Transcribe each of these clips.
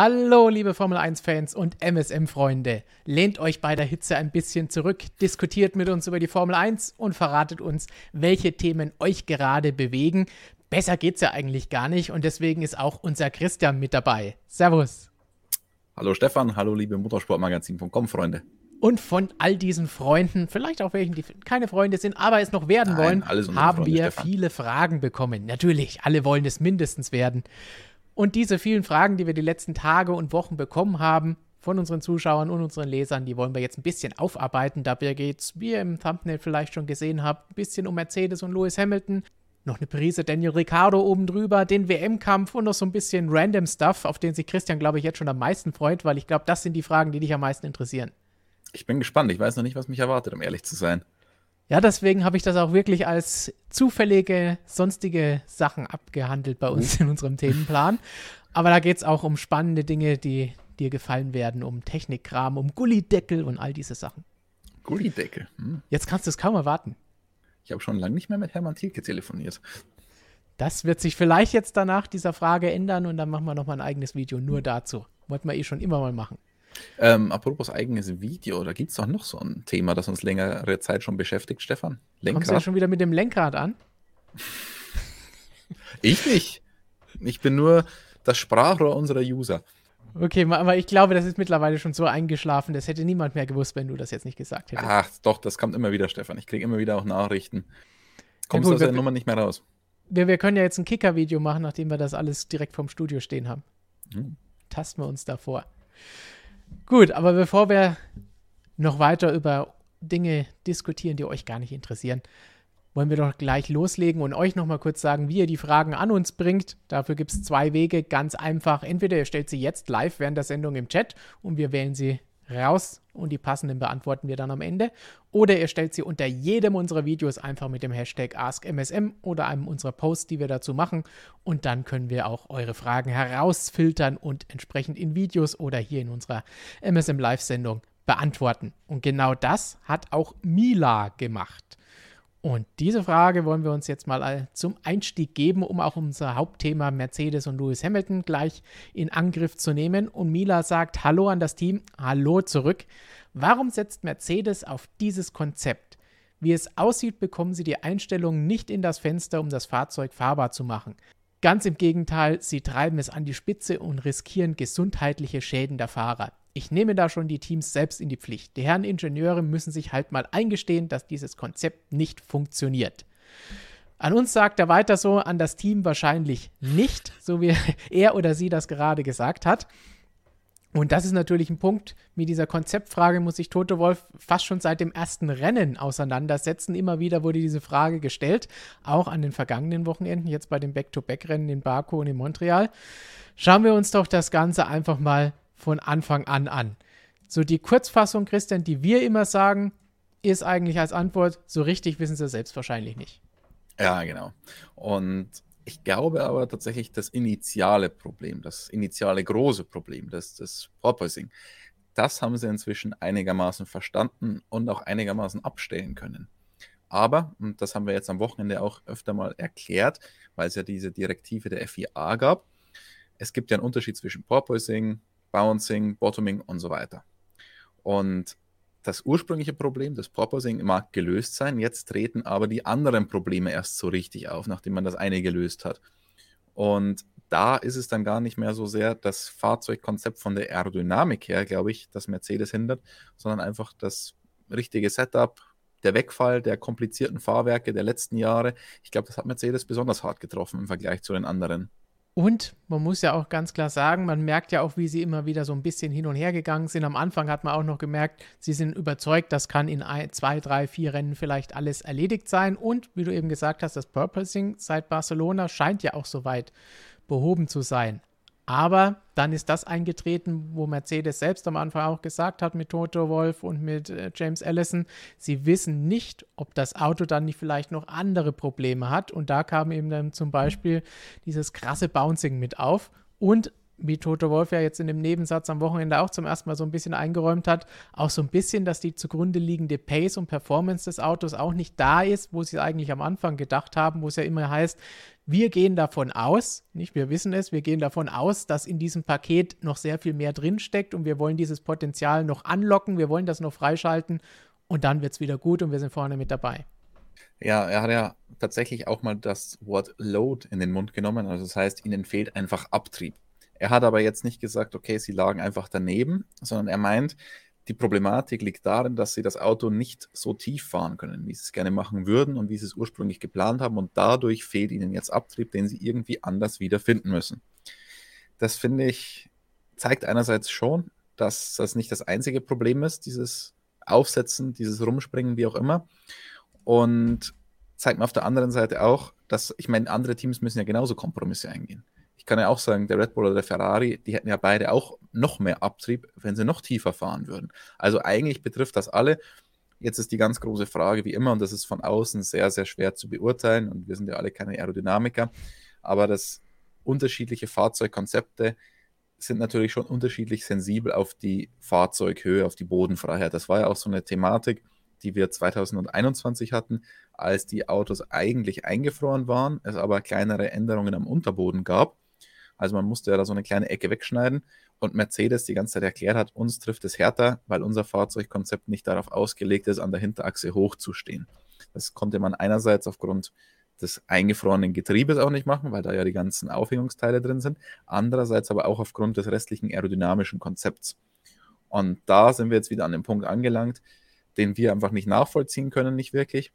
Hallo, liebe Formel 1-Fans und MSM-Freunde. Lehnt euch bei der Hitze ein bisschen zurück, diskutiert mit uns über die Formel 1 und verratet uns, welche Themen euch gerade bewegen. Besser geht's ja eigentlich gar nicht und deswegen ist auch unser Christian mit dabei. Servus. Hallo Stefan, hallo liebe Motorsportmagazin.com Freunde. Und von all diesen Freunden, vielleicht auch welchen, die keine Freunde sind, aber es noch werden Nein, wollen, haben Freunde, wir Stefan. viele Fragen bekommen. Natürlich, alle wollen es mindestens werden. Und diese vielen Fragen, die wir die letzten Tage und Wochen bekommen haben, von unseren Zuschauern und unseren Lesern, die wollen wir jetzt ein bisschen aufarbeiten. Dabei geht es, wie ihr im Thumbnail vielleicht schon gesehen habt, ein bisschen um Mercedes und Lewis Hamilton. Noch eine Prise Daniel Ricciardo oben drüber, den WM-Kampf und noch so ein bisschen random Stuff, auf den sich Christian, glaube ich, jetzt schon am meisten freut, weil ich glaube, das sind die Fragen, die dich am meisten interessieren. Ich bin gespannt. Ich weiß noch nicht, was mich erwartet, um ehrlich zu sein. Ja, deswegen habe ich das auch wirklich als zufällige, sonstige Sachen abgehandelt bei uns mhm. in unserem Themenplan. Aber da geht es auch um spannende Dinge, die dir gefallen werden, um Technikkram, um Gullideckel und all diese Sachen. Gullideckel? Hm. Jetzt kannst du es kaum erwarten. Ich habe schon lange nicht mehr mit Hermann Thielke telefoniert. Das wird sich vielleicht jetzt danach dieser Frage ändern und dann machen wir nochmal ein eigenes Video nur dazu. Wollten wir eh schon immer mal machen. Ähm, apropos eigenes Video, da gibt es doch noch so ein Thema, das uns längere Zeit schon beschäftigt, Stefan. Lenkrad. Kommst du ja schon wieder mit dem Lenkrad an? ich nicht. Ich bin nur das Sprachrohr unserer User. Okay, aber ich glaube, das ist mittlerweile schon so eingeschlafen, das hätte niemand mehr gewusst, wenn du das jetzt nicht gesagt hättest. Ach, doch, das kommt immer wieder, Stefan. Ich kriege immer wieder auch Nachrichten. Kommst ja, aus der Nummer nicht mehr raus? Wir, wir können ja jetzt ein Kicker-Video machen, nachdem wir das alles direkt vom Studio stehen haben. Hm. Tasten wir uns davor. Gut, aber bevor wir noch weiter über Dinge diskutieren, die euch gar nicht interessieren, wollen wir doch gleich loslegen und euch nochmal kurz sagen, wie ihr die Fragen an uns bringt. Dafür gibt es zwei Wege, ganz einfach. Entweder ihr stellt sie jetzt live während der Sendung im Chat und wir wählen sie raus und die passenden beantworten wir dann am Ende. Oder ihr stellt sie unter jedem unserer Videos einfach mit dem Hashtag AskMSM oder einem unserer Posts, die wir dazu machen. Und dann können wir auch eure Fragen herausfiltern und entsprechend in Videos oder hier in unserer MSM Live-Sendung beantworten. Und genau das hat auch Mila gemacht. Und diese Frage wollen wir uns jetzt mal zum Einstieg geben, um auch unser Hauptthema Mercedes und Lewis Hamilton gleich in Angriff zu nehmen. Und Mila sagt Hallo an das Team, Hallo zurück. Warum setzt Mercedes auf dieses Konzept? Wie es aussieht, bekommen sie die Einstellungen nicht in das Fenster, um das Fahrzeug fahrbar zu machen. Ganz im Gegenteil, sie treiben es an die Spitze und riskieren gesundheitliche Schäden der Fahrer. Ich nehme da schon die Teams selbst in die Pflicht. Die Herren Ingenieure müssen sich halt mal eingestehen, dass dieses Konzept nicht funktioniert. An uns sagt er weiter so, an das Team wahrscheinlich nicht, so wie er oder sie das gerade gesagt hat. Und das ist natürlich ein Punkt, mit dieser Konzeptfrage muss sich Toto Wolf fast schon seit dem ersten Rennen auseinandersetzen. Immer wieder wurde diese Frage gestellt, auch an den vergangenen Wochenenden, jetzt bei den Back-to-Back-Rennen in Baku und in Montreal. Schauen wir uns doch das Ganze einfach mal von Anfang an an. So die Kurzfassung, Christian, die wir immer sagen, ist eigentlich als Antwort, so richtig wissen sie selbst wahrscheinlich nicht. Ja, genau. Und ich glaube aber tatsächlich, das initiale Problem, das initiale große Problem, das, das Porpoising, das haben sie inzwischen einigermaßen verstanden und auch einigermaßen abstellen können. Aber, und das haben wir jetzt am Wochenende auch öfter mal erklärt, weil es ja diese Direktive der FIA gab, es gibt ja einen Unterschied zwischen Porpoising, Bouncing, Bottoming und so weiter. Und das ursprüngliche Problem, das Porpoising, mag gelöst sein. Jetzt treten aber die anderen Probleme erst so richtig auf, nachdem man das eine gelöst hat. Und da ist es dann gar nicht mehr so sehr das Fahrzeugkonzept von der Aerodynamik her, glaube ich, das Mercedes hindert, sondern einfach das richtige Setup, der Wegfall der komplizierten Fahrwerke der letzten Jahre. Ich glaube, das hat Mercedes besonders hart getroffen im Vergleich zu den anderen. Und man muss ja auch ganz klar sagen, man merkt ja auch, wie sie immer wieder so ein bisschen hin und her gegangen sind. Am Anfang hat man auch noch gemerkt, sie sind überzeugt, das kann in ein, zwei, drei, vier Rennen vielleicht alles erledigt sein. Und wie du eben gesagt hast, das Purposing seit Barcelona scheint ja auch soweit behoben zu sein. Aber dann ist das eingetreten, wo Mercedes selbst am Anfang auch gesagt hat mit Toto Wolf und mit äh, James Allison, sie wissen nicht, ob das Auto dann nicht vielleicht noch andere Probleme hat. Und da kam eben dann zum Beispiel dieses krasse Bouncing mit auf. Und wie Toto Wolf ja jetzt in dem Nebensatz am Wochenende auch zum ersten Mal so ein bisschen eingeräumt hat, auch so ein bisschen, dass die zugrunde liegende Pace und Performance des Autos auch nicht da ist, wo sie eigentlich am Anfang gedacht haben, wo es ja immer heißt, Wir gehen davon aus, nicht wir wissen es, wir gehen davon aus, dass in diesem Paket noch sehr viel mehr drinsteckt und wir wollen dieses Potenzial noch anlocken, wir wollen das noch freischalten und dann wird es wieder gut und wir sind vorne mit dabei. Ja, er hat ja tatsächlich auch mal das Wort Load in den Mund genommen. Also das heißt, ihnen fehlt einfach Abtrieb. Er hat aber jetzt nicht gesagt, okay, sie lagen einfach daneben, sondern er meint, die Problematik liegt darin, dass sie das Auto nicht so tief fahren können, wie sie es gerne machen würden und wie sie es ursprünglich geplant haben. Und dadurch fehlt ihnen jetzt Abtrieb, den sie irgendwie anders wiederfinden müssen. Das finde ich, zeigt einerseits schon, dass das nicht das einzige Problem ist, dieses Aufsetzen, dieses Rumspringen, wie auch immer. Und zeigt mir auf der anderen Seite auch, dass, ich meine, andere Teams müssen ja genauso Kompromisse eingehen. Kann ja auch sagen, der Red Bull oder der Ferrari, die hätten ja beide auch noch mehr Abtrieb, wenn sie noch tiefer fahren würden. Also eigentlich betrifft das alle. Jetzt ist die ganz große Frage, wie immer, und das ist von außen sehr, sehr schwer zu beurteilen, und wir sind ja alle keine Aerodynamiker, aber das unterschiedliche Fahrzeugkonzepte sind natürlich schon unterschiedlich sensibel auf die Fahrzeughöhe, auf die Bodenfreiheit. Das war ja auch so eine Thematik, die wir 2021 hatten, als die Autos eigentlich eingefroren waren, es aber kleinere Änderungen am Unterboden gab. Also man musste ja da so eine kleine Ecke wegschneiden und Mercedes die ganze Zeit erklärt hat, uns trifft es härter, weil unser Fahrzeugkonzept nicht darauf ausgelegt ist, an der Hinterachse hochzustehen. Das konnte man einerseits aufgrund des eingefrorenen Getriebes auch nicht machen, weil da ja die ganzen Aufhängungsteile drin sind. Andererseits aber auch aufgrund des restlichen aerodynamischen Konzepts. Und da sind wir jetzt wieder an dem Punkt angelangt, den wir einfach nicht nachvollziehen können, nicht wirklich.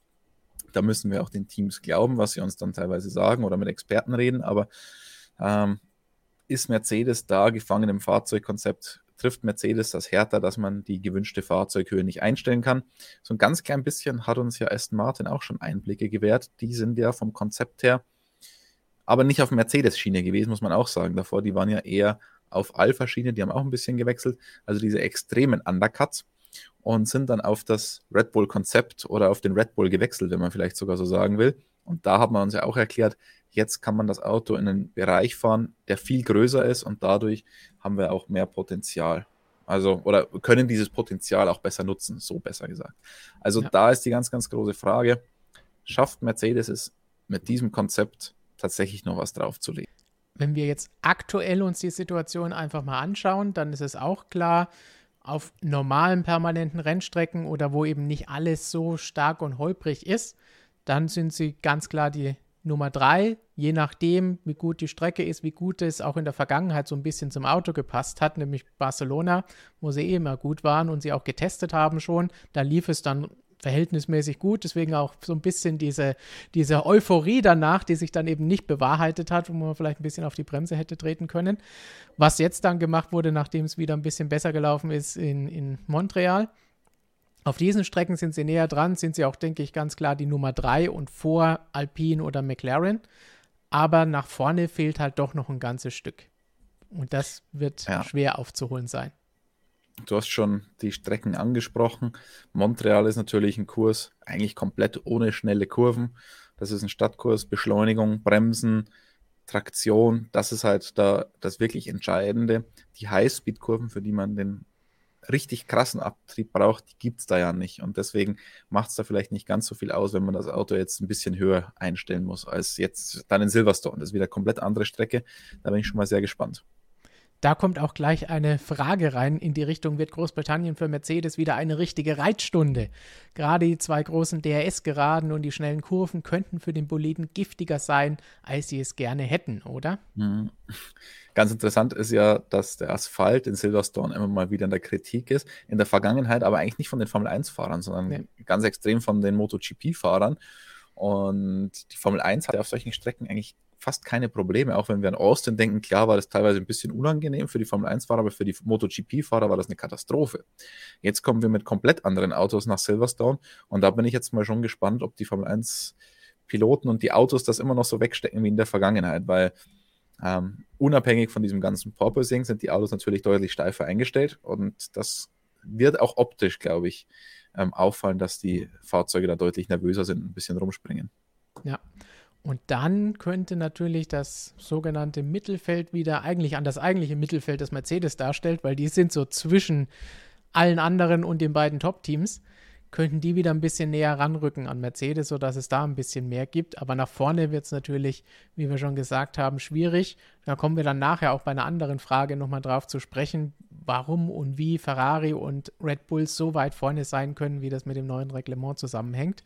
Da müssen wir auch den Teams glauben, was sie uns dann teilweise sagen oder mit Experten reden. Aber ähm, ist Mercedes da gefangen im Fahrzeugkonzept? Trifft Mercedes das härter, dass man die gewünschte Fahrzeughöhe nicht einstellen kann? So ein ganz klein bisschen hat uns ja Aston Martin auch schon Einblicke gewährt. Die sind ja vom Konzept her aber nicht auf Mercedes-Schiene gewesen, muss man auch sagen. Davor, die waren ja eher auf Alpha-Schiene, die haben auch ein bisschen gewechselt. Also diese extremen Undercuts und sind dann auf das Red Bull-Konzept oder auf den Red Bull gewechselt, wenn man vielleicht sogar so sagen will. Und da hat man uns ja auch erklärt, jetzt kann man das Auto in einen Bereich fahren, der viel größer ist und dadurch haben wir auch mehr Potenzial. Also, oder können dieses Potenzial auch besser nutzen, so besser gesagt. Also ja. da ist die ganz, ganz große Frage, schafft Mercedes es mit diesem Konzept tatsächlich noch was draufzulegen? Wenn wir jetzt aktuell uns die Situation einfach mal anschauen, dann ist es auch klar, auf normalen permanenten Rennstrecken oder wo eben nicht alles so stark und holprig ist, dann sind sie ganz klar die Nummer drei, je nachdem, wie gut die Strecke ist, wie gut es auch in der Vergangenheit so ein bisschen zum Auto gepasst hat, nämlich Barcelona, wo sie eh immer gut waren und sie auch getestet haben schon. Da lief es dann verhältnismäßig gut. Deswegen auch so ein bisschen diese, diese Euphorie danach, die sich dann eben nicht bewahrheitet hat, wo man vielleicht ein bisschen auf die Bremse hätte treten können. Was jetzt dann gemacht wurde, nachdem es wieder ein bisschen besser gelaufen ist in, in Montreal. Auf diesen Strecken sind sie näher dran, sind sie auch, denke ich, ganz klar die Nummer drei und vor Alpine oder McLaren. Aber nach vorne fehlt halt doch noch ein ganzes Stück. Und das wird ja. schwer aufzuholen sein. Du hast schon die Strecken angesprochen. Montreal ist natürlich ein Kurs, eigentlich komplett ohne schnelle Kurven. Das ist ein Stadtkurs, Beschleunigung, Bremsen, Traktion. Das ist halt da das wirklich Entscheidende. Die Highspeed-Kurven, für die man den richtig krassen Abtrieb braucht, die gibt es da ja nicht. Und deswegen macht es da vielleicht nicht ganz so viel aus, wenn man das Auto jetzt ein bisschen höher einstellen muss, als jetzt dann in Silverstone. Das ist wieder eine komplett andere Strecke. Da bin ich schon mal sehr gespannt. Da kommt auch gleich eine Frage rein in die Richtung, wird Großbritannien für Mercedes wieder eine richtige Reitstunde? Gerade die zwei großen DRS-Geraden und die schnellen Kurven könnten für den Boliden giftiger sein, als sie es gerne hätten, oder? Mhm. Ganz interessant ist ja, dass der Asphalt in Silverstone immer mal wieder in der Kritik ist. In der Vergangenheit aber eigentlich nicht von den Formel-1-Fahrern, sondern nee. ganz extrem von den MotoGP-Fahrern. Und die Formel 1 hat ja auf solchen Strecken eigentlich fast keine Probleme. Auch wenn wir an Austin denken, klar war das teilweise ein bisschen unangenehm für die Formel 1-Fahrer, aber für die MotoGP-Fahrer war das eine Katastrophe. Jetzt kommen wir mit komplett anderen Autos nach Silverstone und da bin ich jetzt mal schon gespannt, ob die Formel 1-Piloten und die Autos das immer noch so wegstecken wie in der Vergangenheit, weil ähm, unabhängig von diesem ganzen Porpoising sind die Autos natürlich deutlich steifer eingestellt und das wird auch optisch, glaube ich, ähm, auffallen, dass die Fahrzeuge da deutlich nervöser sind, ein bisschen rumspringen. Ja, und dann könnte natürlich das sogenannte Mittelfeld wieder eigentlich an das eigentliche Mittelfeld des Mercedes darstellt, weil die sind so zwischen allen anderen und den beiden Top-Teams, könnten die wieder ein bisschen näher ranrücken an Mercedes, sodass es da ein bisschen mehr gibt. Aber nach vorne wird es natürlich, wie wir schon gesagt haben, schwierig. Da kommen wir dann nachher auch bei einer anderen Frage nochmal drauf zu sprechen, warum und wie Ferrari und Red Bull so weit vorne sein können, wie das mit dem neuen Reglement zusammenhängt.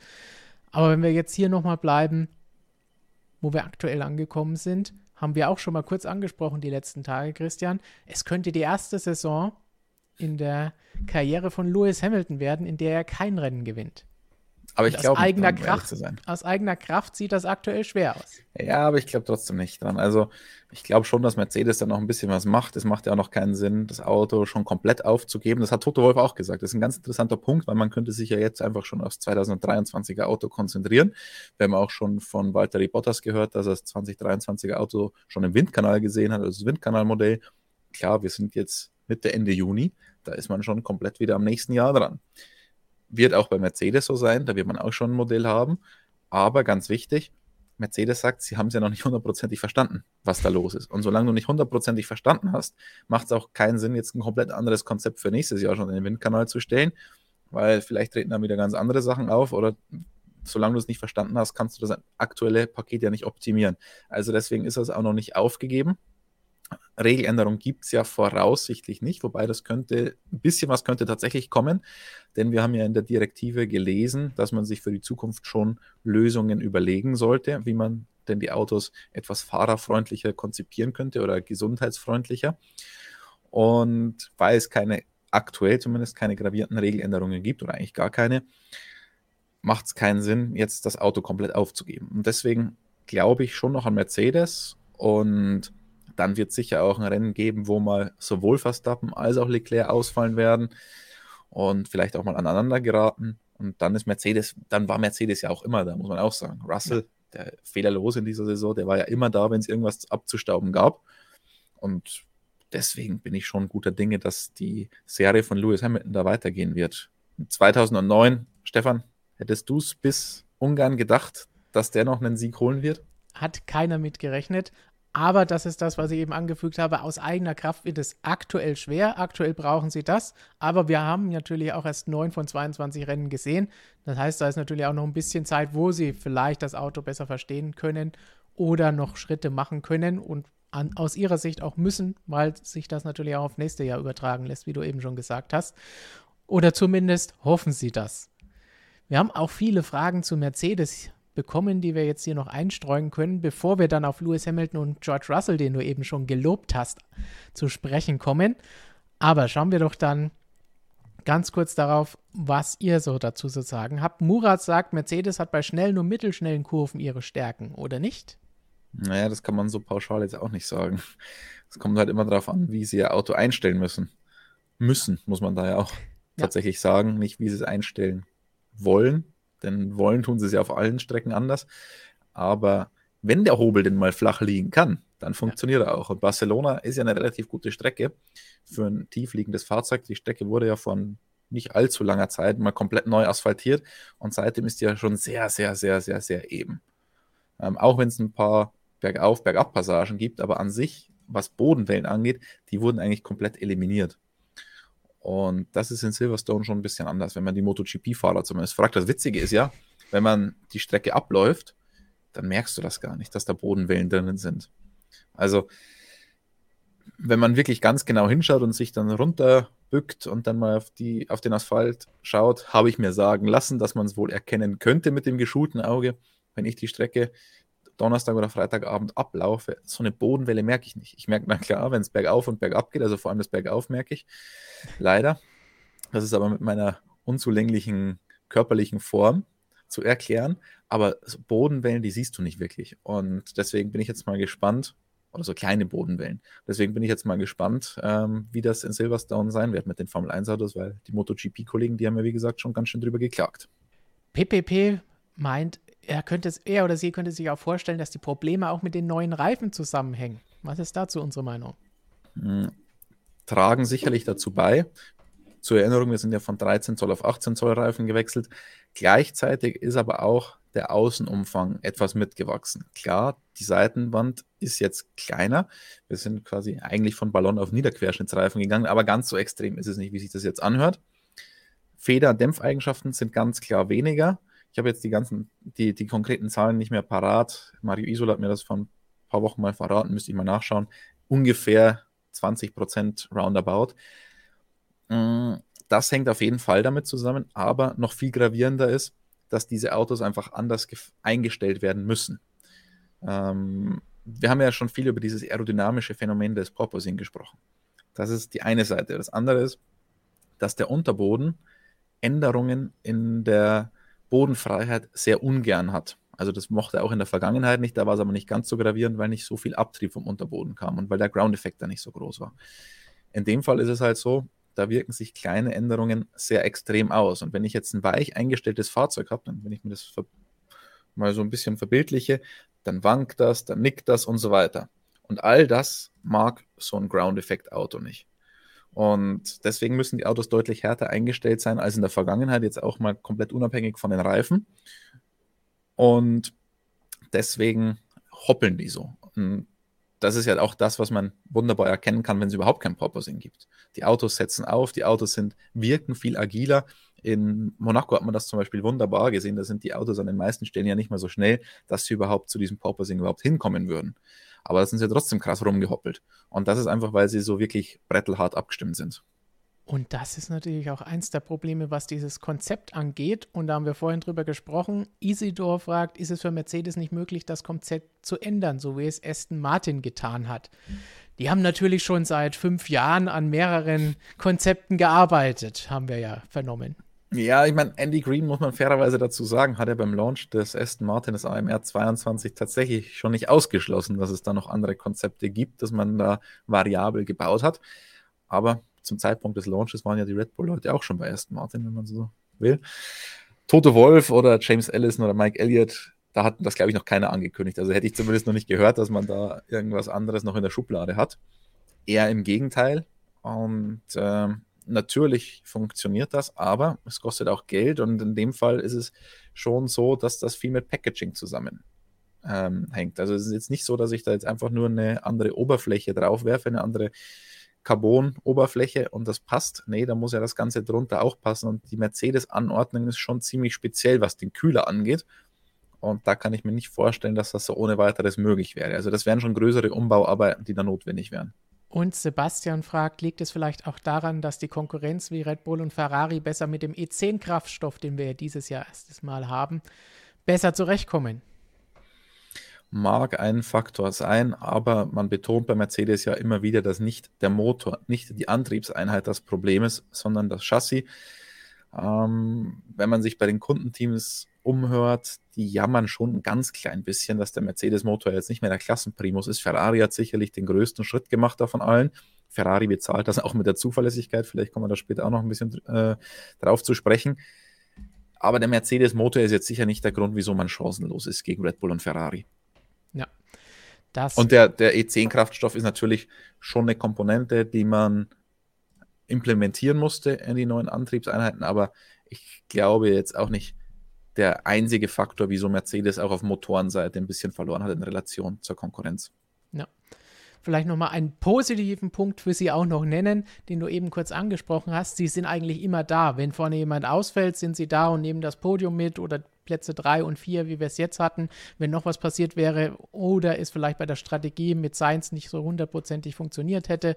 Aber wenn wir jetzt hier nochmal bleiben, wo wir aktuell angekommen sind, haben wir auch schon mal kurz angesprochen die letzten Tage, Christian. Es könnte die erste Saison in der Karriere von Lewis Hamilton werden, in der er kein Rennen gewinnt. Aber ich glaube, eigener Kraft, aus eigener Kraft sieht das aktuell schwer aus. Ja, aber ich glaube trotzdem nicht dran. Also ich glaube schon, dass Mercedes da noch ein bisschen was macht. Es macht ja auch noch keinen Sinn, das Auto schon komplett aufzugeben. Das hat Toto Wolf auch gesagt. Das ist ein ganz interessanter Punkt, weil man könnte sich ja jetzt einfach schon aufs 2023er Auto konzentrieren. Wir haben auch schon von Walter Bottas gehört, dass er das 2023er Auto schon im Windkanal gesehen hat, also das Windkanalmodell. Klar, wir sind jetzt Mitte, Ende Juni. Da ist man schon komplett wieder am nächsten Jahr dran. Wird auch bei Mercedes so sein, da wird man auch schon ein Modell haben. Aber ganz wichtig, Mercedes sagt, sie haben es ja noch nicht hundertprozentig verstanden, was da los ist. Und solange du nicht hundertprozentig verstanden hast, macht es auch keinen Sinn, jetzt ein komplett anderes Konzept für nächstes Jahr schon in den Windkanal zu stellen, weil vielleicht treten dann wieder ganz andere Sachen auf oder solange du es nicht verstanden hast, kannst du das aktuelle Paket ja nicht optimieren. Also deswegen ist das auch noch nicht aufgegeben. Regeländerung gibt es ja voraussichtlich nicht, wobei das könnte, ein bisschen was könnte tatsächlich kommen, denn wir haben ja in der Direktive gelesen, dass man sich für die Zukunft schon Lösungen überlegen sollte, wie man denn die Autos etwas fahrerfreundlicher konzipieren könnte oder gesundheitsfreundlicher. Und weil es keine, aktuell zumindest keine gravierenden Regeländerungen gibt oder eigentlich gar keine, macht es keinen Sinn, jetzt das Auto komplett aufzugeben. Und deswegen glaube ich schon noch an Mercedes und dann wird es sicher auch ein Rennen geben, wo mal sowohl Verstappen als auch Leclerc ausfallen werden und vielleicht auch mal aneinander geraten. Und dann ist Mercedes, dann war Mercedes ja auch immer da, muss man auch sagen. Russell, der fehlerlos in dieser Saison, der war ja immer da, wenn es irgendwas abzustauben gab. Und deswegen bin ich schon guter Dinge, dass die Serie von Lewis Hamilton da weitergehen wird. 2009, Stefan, hättest du es bis Ungarn gedacht, dass der noch einen Sieg holen wird? Hat keiner mit gerechnet. Aber das ist das, was ich eben angefügt habe. Aus eigener Kraft wird es aktuell schwer. Aktuell brauchen sie das. Aber wir haben natürlich auch erst 9 von 22 Rennen gesehen. Das heißt, da ist natürlich auch noch ein bisschen Zeit, wo sie vielleicht das Auto besser verstehen können oder noch Schritte machen können und an, aus ihrer Sicht auch müssen, weil sich das natürlich auch auf nächste Jahr übertragen lässt, wie du eben schon gesagt hast. Oder zumindest hoffen sie das. Wir haben auch viele Fragen zu Mercedes bekommen, die wir jetzt hier noch einstreuen können, bevor wir dann auf Lewis Hamilton und George Russell, den du eben schon gelobt hast, zu sprechen kommen. Aber schauen wir doch dann ganz kurz darauf, was ihr so dazu zu sagen habt. Murat sagt, Mercedes hat bei schnellen und mittelschnellen Kurven ihre Stärken, oder nicht? Naja, das kann man so pauschal jetzt auch nicht sagen. Es kommt halt immer darauf an, wie sie ihr Auto einstellen müssen. Müssen, muss man da ja auch ja. tatsächlich sagen, nicht wie sie es einstellen wollen. Denn wollen tun sie es ja auf allen Strecken anders. Aber wenn der Hobel denn mal flach liegen kann, dann funktioniert ja. er auch. Und Barcelona ist ja eine relativ gute Strecke für ein tiefliegendes Fahrzeug. Die Strecke wurde ja von nicht allzu langer Zeit mal komplett neu asphaltiert und seitdem ist die ja schon sehr, sehr, sehr, sehr, sehr eben. Ähm, auch wenn es ein paar Bergauf-, Bergab-Passagen gibt, aber an sich, was Bodenwellen angeht, die wurden eigentlich komplett eliminiert. Und das ist in Silverstone schon ein bisschen anders, wenn man die MotoGP-Fahrer zumindest fragt. Das Witzige ist ja, wenn man die Strecke abläuft, dann merkst du das gar nicht, dass da Bodenwellen drinnen sind. Also, wenn man wirklich ganz genau hinschaut und sich dann runterbückt und dann mal auf, die, auf den Asphalt schaut, habe ich mir sagen lassen, dass man es wohl erkennen könnte mit dem geschulten Auge, wenn ich die Strecke Donnerstag oder Freitagabend ablaufe, so eine Bodenwelle merke ich nicht. Ich merke, na klar, wenn es bergauf und bergab geht, also vor allem das Bergauf merke ich, leider. Das ist aber mit meiner unzulänglichen körperlichen Form zu erklären. Aber so Bodenwellen, die siehst du nicht wirklich. Und deswegen bin ich jetzt mal gespannt, oder so kleine Bodenwellen. Deswegen bin ich jetzt mal gespannt, ähm, wie das in Silverstone sein wird mit den Formel 1 Autos, weil die MotoGP-Kollegen, die haben ja wie gesagt schon ganz schön drüber geklagt. PPP meint, er könnte es, er oder sie könnte sich auch vorstellen, dass die Probleme auch mit den neuen Reifen zusammenhängen. Was ist dazu unsere Meinung? Hm, tragen sicherlich dazu bei. Zur Erinnerung, wir sind ja von 13 Zoll auf 18 Zoll Reifen gewechselt. Gleichzeitig ist aber auch der Außenumfang etwas mitgewachsen. Klar, die Seitenwand ist jetzt kleiner. Wir sind quasi eigentlich von Ballon auf Niederquerschnittsreifen gegangen, aber ganz so extrem ist es nicht, wie sich das jetzt anhört. Feder-Dämpfeigenschaften sind ganz klar weniger. Ich habe jetzt die ganzen, die, die konkreten Zahlen nicht mehr parat. Mario Isola hat mir das vor ein paar Wochen mal verraten, müsste ich mal nachschauen. Ungefähr 20 Prozent roundabout. Mm, das hängt auf jeden Fall damit zusammen, aber noch viel gravierender ist, dass diese Autos einfach anders eingestellt werden müssen. Ähm, wir haben ja schon viel über dieses aerodynamische Phänomen des Porpoising gesprochen. Das ist die eine Seite. Das andere ist, dass der Unterboden Änderungen in der Bodenfreiheit sehr ungern hat. Also das mochte er auch in der Vergangenheit nicht, da war es aber nicht ganz so gravierend, weil nicht so viel Abtrieb vom Unterboden kam und weil der Ground-Effekt da nicht so groß war. In dem Fall ist es halt so, da wirken sich kleine Änderungen sehr extrem aus. Und wenn ich jetzt ein weich eingestelltes Fahrzeug habe, dann wenn ich mir das mal so ein bisschen verbildliche, dann wankt das, dann nickt das und so weiter. Und all das mag so ein Ground-Effekt-Auto nicht. Und deswegen müssen die Autos deutlich härter eingestellt sein als in der Vergangenheit, jetzt auch mal komplett unabhängig von den Reifen. Und deswegen hoppeln die so. Und das ist ja auch das, was man wunderbar erkennen kann, wenn es überhaupt kein Porpoising gibt. Die Autos setzen auf, die Autos sind, wirken viel agiler. In Monaco hat man das zum Beispiel wunderbar gesehen. Da sind die Autos an den meisten Stellen ja nicht mehr so schnell, dass sie überhaupt zu diesem Porpoising überhaupt hinkommen würden. Aber da sind sie trotzdem krass rumgehoppelt. Und das ist einfach, weil sie so wirklich brettelhart abgestimmt sind. Und das ist natürlich auch eins der Probleme, was dieses Konzept angeht. Und da haben wir vorhin drüber gesprochen. Isidor fragt, ist es für Mercedes nicht möglich, das Konzept zu ändern, so wie es Aston Martin getan hat? Die haben natürlich schon seit fünf Jahren an mehreren Konzepten gearbeitet, haben wir ja vernommen. Ja, ich meine, Andy Green, muss man fairerweise dazu sagen, hat er beim Launch des Aston Martin des AMR 22 tatsächlich schon nicht ausgeschlossen, dass es da noch andere Konzepte gibt, dass man da variabel gebaut hat. Aber zum Zeitpunkt des Launches waren ja die Red Bull-Leute auch schon bei Aston Martin, wenn man so will. Toto Wolf oder James Ellison oder Mike Elliott, da hat das, glaube ich, noch keiner angekündigt. Also hätte ich zumindest noch nicht gehört, dass man da irgendwas anderes noch in der Schublade hat. Eher im Gegenteil. Und ähm, natürlich funktioniert das, aber es kostet auch Geld und in dem Fall ist es schon so, dass das viel mit Packaging zusammenhängt. Ähm, also es ist jetzt nicht so, dass ich da jetzt einfach nur eine andere Oberfläche drauf werfe, eine andere Carbon-Oberfläche und das passt. Nee, da muss ja das Ganze drunter auch passen und die Mercedes-Anordnung ist schon ziemlich speziell, was den Kühler angeht. Und da kann ich mir nicht vorstellen, dass das so ohne weiteres möglich wäre. Also das wären schon größere Umbauarbeiten, die da notwendig wären. Und Sebastian fragt, liegt es vielleicht auch daran, dass die Konkurrenz wie Red Bull und Ferrari besser mit dem E10-Kraftstoff, den wir ja dieses Jahr erstes Mal haben, besser zurechtkommen? Mag ein Faktor sein, aber man betont bei Mercedes ja immer wieder, dass nicht der Motor, nicht die Antriebseinheit das Problem ist, sondern das Chassis. Ähm, wenn man sich bei den Kundenteams umhört, die jammern schon ein ganz klein bisschen, dass der Mercedes-Motor jetzt nicht mehr der Klassenprimus ist. Ferrari hat sicherlich den größten Schritt gemacht davon allen. Ferrari bezahlt das auch mit der Zuverlässigkeit. Vielleicht kommen wir da später auch noch ein bisschen äh, drauf zu sprechen. Aber der Mercedes-Motor ist jetzt sicher nicht der Grund, wieso man chancenlos ist gegen Red Bull und Ferrari. Ja. Das und der, der E10-Kraftstoff ist natürlich schon eine Komponente, die man implementieren musste in die neuen Antriebseinheiten, aber ich glaube jetzt auch nicht, der einzige Faktor, wieso Mercedes auch auf Motorenseite ein bisschen verloren hat in Relation zur Konkurrenz. Ja. Vielleicht nochmal einen positiven Punkt für Sie auch noch nennen, den du eben kurz angesprochen hast. Sie sind eigentlich immer da. Wenn vorne jemand ausfällt, sind Sie da und nehmen das Podium mit oder Plätze 3 und 4, wie wir es jetzt hatten. Wenn noch was passiert wäre oder es vielleicht bei der Strategie mit Science nicht so hundertprozentig funktioniert hätte,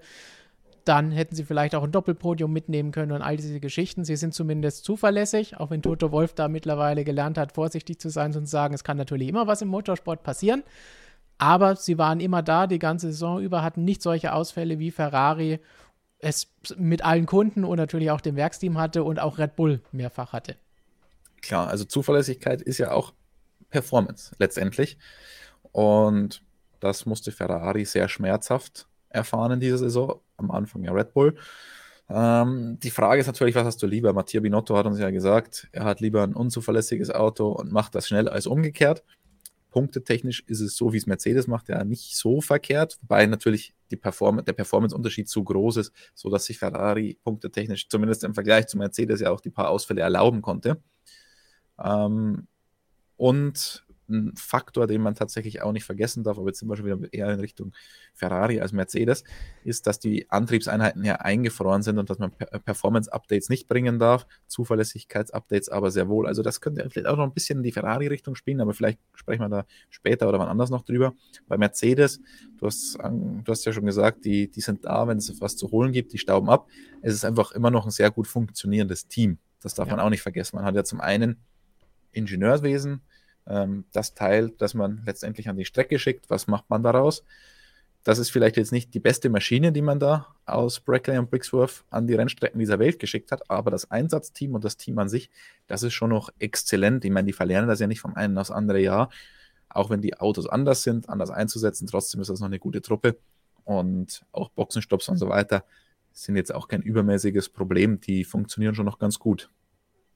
dann hätten sie vielleicht auch ein Doppelpodium mitnehmen können und all diese Geschichten. Sie sind zumindest zuverlässig, auch wenn Toto Wolf da mittlerweile gelernt hat, vorsichtig zu sein und zu sagen, es kann natürlich immer was im Motorsport passieren. Aber sie waren immer da, die ganze Saison über, hatten nicht solche Ausfälle wie Ferrari es mit allen Kunden und natürlich auch dem Werksteam hatte und auch Red Bull mehrfach hatte. Klar, also Zuverlässigkeit ist ja auch Performance letztendlich. Und das musste Ferrari sehr schmerzhaft erfahren in dieser Saison. Am Anfang ja Red Bull. Ähm, die Frage ist natürlich, was hast du lieber? Matthias Binotto hat uns ja gesagt, er hat lieber ein unzuverlässiges Auto und macht das schnell als umgekehrt. Punktetechnisch ist es so, wie es Mercedes macht, ja nicht so verkehrt, wobei natürlich Perform der Performance-Unterschied zu groß ist, sodass sich Ferrari punktetechnisch zumindest im Vergleich zu Mercedes ja auch die paar Ausfälle erlauben konnte. Ähm, und ein Faktor, den man tatsächlich auch nicht vergessen darf, aber jetzt sind wir schon wieder eher in Richtung Ferrari als Mercedes, ist, dass die Antriebseinheiten ja eingefroren sind und dass man Performance-Updates nicht bringen darf, Zuverlässigkeits-Updates aber sehr wohl. Also das könnte vielleicht auch noch ein bisschen in die Ferrari-Richtung spielen, aber vielleicht sprechen wir da später oder wann anders noch drüber. Bei Mercedes, du hast, du hast ja schon gesagt, die, die sind da, wenn es was zu holen gibt, die stauben ab. Es ist einfach immer noch ein sehr gut funktionierendes Team. Das darf ja. man auch nicht vergessen. Man hat ja zum einen Ingenieurswesen, ähm, das Teil, das man letztendlich an die Strecke schickt. Was macht man daraus? Das ist vielleicht jetzt nicht die beste Maschine, die man da aus Brackley und Brixworth an die Rennstrecken dieser Welt geschickt hat, aber das Einsatzteam und das Team an sich, das ist schon noch exzellent. Ich meine, die verlernen das ja nicht vom einen aufs andere Jahr. Auch wenn die Autos anders sind, anders einzusetzen, trotzdem ist das noch eine gute Truppe. Und auch Boxenstopps und so weiter sind jetzt auch kein übermäßiges Problem. Die funktionieren schon noch ganz gut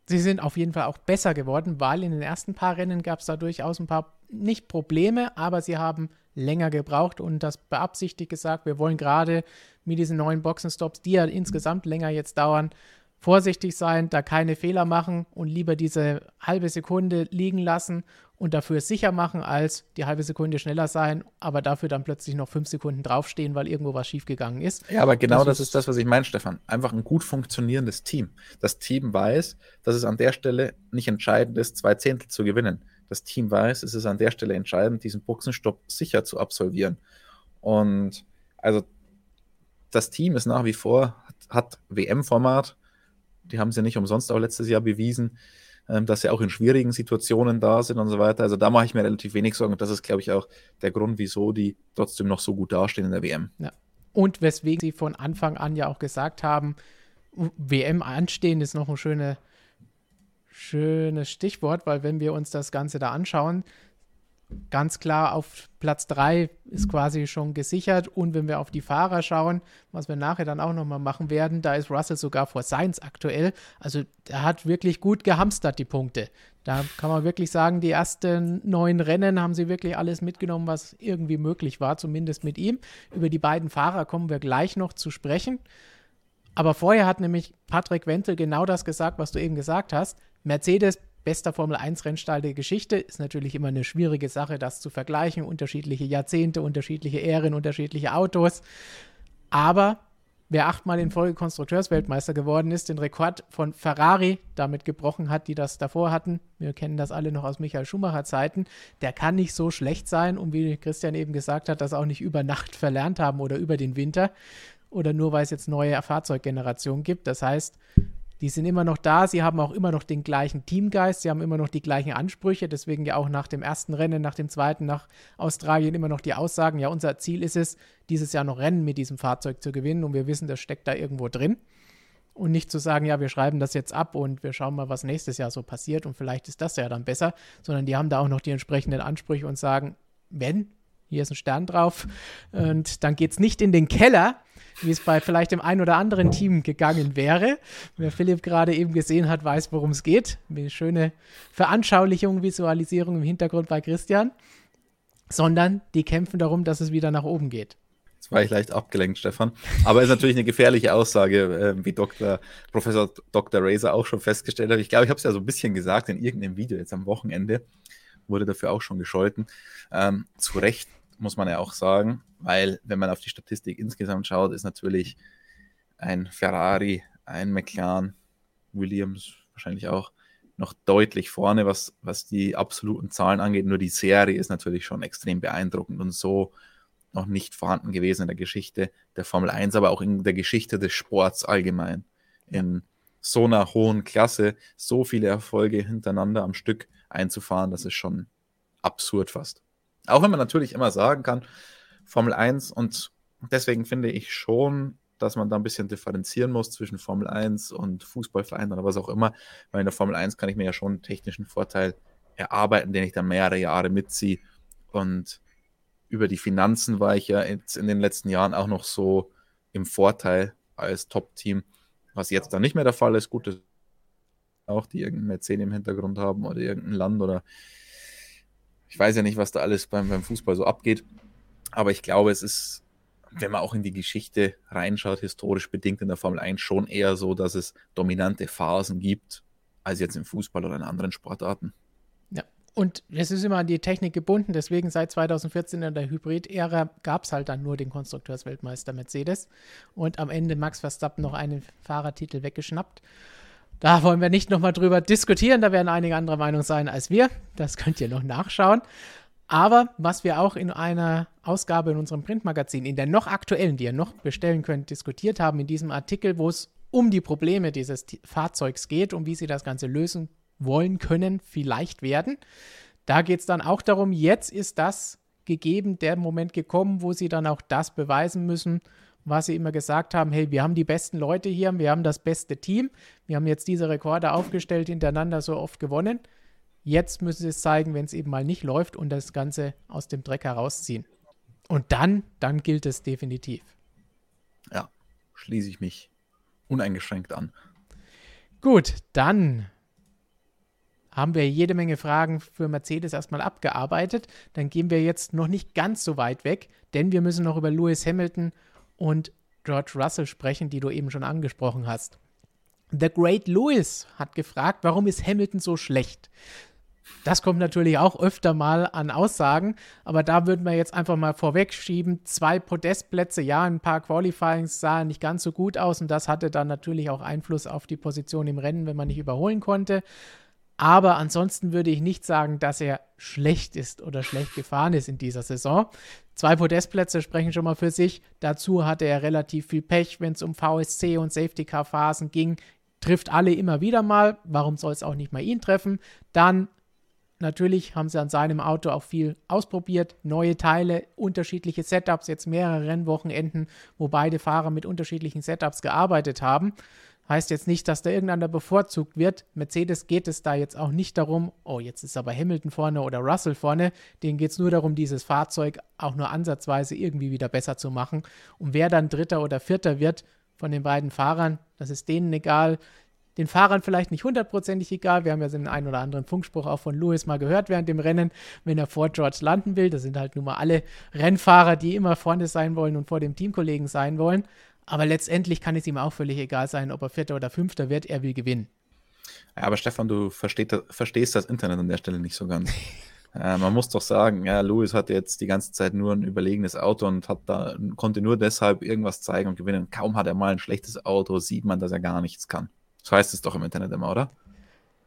sie sind auf jeden Fall auch besser geworden, weil in den ersten paar Rennen gab es da durchaus ein paar, nicht Probleme, aber sie haben länger gebraucht und das beabsichtigt gesagt. Wir wollen gerade mit diesen neuen Boxenstops, die ja insgesamt länger jetzt dauern, vorsichtig sein, da keine Fehler machen und lieber diese halbe Sekunde liegen lassen und dafür sicher machen, als die halbe Sekunde schneller sein, aber dafür dann plötzlich noch fünf Sekunden draufstehen, weil irgendwo was schiefgegangen ist. Ja, aber genau das, das ist das, was ich meine, Stefan. Einfach ein gut funktionierendes Team. Das Team weiß, dass es an der Stelle nicht entscheidend ist, zwei Zehntel zu gewinnen. Das Team weiß, es ist an der Stelle entscheidend, diesen Buchsenstopp sicher zu absolvieren. Und also das Team ist nach wie vor, hat, hat WM-Format. Die haben sie nicht umsonst auch letztes Jahr bewiesen ähm, dass sie auch in schwierigen Situationen da sind und so weiter. Also da mache ich mir relativ wenig Sorgen. Und das ist, glaube ich, auch der Grund, wieso die trotzdem noch so gut dastehen in der WM. Ja. Und weswegen sie von Anfang an ja auch gesagt haben, WM anstehen ist noch ein schöne, schönes Stichwort, weil wenn wir uns das Ganze da anschauen, ganz klar auf Platz 3 ist quasi schon gesichert. Und wenn wir auf die Fahrer schauen, was wir nachher dann auch nochmal machen werden, da ist Russell sogar vor Sainz aktuell. Also er hat wirklich gut gehamstert, die Punkte. Da kann man wirklich sagen, die ersten neun Rennen haben sie wirklich alles mitgenommen, was irgendwie möglich war, zumindest mit ihm. Über die beiden Fahrer kommen wir gleich noch zu sprechen. Aber vorher hat nämlich Patrick Wentel genau das gesagt, was du eben gesagt hast. Mercedes bester Formel 1 Rennstall der Geschichte. Ist natürlich immer eine schwierige Sache, das zu vergleichen. Unterschiedliche Jahrzehnte, unterschiedliche Ähren, unterschiedliche Autos. Aber wer achtmal in Folge Konstrukteursweltmeister geworden ist, den Rekord von Ferrari damit gebrochen hat, die das davor hatten. Wir kennen das alle noch aus Michael Schumacher Zeiten. Der kann nicht so schlecht sein und wie Christian eben gesagt hat, das auch nicht über Nacht verlernt haben oder über den Winter oder nur weil es jetzt neue Fahrzeuggenerationen gibt. Das heißt, die sind immer noch da, sie haben auch immer noch den gleichen Teamgeist, sie haben immer noch die gleichen Ansprüche, deswegen ja auch nach dem ersten Rennen, nach dem zweiten, nach Australien immer noch die Aussagen, ja, unser Ziel ist es, dieses Jahr noch Rennen mit diesem Fahrzeug zu gewinnen und wir wissen, das steckt da irgendwo drin. Und nicht zu sagen, ja, wir schreiben das jetzt ab und wir schauen mal, was nächstes Jahr so passiert und vielleicht ist das ja dann besser, sondern die haben da auch noch die entsprechenden Ansprüche und sagen, wenn, hier ist ein Stern drauf und dann geht es nicht in den Keller, wie es bei vielleicht dem einen oder anderen Team gegangen wäre. Wer Philipp gerade eben gesehen hat, weiß, worum es geht. Eine schöne Veranschaulichung, Visualisierung im Hintergrund bei Christian. Sondern die kämpfen darum, dass es wieder nach oben geht. Jetzt war ich leicht abgelenkt, Stefan. Aber ist natürlich eine gefährliche Aussage, äh, wie Dr. Professor Dr. Razor auch schon festgestellt hat. Ich glaube, ich habe es ja so ein bisschen gesagt in irgendeinem Video jetzt am Wochenende. Wurde dafür auch schon gescholten. Ähm, zu Recht muss man ja auch sagen, weil wenn man auf die Statistik insgesamt schaut, ist natürlich ein Ferrari, ein McLaren, Williams wahrscheinlich auch noch deutlich vorne, was, was die absoluten Zahlen angeht. Nur die Serie ist natürlich schon extrem beeindruckend und so noch nicht vorhanden gewesen in der Geschichte der Formel 1, aber auch in der Geschichte des Sports allgemein. In so einer hohen Klasse so viele Erfolge hintereinander am Stück einzufahren, das ist schon absurd fast. Auch wenn man natürlich immer sagen kann, Formel 1 und deswegen finde ich schon, dass man da ein bisschen differenzieren muss zwischen Formel 1 und Fußballvereinen oder was auch immer, weil in der Formel 1 kann ich mir ja schon einen technischen Vorteil erarbeiten, den ich dann mehrere Jahre mitziehe und über die Finanzen war ich ja jetzt in den letzten Jahren auch noch so im Vorteil als Top-Team, was jetzt dann nicht mehr der Fall ist. Gut, auch die irgendein Mäzen im Hintergrund haben oder irgendein Land oder ich weiß ja nicht, was da alles beim, beim Fußball so abgeht, aber ich glaube, es ist, wenn man auch in die Geschichte reinschaut, historisch bedingt in der Formel 1 schon eher so, dass es dominante Phasen gibt, als jetzt im Fußball oder in anderen Sportarten. Ja, Und es ist immer an die Technik gebunden, deswegen seit 2014 in der Hybrid-Ära gab es halt dann nur den Konstrukteursweltmeister Mercedes und am Ende Max Verstappen noch einen Fahrertitel weggeschnappt. Da wollen wir nicht nochmal drüber diskutieren, da werden einige andere Meinung sein als wir. Das könnt ihr noch nachschauen. Aber was wir auch in einer Ausgabe in unserem Printmagazin, in der noch aktuellen, die ihr noch bestellen könnt, diskutiert haben, in diesem Artikel, wo es um die Probleme dieses Fahrzeugs geht und wie sie das Ganze lösen wollen können, vielleicht werden. Da geht es dann auch darum, jetzt ist das gegeben, der Moment gekommen, wo sie dann auch das beweisen müssen, was sie immer gesagt haben, hey, wir haben die besten Leute hier, wir haben das beste Team, wir haben jetzt diese Rekorde aufgestellt, hintereinander so oft gewonnen. Jetzt müssen sie es zeigen, wenn es eben mal nicht läuft und das Ganze aus dem Dreck herausziehen. Und dann, dann gilt es definitiv. Ja, schließe ich mich uneingeschränkt an. Gut, dann haben wir jede Menge Fragen für Mercedes erstmal abgearbeitet. Dann gehen wir jetzt noch nicht ganz so weit weg, denn wir müssen noch über Lewis Hamilton und George Russell sprechen, die du eben schon angesprochen hast. The Great Lewis hat gefragt, warum ist Hamilton so schlecht? Das kommt natürlich auch öfter mal an Aussagen, aber da würden wir jetzt einfach mal vorwegschieben. Zwei Podestplätze, ja, ein paar Qualifyings sahen nicht ganz so gut aus und das hatte dann natürlich auch Einfluss auf die Position im Rennen, wenn man nicht überholen konnte. Aber ansonsten würde ich nicht sagen, dass er schlecht ist oder schlecht gefahren ist in dieser Saison. Zwei Podestplätze sprechen schon mal für sich. Dazu hatte er relativ viel Pech, wenn es um VSC und Safety-Car-Phasen ging. Trifft alle immer wieder mal. Warum soll es auch nicht mal ihn treffen? Dann Natürlich haben sie an seinem Auto auch viel ausprobiert, neue Teile, unterschiedliche Setups, jetzt mehrere Rennwochenenden, wo beide Fahrer mit unterschiedlichen Setups gearbeitet haben. Heißt jetzt nicht, dass da irgendeiner bevorzugt wird. Mercedes geht es da jetzt auch nicht darum, oh, jetzt ist aber Hamilton vorne oder Russell vorne. Denen geht es nur darum, dieses Fahrzeug auch nur ansatzweise irgendwie wieder besser zu machen. Und wer dann Dritter oder Vierter wird von den beiden Fahrern, das ist denen egal. Den Fahrern vielleicht nicht hundertprozentig egal. Wir haben ja den einen oder anderen Funkspruch auch von Lewis mal gehört während dem Rennen, wenn er vor George landen will. Das sind halt nun mal alle Rennfahrer, die immer vorne sein wollen und vor dem Teamkollegen sein wollen. Aber letztendlich kann es ihm auch völlig egal sein, ob er Vierter oder Fünfter wird, er will gewinnen. Ja, aber Stefan, du versteht, verstehst das Internet an der Stelle nicht so ganz. äh, man muss doch sagen, ja, Lewis hatte jetzt die ganze Zeit nur ein überlegenes Auto und hat da, konnte nur deshalb irgendwas zeigen und gewinnen. Kaum hat er mal ein schlechtes Auto, sieht man, dass er gar nichts kann. So heißt es doch im Internet immer, oder?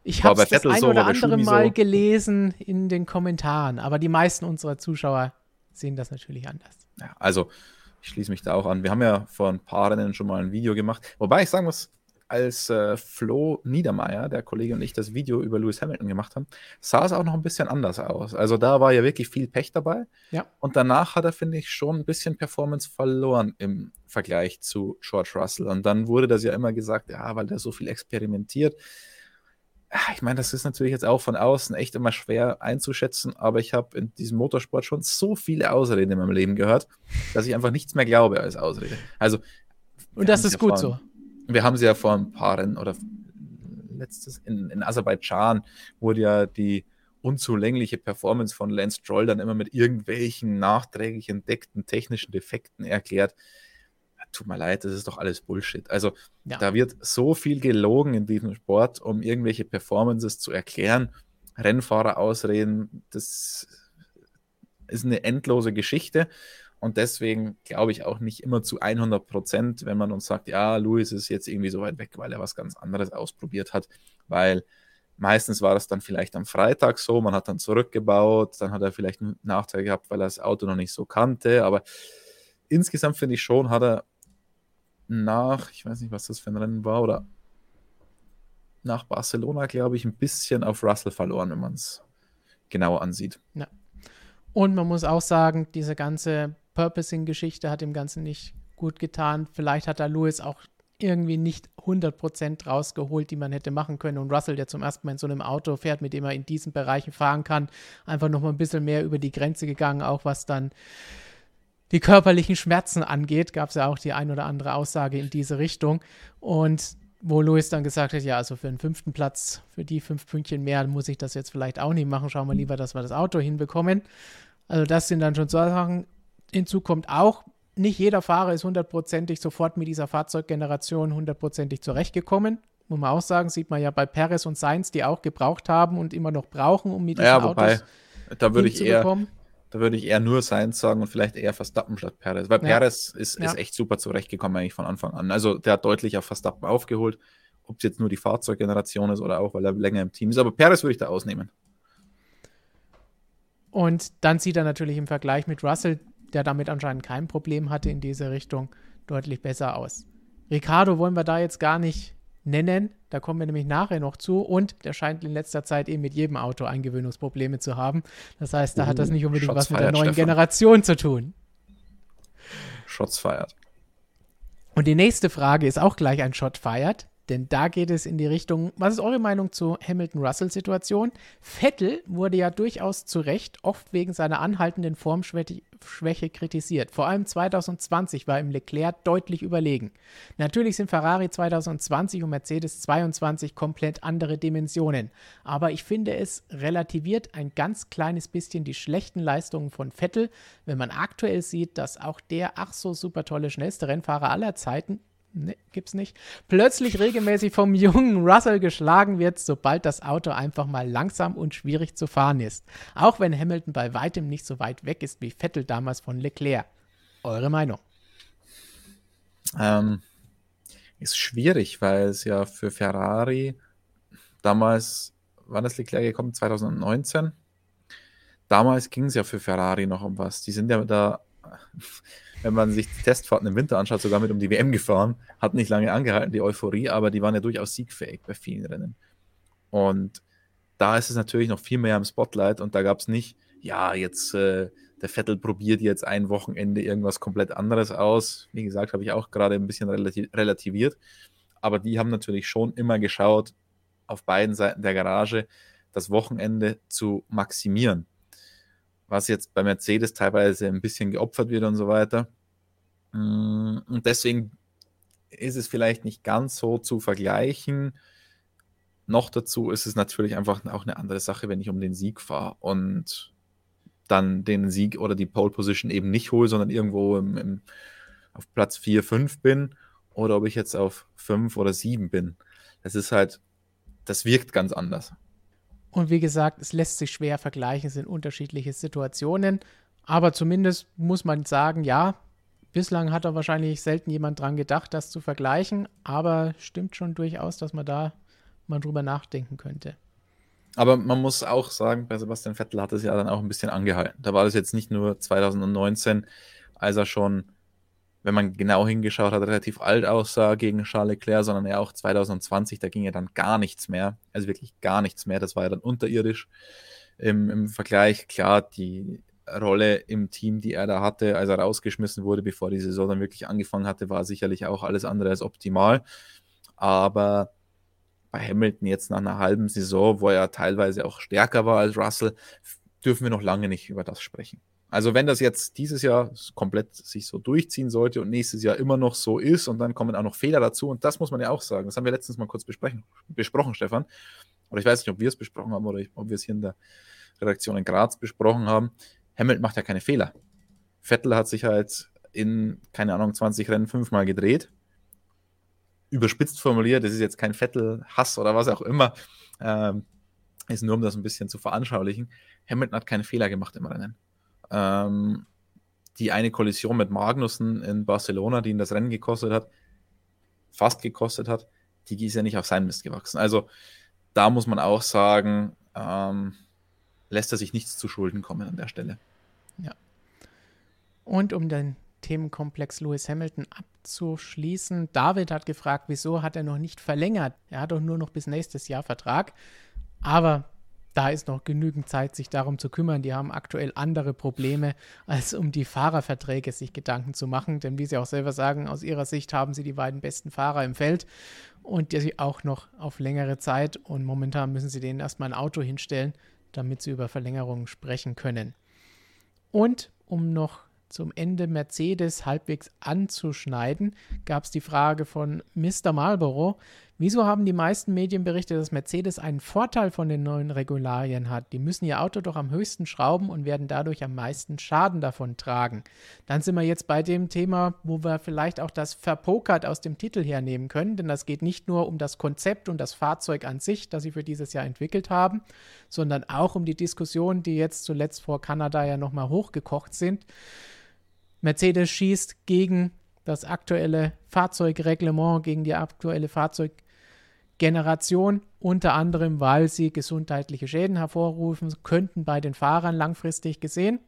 Ich habe es das ein oder andere Mal so. gelesen in den Kommentaren, aber die meisten unserer Zuschauer sehen das natürlich anders. Ja, also ich schließe mich da auch an. Wir haben ja vor ein paar Rennen schon mal ein Video gemacht. Wobei ich sagen muss, als äh, Flo Niedermeyer, der Kollege und ich, das Video über Lewis Hamilton gemacht haben, sah es auch noch ein bisschen anders aus. Also da war ja wirklich viel Pech dabei. Ja. Und danach hat er, finde ich, schon ein bisschen Performance verloren im Vergleich zu George Russell. Und dann wurde das ja immer gesagt, ja, weil der so viel experimentiert. Ich meine, das ist natürlich jetzt auch von außen echt immer schwer einzuschätzen, aber ich habe in diesem Motorsport schon so viele Ausreden in meinem Leben gehört, dass ich einfach nichts mehr glaube als Ausrede. Also. Und das ist ja gut vor, so. Wir haben sie ja vor ein paar Rennen oder letztes in, in Aserbaidschan wurde ja die unzulängliche Performance von Lance Stroll dann immer mit irgendwelchen nachträglich entdeckten technischen Defekten erklärt tut mir leid, das ist doch alles Bullshit. Also ja. da wird so viel gelogen in diesem Sport, um irgendwelche Performances zu erklären. Rennfahrer ausreden, das ist eine endlose Geschichte. Und deswegen glaube ich auch nicht immer zu 100 Prozent, wenn man uns sagt, ja, Louis ist jetzt irgendwie so weit weg, weil er was ganz anderes ausprobiert hat. Weil meistens war das dann vielleicht am Freitag so, man hat dann zurückgebaut, dann hat er vielleicht einen Nachteil gehabt, weil er das Auto noch nicht so kannte. Aber insgesamt finde ich schon, hat er nach, ich weiß nicht, was das für ein Rennen war, oder nach Barcelona, glaube ich, ein bisschen auf Russell verloren, wenn man es genau ansieht. Ja. Und man muss auch sagen, diese ganze Purposing-Geschichte hat dem Ganzen nicht gut getan. Vielleicht hat da Lewis auch irgendwie nicht 100% rausgeholt, die man hätte machen können. Und Russell, der zum ersten Mal in so einem Auto fährt, mit dem er in diesen Bereichen fahren kann, einfach noch mal ein bisschen mehr über die Grenze gegangen, auch was dann die körperlichen Schmerzen angeht, gab es ja auch die ein oder andere Aussage in diese Richtung. Und wo Louis dann gesagt hat, ja, also für einen fünften Platz, für die fünf Pünktchen mehr, muss ich das jetzt vielleicht auch nicht machen. Schauen wir lieber, dass wir das Auto hinbekommen. Also das sind dann schon so Sachen. Hinzu kommt auch, nicht jeder Fahrer ist hundertprozentig sofort mit dieser Fahrzeuggeneration hundertprozentig zurechtgekommen. muss man auch sagen, sieht man ja bei Perez und Sainz, die auch gebraucht haben und immer noch brauchen, um mit diesen ja, wobei, Autos da würde ich eher, da würde ich eher nur Sainz sagen und vielleicht eher Verstappen statt Perez, weil ja. Perez ist, ist echt super zurechtgekommen eigentlich von Anfang an. Also der hat deutlich auf Verstappen aufgeholt, ob es jetzt nur die Fahrzeuggeneration ist oder auch, weil er länger im Team ist. Aber Perez würde ich da ausnehmen. Und dann sieht er natürlich im Vergleich mit Russell, der damit anscheinend kein Problem hatte in diese Richtung, deutlich besser aus. Ricardo wollen wir da jetzt gar nicht nennen. Da kommen wir nämlich nachher noch zu. Und der scheint in letzter Zeit eben mit jedem Auto Eingewöhnungsprobleme zu haben. Das heißt, da uh, hat das nicht unbedingt Shots was mit der neuen Stefan. Generation zu tun. Shots feiert. Und die nächste Frage ist auch gleich ein Shot feiert. Denn da geht es in die Richtung, was ist eure Meinung zur Hamilton-Russell-Situation? Vettel wurde ja durchaus zu Recht oft wegen seiner anhaltenden Formschwäche kritisiert. Vor allem 2020 war ihm Leclerc deutlich überlegen. Natürlich sind Ferrari 2020 und Mercedes 22 komplett andere Dimensionen. Aber ich finde, es relativiert ein ganz kleines bisschen die schlechten Leistungen von Vettel, wenn man aktuell sieht, dass auch der ach so super tolle schnellste Rennfahrer aller Zeiten ne, gibt's nicht, plötzlich regelmäßig vom jungen Russell geschlagen wird, sobald das Auto einfach mal langsam und schwierig zu fahren ist. Auch wenn Hamilton bei weitem nicht so weit weg ist wie Vettel damals von Leclerc. Eure Meinung? Ähm, ist schwierig, weil es ja für Ferrari damals, wann ist Leclerc gekommen? 2019? Damals ging es ja für Ferrari noch um was. Die sind ja da wenn man sich die Testfahrten im Winter anschaut, sogar mit um die WM gefahren, hat nicht lange angehalten, die Euphorie, aber die waren ja durchaus siegfähig bei vielen Rennen. Und da ist es natürlich noch viel mehr im Spotlight und da gab es nicht, ja, jetzt äh, der Vettel probiert jetzt ein Wochenende irgendwas komplett anderes aus. Wie gesagt, habe ich auch gerade ein bisschen relativiert. Aber die haben natürlich schon immer geschaut, auf beiden Seiten der Garage das Wochenende zu maximieren was jetzt bei Mercedes teilweise ein bisschen geopfert wird und so weiter. Mm, und deswegen ist es vielleicht nicht ganz so zu vergleichen. Noch dazu ist es natürlich einfach auch eine andere Sache, wenn ich um den Sieg fahre und dann den Sieg oder die Pole Position eben nicht hole, sondern irgendwo im, im, auf Platz 4, 5 bin oder ob ich jetzt auf 5 oder 7 bin. Das ist halt, das wirkt ganz anders. Und wie gesagt, es lässt sich schwer vergleichen, es sind unterschiedliche Situationen. Aber zumindest muss man sagen, ja, bislang hat da wahrscheinlich selten jemand dran gedacht, das zu vergleichen. Aber stimmt schon durchaus, dass man da mal drüber nachdenken könnte. Aber man muss auch sagen, bei Sebastian Vettel hat es ja dann auch ein bisschen angehalten. Da war das jetzt nicht nur 2019, als er schon wenn man genau hingeschaut hat, relativ alt aussah gegen Charles Leclerc, sondern ja auch 2020, da ging ja dann gar nichts mehr. Also wirklich gar nichts mehr. Das war ja dann unterirdisch im, im Vergleich. Klar, die Rolle im Team, die er da hatte, als er rausgeschmissen wurde, bevor die Saison dann wirklich angefangen hatte, war sicherlich auch alles andere als optimal. Aber bei Hamilton jetzt nach einer halben Saison, wo er teilweise auch stärker war als Russell, dürfen wir noch lange nicht über das sprechen. Also wenn das jetzt dieses Jahr komplett sich so durchziehen sollte und nächstes Jahr immer noch so ist und dann kommen auch noch Fehler dazu und das muss man ja auch sagen. Das haben wir letztens mal kurz besprochen, Stefan. Oder ich weiß nicht, ob wir es besprochen haben oder ob wir es hier in der Redaktion in Graz besprochen haben. Hamilton macht ja keine Fehler. Vettel hat sich halt in, keine Ahnung, 20 Rennen fünfmal gedreht. Überspitzt formuliert, das ist jetzt kein Vettel-Hass oder was auch immer. Ähm, ist nur, um das ein bisschen zu veranschaulichen. Hamilton hat keine Fehler gemacht im Rennen. Ähm, die eine Kollision mit Magnussen in Barcelona, die ihn das Rennen gekostet hat, fast gekostet hat, die ist ja nicht auf seinen Mist gewachsen. Also da muss man auch sagen, ähm, lässt er sich nichts zu Schulden kommen an der Stelle. Ja. Und um den Themenkomplex Lewis Hamilton abzuschließen, David hat gefragt, wieso hat er noch nicht verlängert? Er hat doch nur noch bis nächstes Jahr Vertrag. Aber da ist noch genügend Zeit, sich darum zu kümmern. Die haben aktuell andere Probleme, als um die Fahrerverträge sich Gedanken zu machen. Denn wie sie auch selber sagen, aus ihrer Sicht haben sie die beiden besten Fahrer im Feld und die auch noch auf längere Zeit. Und momentan müssen sie denen erstmal ein Auto hinstellen, damit sie über Verlängerungen sprechen können. Und um noch zum Ende Mercedes halbwegs anzuschneiden, gab es die Frage von Mr. Marlboro, Wieso haben die meisten Medien berichtet, dass Mercedes einen Vorteil von den neuen Regularien hat? Die müssen ihr Auto doch am höchsten schrauben und werden dadurch am meisten Schaden davon tragen. Dann sind wir jetzt bei dem Thema, wo wir vielleicht auch das Verpokert aus dem Titel hernehmen können, denn das geht nicht nur um das Konzept und das Fahrzeug an sich, das sie für dieses Jahr entwickelt haben, sondern auch um die Diskussionen, die jetzt zuletzt vor Kanada ja nochmal hochgekocht sind. Mercedes schießt gegen das aktuelle Fahrzeugreglement, gegen die aktuelle Fahrzeug Generation, unter anderem, weil sie gesundheitliche Schäden hervorrufen könnten bei den Fahrern langfristig gesehen.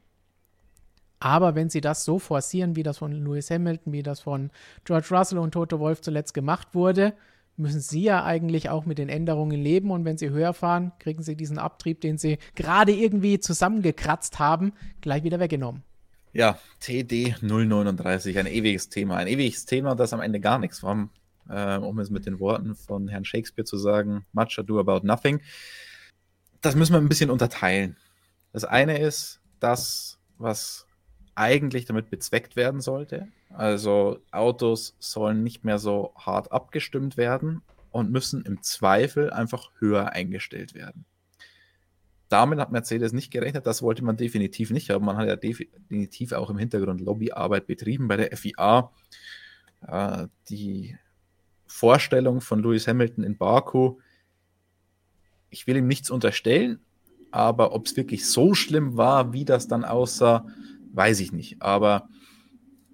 Aber wenn sie das so forcieren, wie das von Lewis Hamilton, wie das von George Russell und Toto Wolf zuletzt gemacht wurde, müssen sie ja eigentlich auch mit den Änderungen leben. Und wenn sie höher fahren, kriegen sie diesen Abtrieb, den sie gerade irgendwie zusammengekratzt haben, gleich wieder weggenommen. Ja, TD 039, ein ewiges Thema. Ein ewiges Thema, das am Ende gar nichts war äh, um es mit den Worten von Herrn Shakespeare zu sagen, much ado about nothing. Das müssen wir ein bisschen unterteilen. Das eine ist das, was eigentlich damit bezweckt werden sollte. Also Autos sollen nicht mehr so hart abgestimmt werden und müssen im Zweifel einfach höher eingestellt werden. Damit hat Mercedes nicht gerechnet, das wollte man definitiv nicht haben. Man hat ja definitiv auch im Hintergrund Lobbyarbeit betrieben bei der FIA. Äh, die Vorstellung von Lewis Hamilton in Baku. Ich will ihm nichts unterstellen, aber ob es wirklich so schlimm war, wie das dann aussah, weiß ich nicht. Aber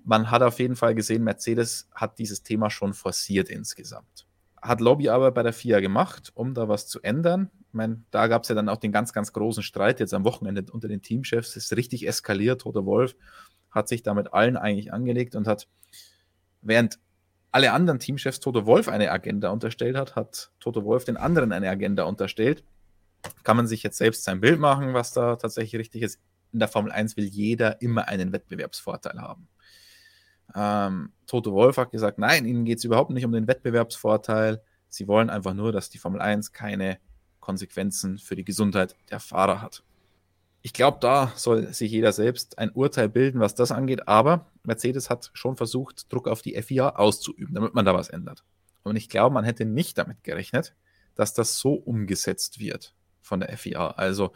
man hat auf jeden Fall gesehen, Mercedes hat dieses Thema schon forciert insgesamt. Hat Lobby aber bei der FIA gemacht, um da was zu ändern. Ich meine, da gab es ja dann auch den ganz, ganz großen Streit jetzt am Wochenende unter den Teamchefs. Es ist richtig eskaliert. Toto Wolf hat sich damit allen eigentlich angelegt und hat, während alle anderen Teamchefs Toto Wolf eine Agenda unterstellt hat, hat Toto Wolf den anderen eine Agenda unterstellt. Kann man sich jetzt selbst sein Bild machen, was da tatsächlich richtig ist. In der Formel 1 will jeder immer einen Wettbewerbsvorteil haben. Ähm, Toto Wolf hat gesagt, nein, ihnen geht es überhaupt nicht um den Wettbewerbsvorteil. Sie wollen einfach nur, dass die Formel 1 keine Konsequenzen für die Gesundheit der Fahrer hat ich glaube, da soll sich jeder selbst ein Urteil bilden, was das angeht. Aber Mercedes hat schon versucht, Druck auf die FIA auszuüben, damit man da was ändert. Und ich glaube, man hätte nicht damit gerechnet, dass das so umgesetzt wird von der FIA. Also,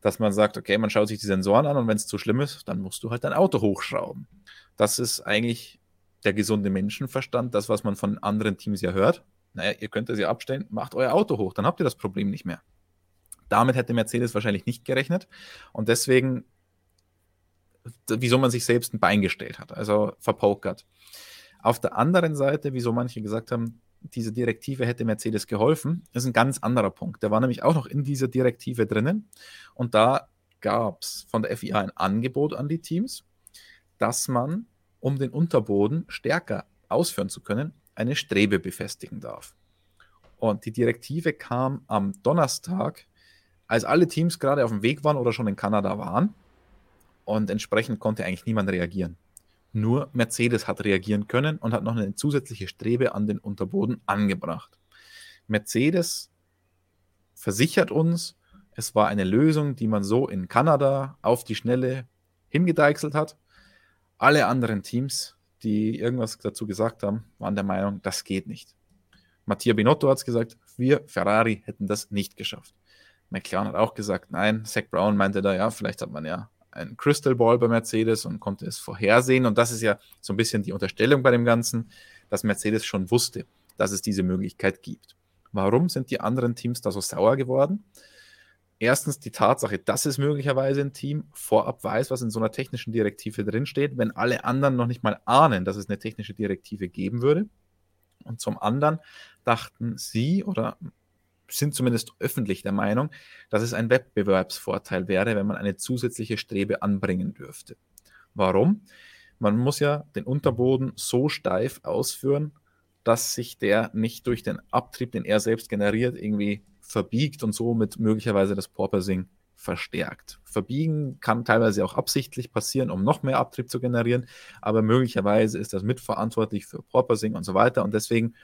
dass man sagt, okay, man schaut sich die Sensoren an und wenn es zu schlimm ist, dann musst du halt dein Auto hochschrauben. Das ist eigentlich der gesunde Menschenverstand, das, was man von anderen Teams ja hört. Naja, ihr könnt es ja abstellen, macht euer Auto hoch, dann habt ihr das Problem nicht mehr. Damit hätte Mercedes wahrscheinlich nicht gerechnet. Und deswegen, wieso man sich selbst ein Bein gestellt hat, also verpokert. Auf der anderen Seite, wieso manche gesagt haben, diese Direktive hätte Mercedes geholfen, ist ein ganz anderer Punkt. Der war nämlich auch noch in dieser Direktive drinnen. Und da gab es von der FIA ein Angebot an die Teams, dass man, um den Unterboden stärker ausführen zu können, eine Strebe befestigen darf. Und die Direktive kam am Donnerstag als alle Teams gerade auf dem Weg waren oder schon in Kanada waren. Und entsprechend konnte eigentlich niemand reagieren. Nur Mercedes hat reagieren können und hat noch eine zusätzliche Strebe an den Unterboden angebracht. Mercedes versichert uns, es war eine Lösung, die man so in Kanada auf die Schnelle hingedeichselt hat. Alle anderen Teams, die irgendwas dazu gesagt haben, waren der Meinung, das geht nicht. Mattia Binotto hat es gesagt, wir Ferrari hätten das nicht geschafft. McLaren hat auch gesagt, nein. Zach Brown meinte da, ja, vielleicht hat man ja ein Crystal Ball bei Mercedes und konnte es vorhersehen. Und das ist ja so ein bisschen die Unterstellung bei dem Ganzen, dass Mercedes schon wusste, dass es diese Möglichkeit gibt. Warum sind die anderen Teams da so sauer geworden? Erstens die Tatsache, dass es möglicherweise ein Team vorab weiß, was in so einer technischen Direktive drinsteht, wenn alle anderen noch nicht mal ahnen, dass es eine technische Direktive geben würde. Und zum anderen dachten sie oder sind zumindest öffentlich der Meinung, dass es ein Wettbewerbsvorteil wäre, wenn man eine zusätzliche Strebe anbringen dürfte. Warum? Man muss ja den Unterboden so steif ausführen, dass sich der nicht durch den Abtrieb, den er selbst generiert, irgendwie verbiegt und somit möglicherweise das Porpoising verstärkt. Verbiegen kann teilweise auch absichtlich passieren, um noch mehr Abtrieb zu generieren, aber möglicherweise ist das mitverantwortlich für Porpoising und so weiter und deswegen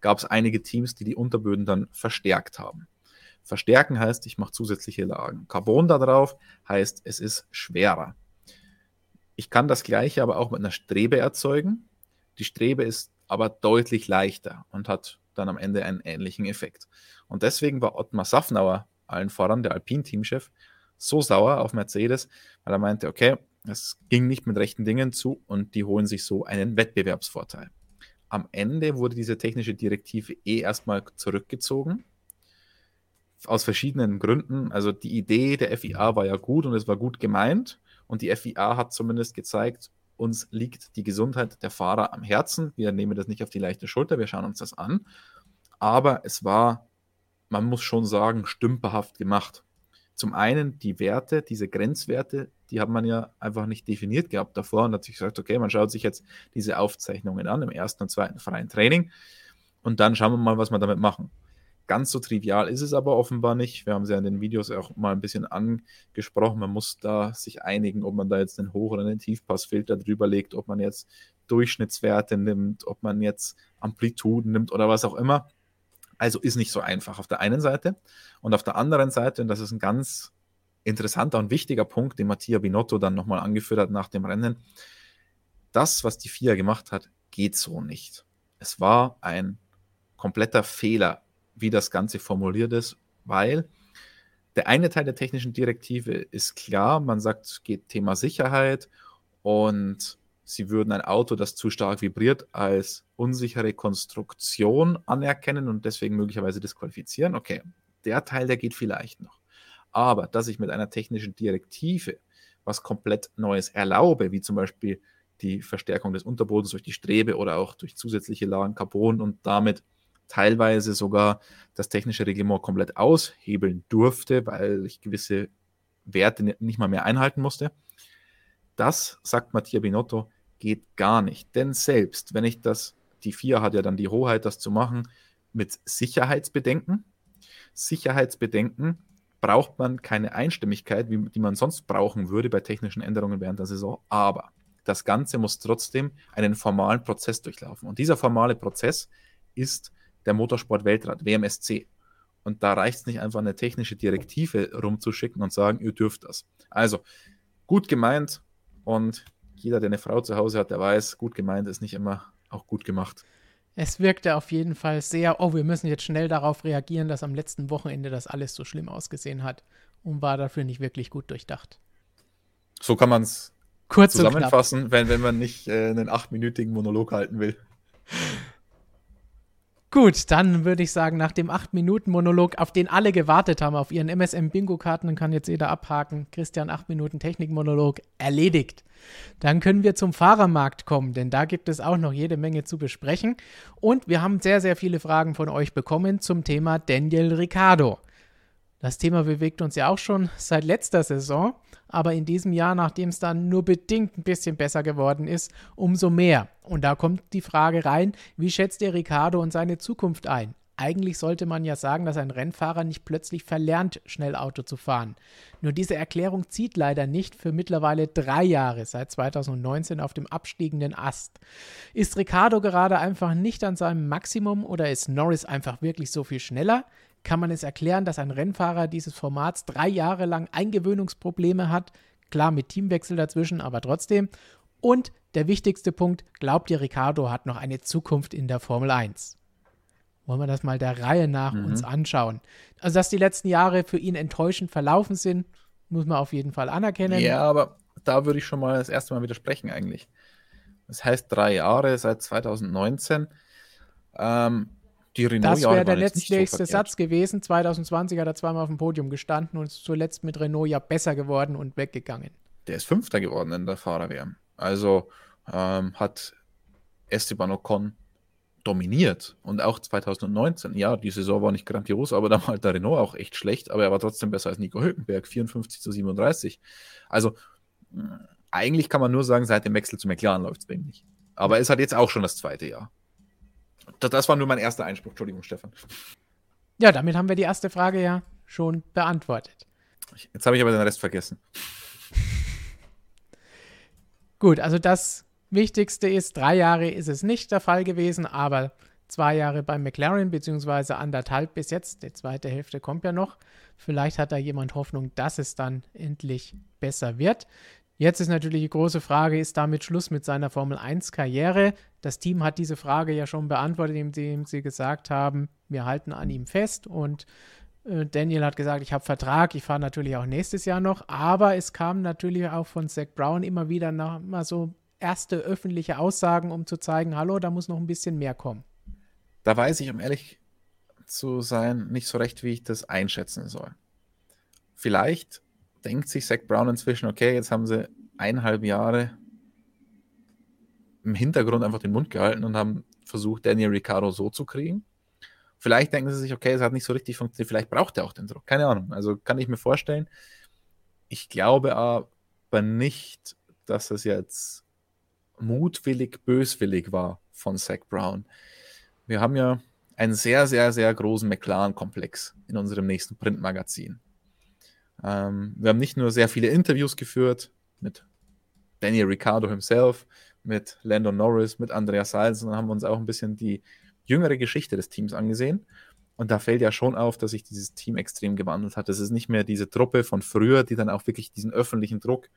gab es einige Teams, die die Unterböden dann verstärkt haben. Verstärken heißt, ich mache zusätzliche Lagen. Carbon da drauf heißt, es ist schwerer. Ich kann das gleiche aber auch mit einer Strebe erzeugen. Die Strebe ist aber deutlich leichter und hat dann am Ende einen ähnlichen Effekt. Und deswegen war Ottmar Safnauer, allen voran der Alpin-Teamchef, so sauer auf Mercedes, weil er meinte, okay, es ging nicht mit rechten Dingen zu und die holen sich so einen Wettbewerbsvorteil. Am Ende wurde diese technische Direktive eh erstmal zurückgezogen. Aus verschiedenen Gründen. Also die Idee der FIA war ja gut und es war gut gemeint. Und die FIA hat zumindest gezeigt, uns liegt die Gesundheit der Fahrer am Herzen. Wir nehmen das nicht auf die leichte Schulter, wir schauen uns das an. Aber es war, man muss schon sagen, stümperhaft gemacht. Zum einen die Werte, diese Grenzwerte, die hat man ja einfach nicht definiert gehabt davor und hat sich gesagt, okay, man schaut sich jetzt diese Aufzeichnungen an im ersten und zweiten freien Training und dann schauen wir mal, was wir damit machen. Ganz so trivial ist es aber offenbar nicht. Wir haben es ja in den Videos auch mal ein bisschen angesprochen. Man muss da sich einigen, ob man da jetzt einen Hoch- oder einen Tiefpassfilter drüber legt, ob man jetzt Durchschnittswerte nimmt, ob man jetzt Amplituden nimmt oder was auch immer. Also ist nicht so einfach auf der einen Seite. Und auf der anderen Seite, und das ist ein ganz interessanter und wichtiger Punkt, den Mattia Binotto dann nochmal angeführt hat nach dem Rennen, das, was die FIA gemacht hat, geht so nicht. Es war ein kompletter Fehler wie das Ganze formuliert ist, weil der eine Teil der technischen Direktive ist klar, man sagt, es geht Thema Sicherheit und sie würden ein Auto, das zu stark vibriert, als unsichere Konstruktion anerkennen und deswegen möglicherweise disqualifizieren. Okay, der Teil, der geht vielleicht noch. Aber dass ich mit einer technischen Direktive was komplett Neues erlaube, wie zum Beispiel die Verstärkung des Unterbodens durch die Strebe oder auch durch zusätzliche Lagen Carbon und damit teilweise sogar das technische Reglement komplett aushebeln durfte, weil ich gewisse Werte nicht mal mehr einhalten musste. Das, sagt Mattia Binotto, geht gar nicht. Denn selbst wenn ich das, die FIA hat ja dann die Hoheit, das zu machen, mit Sicherheitsbedenken. Sicherheitsbedenken braucht man keine Einstimmigkeit, wie, die man sonst brauchen würde bei technischen Änderungen während der Saison. Aber das Ganze muss trotzdem einen formalen Prozess durchlaufen. Und dieser formale Prozess ist der Motorsport-Weltrat, WMSC. Und da reicht es nicht einfach eine technische Direktive rumzuschicken und sagen, ihr dürft das. Also, gut gemeint und jeder, der eine Frau zu Hause hat, der weiß, gut gemeint ist nicht immer auch gut gemacht. Es wirkte auf jeden Fall sehr, oh, wir müssen jetzt schnell darauf reagieren, dass am letzten Wochenende das alles so schlimm ausgesehen hat und war dafür nicht wirklich gut durchdacht. So kann man es zusammenfassen, wenn, wenn man nicht äh, einen achtminütigen Monolog halten will. Gut, dann würde ich sagen, nach dem 8-Minuten-Monolog, auf den alle gewartet haben, auf ihren MSM-Bingo-Karten, kann jetzt jeder abhaken. Christian, 8 Minuten Technik-Monolog, erledigt. Dann können wir zum Fahrermarkt kommen, denn da gibt es auch noch jede Menge zu besprechen. Und wir haben sehr, sehr viele Fragen von euch bekommen zum Thema Daniel Ricciardo. Das Thema bewegt uns ja auch schon seit letzter Saison, aber in diesem Jahr, nachdem es dann nur bedingt ein bisschen besser geworden ist, umso mehr. Und da kommt die Frage rein, wie schätzt ihr Ricardo und seine Zukunft ein? Eigentlich sollte man ja sagen, dass ein Rennfahrer nicht plötzlich verlernt, schnell Auto zu fahren. Nur diese Erklärung zieht leider nicht für mittlerweile drei Jahre, seit 2019 auf dem abstiegenden Ast. Ist Ricardo gerade einfach nicht an seinem Maximum oder ist Norris einfach wirklich so viel schneller? Kann man es erklären, dass ein Rennfahrer dieses Formats drei Jahre lang Eingewöhnungsprobleme hat. Klar, mit Teamwechsel dazwischen, aber trotzdem. Und der wichtigste Punkt, glaubt ihr, Ricardo hat noch eine Zukunft in der Formel 1? Wollen wir das mal der Reihe nach mhm. uns anschauen? Also, dass die letzten Jahre für ihn enttäuschend verlaufen sind, muss man auf jeden Fall anerkennen. Ja, aber da würde ich schon mal das erste Mal widersprechen eigentlich. Das heißt drei Jahre seit 2019. Ähm, die Renault das wäre der letztnächste so Satz gewesen. 2020 hat er zweimal auf dem Podium gestanden und ist zuletzt mit Renault ja besser geworden und weggegangen. Der ist Fünfter geworden in der Fahrer-WM. Also ähm, hat Esteban Ocon dominiert. Und auch 2019, ja, die Saison war nicht grandios, aber da war halt der Renault auch echt schlecht, aber er war trotzdem besser als Nico Hülkenberg, 54 zu 37. Also eigentlich kann man nur sagen, seit dem Wechsel zu McLaren läuft es bei ihm nicht. Aber es hat jetzt auch schon das zweite Jahr. Das war nur mein erster Einspruch. Entschuldigung, Stefan. Ja, damit haben wir die erste Frage ja schon beantwortet. Jetzt habe ich aber den Rest vergessen. Gut, also das Wichtigste ist, drei Jahre ist es nicht der Fall gewesen, aber zwei Jahre beim McLaren, beziehungsweise anderthalb bis jetzt. Die zweite Hälfte kommt ja noch. Vielleicht hat da jemand Hoffnung, dass es dann endlich besser wird. Jetzt ist natürlich die große Frage, ist damit Schluss mit seiner Formel 1-Karriere? Das Team hat diese Frage ja schon beantwortet, indem sie gesagt haben, wir halten an ihm fest und äh, Daniel hat gesagt, ich habe Vertrag, ich fahre natürlich auch nächstes Jahr noch, aber es kam natürlich auch von Zach Brown immer wieder noch mal so erste öffentliche Aussagen, um zu zeigen, hallo, da muss noch ein bisschen mehr kommen. Da weiß ich, um ehrlich zu sein, nicht so recht, wie ich das einschätzen soll. Vielleicht denkt sich Zach Brown inzwischen, okay, jetzt haben sie eineinhalb Jahre im Hintergrund einfach den Mund gehalten und haben versucht, Daniel Ricciardo so zu kriegen. Vielleicht denken sie sich, okay, es hat nicht so richtig funktioniert, vielleicht braucht er auch den Druck. Keine Ahnung. Also kann ich mir vorstellen. Ich glaube aber nicht, dass es jetzt mutwillig, böswillig war von Zach Brown. Wir haben ja einen sehr, sehr, sehr großen McLaren-Komplex in unserem nächsten Printmagazin. Ähm, wir haben nicht nur sehr viele Interviews geführt mit Daniel Ricciardo himself, mit Lando Norris, mit Andreas Seil, sondern haben uns auch ein bisschen die jüngere Geschichte des Teams angesehen. Und da fällt ja schon auf, dass sich dieses Team extrem gewandelt hat. Es ist nicht mehr diese Truppe von früher, die dann auch wirklich diesen öffentlichen Druck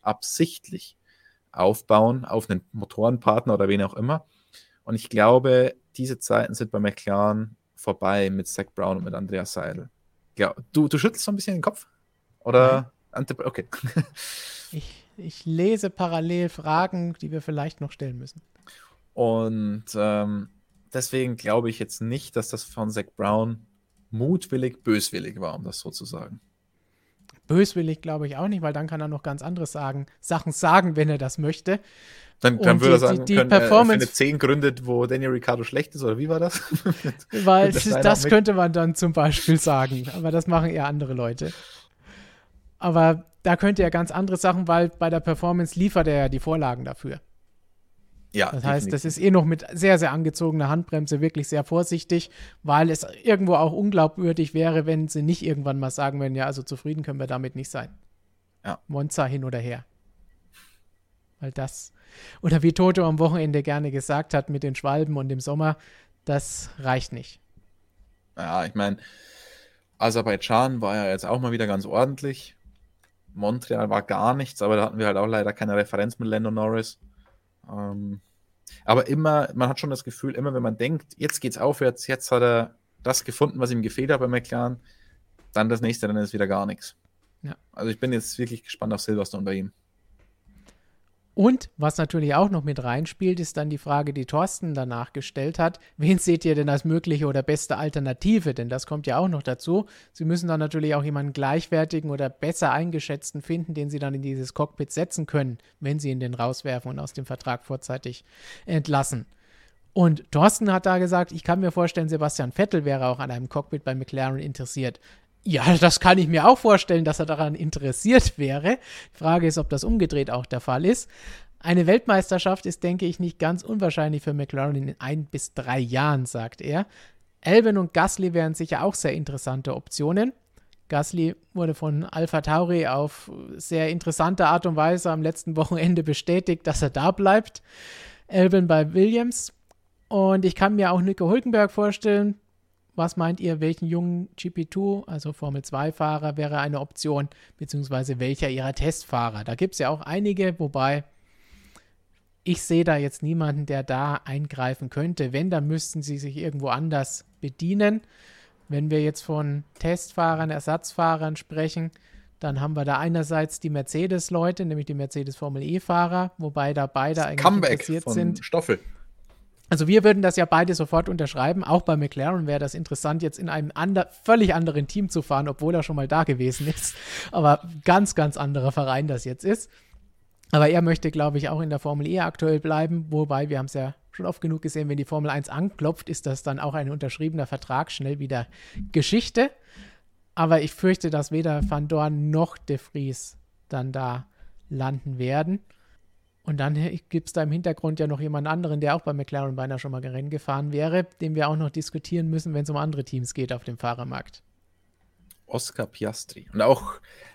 absichtlich aufbauen auf einen Motorenpartner oder wen auch immer. Und ich glaube, diese Zeiten sind bei McLaren vorbei mit Zach Brown und mit Andreas Seidel. Ja, du, du schüttelst so ein bisschen den Kopf? Oder? Okay. ich, ich lese parallel Fragen, die wir vielleicht noch stellen müssen. Und ähm, deswegen glaube ich jetzt nicht, dass das von Zach Brown mutwillig, böswillig war, um das so zu sagen. Böswillig glaube ich auch nicht, weil dann kann er noch ganz andere sagen, Sachen sagen, wenn er das möchte. Dann, dann würde er sagen, die, die können, Performance, er zehn Gründe, wo Daniel Ricciardo schlecht ist, oder wie war das? weil das könnte man dann zum Beispiel sagen, aber das machen eher andere Leute. Aber da könnte er ganz andere Sachen, weil bei der Performance liefert er ja die Vorlagen dafür. Ja, das heißt, definitiv. das ist eh noch mit sehr, sehr angezogener Handbremse wirklich sehr vorsichtig, weil es irgendwo auch unglaubwürdig wäre, wenn sie nicht irgendwann mal sagen würden, ja, also zufrieden können wir damit nicht sein. Ja. Monza hin oder her. Weil das, oder wie Toto am Wochenende gerne gesagt hat mit den Schwalben und dem Sommer, das reicht nicht. Ja, ich meine, Aserbaidschan war ja jetzt auch mal wieder ganz ordentlich. Montreal war gar nichts, aber da hatten wir halt auch leider keine Referenz mit Lando Norris. Ähm, aber immer, man hat schon das Gefühl, immer wenn man denkt, jetzt geht's aufwärts, jetzt hat er das gefunden, was ihm gefehlt hat bei McLaren, dann das nächste, dann ist wieder gar nichts. Ja. Also ich bin jetzt wirklich gespannt auf Silverstone bei ihm. Und was natürlich auch noch mit reinspielt, ist dann die Frage, die Thorsten danach gestellt hat. Wen seht ihr denn als mögliche oder beste Alternative? Denn das kommt ja auch noch dazu. Sie müssen dann natürlich auch jemanden gleichwertigen oder besser eingeschätzten finden, den Sie dann in dieses Cockpit setzen können, wenn Sie ihn denn rauswerfen und aus dem Vertrag vorzeitig entlassen. Und Thorsten hat da gesagt, ich kann mir vorstellen, Sebastian Vettel wäre auch an einem Cockpit bei McLaren interessiert. Ja, das kann ich mir auch vorstellen, dass er daran interessiert wäre. Die Frage ist, ob das umgedreht auch der Fall ist. Eine Weltmeisterschaft ist, denke ich, nicht ganz unwahrscheinlich für McLaren in ein bis drei Jahren, sagt er. Elben und Gasly wären sicher auch sehr interessante Optionen. Gasly wurde von Alpha Tauri auf sehr interessante Art und Weise am letzten Wochenende bestätigt, dass er da bleibt. Elben bei Williams. Und ich kann mir auch Nico Hulkenberg vorstellen, was meint ihr, welchen jungen GP2, also Formel 2-Fahrer, wäre eine Option, beziehungsweise welcher ihrer Testfahrer? Da gibt es ja auch einige, wobei ich sehe da jetzt niemanden, der da eingreifen könnte. Wenn, dann müssten sie sich irgendwo anders bedienen. Wenn wir jetzt von Testfahrern, Ersatzfahrern sprechen, dann haben wir da einerseits die Mercedes-Leute, nämlich die Mercedes Formel E-Fahrer, wobei da beide eigentlich Comeback interessiert von sind. Stoffel. Also wir würden das ja beide sofort unterschreiben. Auch bei McLaren wäre das interessant, jetzt in einem ander, völlig anderen Team zu fahren, obwohl er schon mal da gewesen ist. Aber ganz, ganz anderer Verein das jetzt ist. Aber er möchte, glaube ich, auch in der Formel E aktuell bleiben. Wobei, wir haben es ja schon oft genug gesehen, wenn die Formel 1 anklopft, ist das dann auch ein unterschriebener Vertrag schnell wieder Geschichte. Aber ich fürchte, dass weder Van Dorn noch De Vries dann da landen werden. Und dann gibt es da im Hintergrund ja noch jemand anderen, der auch bei McLaren beinahe schon mal Rennen gefahren wäre, den wir auch noch diskutieren müssen, wenn es um andere Teams geht auf dem Fahrermarkt. Oscar Piastri. Und auch,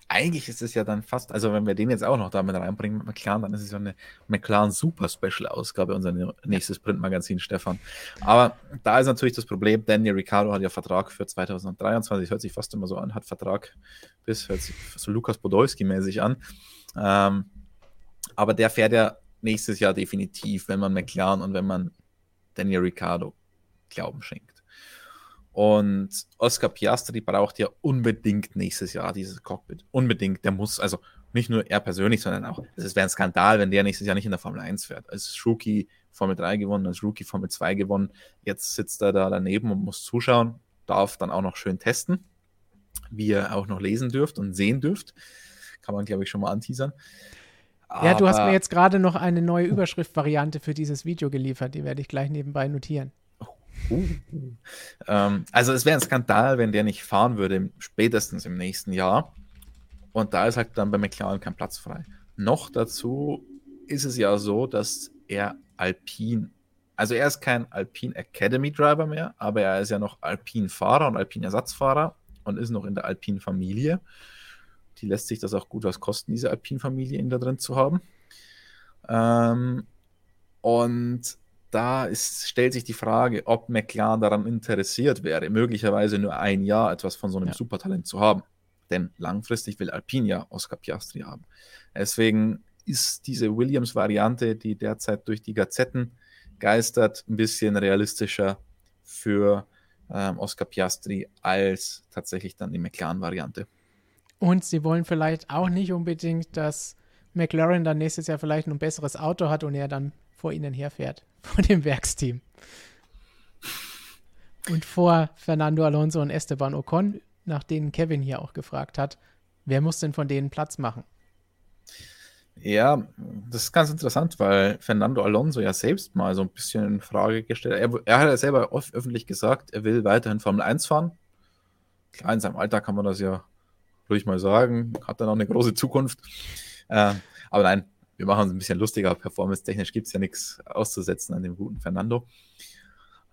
eigentlich ist es ja dann fast, also wenn wir den jetzt auch noch damit reinbringen mit McLaren, dann ist es ja eine McLaren Super Special Ausgabe, unser nächstes Printmagazin, Stefan. Aber da ist natürlich das Problem, Daniel Ricciardo hat ja Vertrag für 2023, hört sich fast immer so an, hat Vertrag bis, hört sich so Lukas Podolski mäßig an. Ähm, Aber der fährt ja nächstes Jahr definitiv, wenn man McLaren und wenn man Daniel Ricciardo Glauben schenkt. Und Oscar Piastri braucht ja unbedingt nächstes Jahr dieses Cockpit. Unbedingt. Der muss, also nicht nur er persönlich, sondern auch, es wäre ein Skandal, wenn der nächstes Jahr nicht in der Formel 1 fährt. Als Rookie Formel 3 gewonnen, als Rookie Formel 2 gewonnen. Jetzt sitzt er da daneben und muss zuschauen, darf dann auch noch schön testen, wie ihr auch noch lesen dürft und sehen dürft. Kann man, glaube ich, schon mal anteasern. Ja, du hast mir jetzt gerade noch eine neue Überschriftvariante für dieses Video geliefert. Die werde ich gleich nebenbei notieren. Uh, uh. Ähm, also es wäre ein Skandal, wenn der nicht fahren würde, spätestens im nächsten Jahr. Und da ist halt dann bei McLaren kein Platz frei. Noch dazu ist es ja so, dass er Alpin, also er ist kein Alpin Academy Driver mehr, aber er ist ja noch Alpin Fahrer und Alpin Ersatzfahrer und ist noch in der Alpin Familie. Die lässt sich das auch gut was kosten, diese Alpin Familie in da drin zu haben. Ähm, und da ist, stellt sich die Frage, ob McLaren daran interessiert wäre, möglicherweise nur ein Jahr etwas von so einem ja. Supertalent zu haben. Denn langfristig will Alpine ja Oscar Piastri haben. Deswegen ist diese Williams-Variante, die derzeit durch die Gazetten geistert, ein bisschen realistischer für ähm, Oscar Piastri als tatsächlich dann die McLaren-Variante. Und sie wollen vielleicht auch nicht unbedingt, dass McLaren dann nächstes Jahr vielleicht ein besseres Auto hat und er dann vor ihnen herfährt, vor dem Werksteam. Und vor Fernando Alonso und Esteban Ocon, nach denen Kevin hier auch gefragt hat, wer muss denn von denen Platz machen? Ja, das ist ganz interessant, weil Fernando Alonso ja selbst mal so ein bisschen in Frage gestellt hat. Er, er hat ja selber öffentlich gesagt, er will weiterhin Formel 1 fahren. Klar, in seinem Alter kann man das ja ruhig mal sagen. Hat dann auch eine große Zukunft. Äh, aber nein, wir machen es ein bisschen lustiger. Performance-technisch gibt es ja nichts auszusetzen an dem guten Fernando.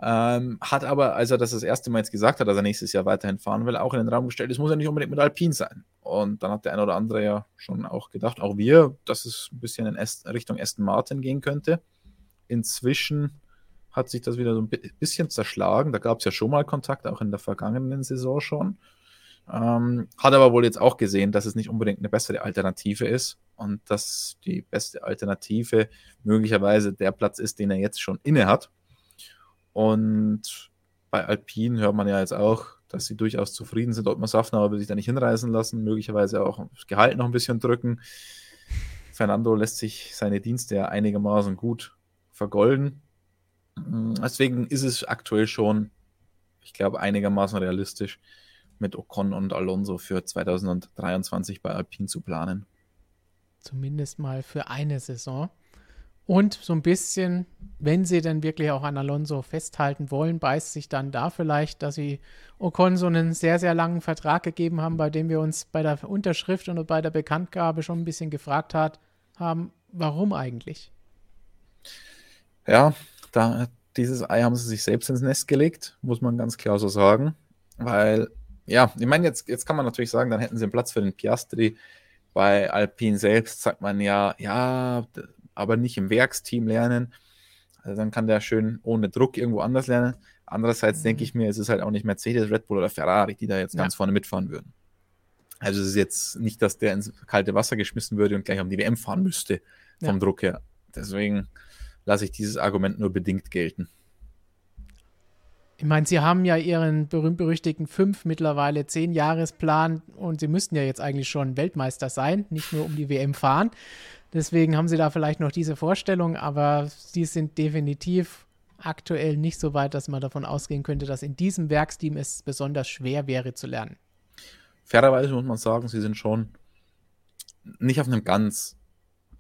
Ähm, hat aber, als er das das erste Mal jetzt gesagt hat, dass er nächstes Jahr weiterhin fahren will, auch in den Raum gestellt, es muss ja nicht unbedingt mit Alpine sein. Und dann hat der eine oder andere ja schon auch gedacht, auch wir, dass es ein bisschen in Est Richtung Aston Martin gehen könnte. Inzwischen hat sich das wieder so ein bisschen zerschlagen. Da gab es ja schon mal Kontakt, auch in der vergangenen Saison schon. Ähm, hat aber wohl jetzt auch gesehen, dass es nicht unbedingt eine bessere Alternative ist und dass die beste Alternative möglicherweise der Platz ist, den er jetzt schon inne hat. Und bei Alpine hört man ja jetzt auch, dass sie durchaus zufrieden sind. Ottmar Safnauer will sich da nicht hinreißen lassen, möglicherweise auch das Gehalt noch ein bisschen drücken. Fernando lässt sich seine Dienste ja einigermaßen gut vergolden. Deswegen ist es aktuell schon, ich glaube, einigermaßen realistisch, mit Ocon und Alonso für 2023 bei Alpine zu planen. Zumindest mal für eine Saison. Und so ein bisschen, wenn sie dann wirklich auch an Alonso festhalten wollen, beißt sich dann da vielleicht, dass sie Ocon so einen sehr, sehr langen Vertrag gegeben haben, bei dem wir uns bei der Unterschrift und bei der Bekanntgabe schon ein bisschen gefragt hat, haben, warum eigentlich? Ja, da, dieses Ei haben sie sich selbst ins Nest gelegt, muss man ganz klar so sagen. Weil, ja, ich meine, jetzt, jetzt kann man natürlich sagen, dann hätten sie einen Platz für den Piastri. Bei Alpine selbst sagt man ja, ja, aber nicht im Werksteam lernen. Also dann kann der schön ohne Druck irgendwo anders lernen. Andererseits mhm. denke ich mir, es ist halt auch nicht Mercedes, Red Bull oder Ferrari, die da jetzt ganz vorne mitfahren würden. Also es ist jetzt nicht, dass der ins kalte Wasser geschmissen würde und gleich um die WM fahren müsste, vom ja. Druck her. Deswegen lasse ich dieses Argument nur bedingt gelten. Ich meine, sie haben ja ihren berühmt-berüchtigten fünf, mittlerweile zehn Jahresplan und sie müssten ja jetzt eigentlich schon Weltmeister sein, nicht nur um die WM fahren. Deswegen haben sie da vielleicht noch diese Vorstellung, aber sie sind definitiv aktuell nicht so weit, dass man davon ausgehen könnte, dass in diesem Werksteam es besonders schwer wäre zu lernen. Fairerweise muss man sagen, sie sind schon nicht auf einem ganz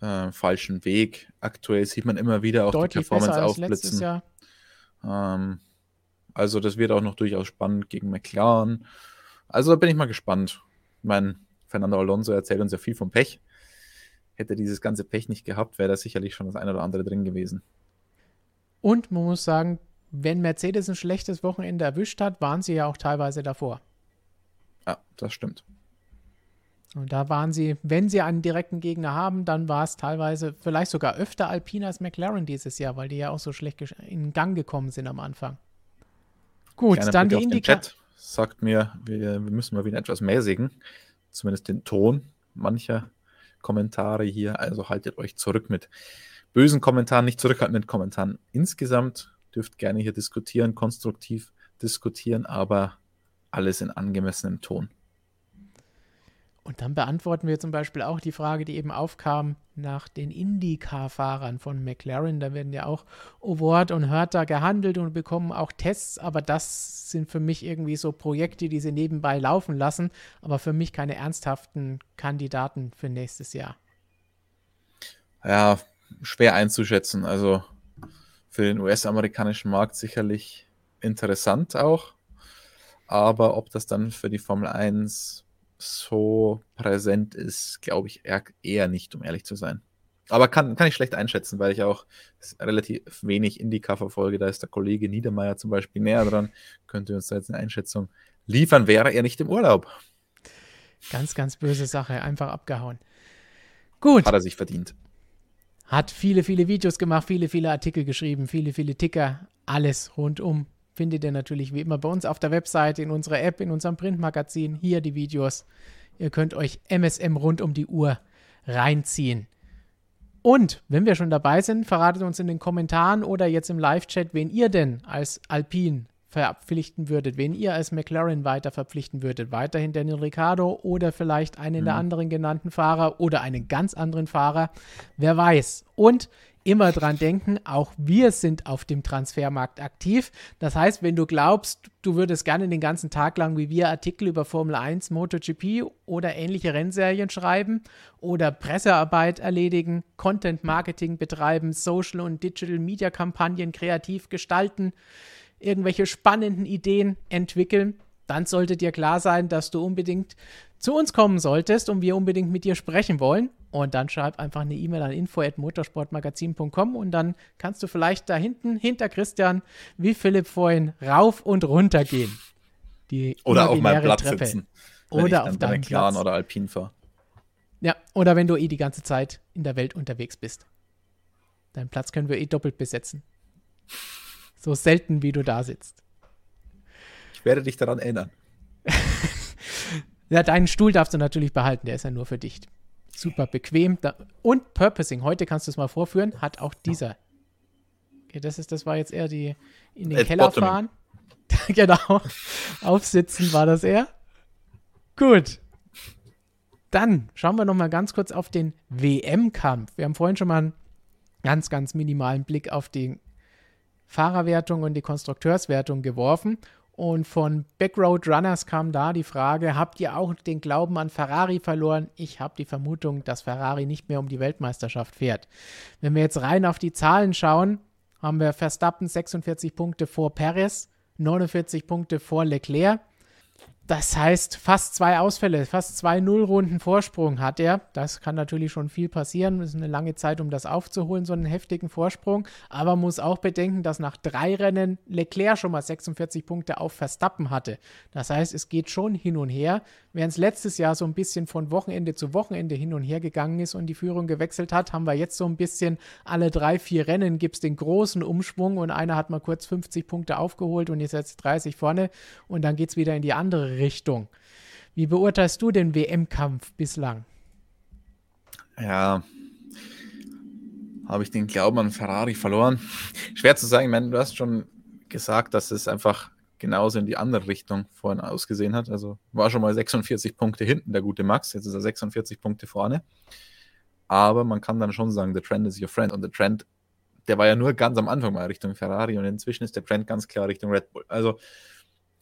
äh, falschen Weg. Aktuell sieht man immer wieder auch Deutlich die Performance aufblitzen. Ähm, also das wird auch noch durchaus spannend gegen McLaren. Also da bin ich mal gespannt. Ich meine, Fernando Alonso erzählt uns ja viel vom Pech hätte dieses ganze Pech nicht gehabt, wäre da sicherlich schon das eine oder andere drin gewesen. Und man muss sagen, wenn Mercedes ein schlechtes Wochenende erwischt hat, waren sie ja auch teilweise davor. Ja, das stimmt. Und da waren sie, wenn sie einen direkten Gegner haben, dann war es teilweise vielleicht sogar öfter Alpine als McLaren dieses Jahr, weil die ja auch so schlecht in Gang gekommen sind am Anfang. Gut, Kleiner dann Blick die Indikator. sagt mir, wir, wir müssen mal wieder etwas mäßigen, zumindest den Ton mancher Kommentare hier, also haltet euch zurück mit bösen Kommentaren, nicht zurückhalten mit Kommentaren insgesamt. Dürft gerne hier diskutieren, konstruktiv diskutieren, aber alles in angemessenem Ton. Und dann beantworten wir zum Beispiel auch die Frage, die eben aufkam nach den IndyCar-Fahrern von McLaren. Da werden ja auch Award und Hörter gehandelt und bekommen auch Tests, aber das sind für mich irgendwie so Projekte, die sie nebenbei laufen lassen, aber für mich keine ernsthaften Kandidaten für nächstes Jahr. Ja, schwer einzuschätzen. Also für den US-amerikanischen Markt sicherlich interessant auch. Aber ob das dann für die Formel 1 so präsent ist, glaube ich eher, nicht, um ehrlich zu sein. Aber kann, kann ich schlecht einschätzen, weil ich auch relativ wenig Indica verfolge. Da ist der Kollege Niedermeyer zum Beispiel näher dran. Könnte uns da jetzt eine Einschätzung liefern, wäre er nicht im Urlaub. Ganz, ganz böse Sache. Einfach abgehauen. Gut. Hat er sich verdient. Hat viele, viele Videos gemacht, viele, viele Artikel geschrieben, viele, viele Ticker. Alles rundum findet ihr natürlich wie immer bei uns auf der Webseite, in unserer App, in unserem Printmagazin. Hier die Videos. Ihr könnt euch MSM rund um die Uhr reinziehen. Und wenn wir schon dabei sind, verratet uns in den Kommentaren oder jetzt im Live-Chat, wen ihr denn als Alpine verpflichten würdet, wen ihr als McLaren weiter verpflichten würdet. Weiterhin Daniel Ricciardo oder vielleicht einen mhm. der anderen genannten Fahrer oder einen ganz anderen Fahrer. Wer weiß. Und immer dran denken, auch wir sind auf dem Transfermarkt aktiv. Das heißt, wenn du glaubst, du würdest gerne den ganzen Tag lang wie wir Artikel über Formel 1, MotoGP oder ähnliche Rennserien schreiben oder Pressearbeit erledigen, Content Marketing betreiben, Social und Digital Media Kampagnen kreativ gestalten, irgendwelche spannenden Ideen entwickeln, dann sollte dir klar sein, dass du unbedingt zu uns kommen solltest und wir unbedingt mit dir sprechen wollen. Und dann schreib einfach eine E-Mail an info.motorsportmagazin.com und dann kannst du vielleicht da hinten, hinter Christian, wie Philipp vorhin, rauf und runter gehen. Die oder auf meinem Platz Treppe. sitzen. Oder auf deinem Platz. oder Alpin fahre. Ja, oder wenn du eh die ganze Zeit in der Welt unterwegs bist. Deinen Platz können wir eh doppelt besetzen. So selten, wie du da sitzt. Ich werde dich daran erinnern. ja, deinen Stuhl darfst du natürlich behalten, der ist ja nur für dich. Super bequem. Und Purposing, heute kannst du es mal vorführen, hat auch dieser. Okay, das ist, das war jetzt eher die in den At Keller bottoming. fahren. genau. Aufsitzen war das eher. Gut. Dann schauen wir noch mal ganz kurz auf den WM-Kampf. Wir haben vorhin schon mal einen ganz, ganz minimalen Blick auf die Fahrerwertung und die Konstrukteurswertung geworfen. Und von Backroad Runners kam da die Frage, habt ihr auch den Glauben an Ferrari verloren? Ich habe die Vermutung, dass Ferrari nicht mehr um die Weltmeisterschaft fährt. Wenn wir jetzt rein auf die Zahlen schauen, haben wir Verstappen 46 Punkte vor Perez, 49 Punkte vor Leclerc. Das heißt, fast zwei Ausfälle, fast zwei Nullrunden Vorsprung hat er. Das kann natürlich schon viel passieren. Das ist eine lange Zeit, um das aufzuholen, so einen heftigen Vorsprung. Aber muss auch bedenken, dass nach drei Rennen Leclerc schon mal 46 Punkte auf Verstappen hatte. Das heißt, es geht schon hin und her. Während es letztes Jahr so ein bisschen von Wochenende zu Wochenende hin und her gegangen ist und die Führung gewechselt hat, haben wir jetzt so ein bisschen alle drei, vier Rennen gibt es den großen Umschwung und einer hat mal kurz 50 Punkte aufgeholt und ist jetzt 30 vorne und dann geht es wieder in die andere Richtung. Wie beurteilst du den WM-Kampf bislang? Ja, habe ich den Glauben an Ferrari verloren? Schwer zu sagen. Ich meine, du hast schon gesagt, dass es einfach genauso in die andere Richtung vorhin ausgesehen hat. Also war schon mal 46 Punkte hinten, der gute Max. Jetzt ist er 46 Punkte vorne. Aber man kann dann schon sagen, the trend is your friend. Und der Trend, der war ja nur ganz am Anfang mal Richtung Ferrari und inzwischen ist der Trend ganz klar Richtung Red Bull. Also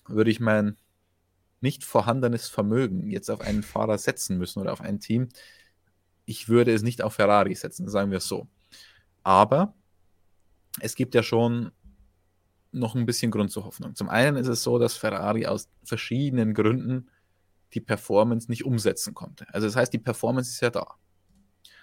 würde ich mein nicht vorhandenes Vermögen jetzt auf einen Fahrer setzen müssen oder auf ein Team. Ich würde es nicht auf Ferrari setzen, sagen wir es so. Aber es gibt ja schon noch ein bisschen Grund zur Hoffnung. Zum einen ist es so, dass Ferrari aus verschiedenen Gründen die Performance nicht umsetzen konnte. Also das heißt, die Performance ist ja da.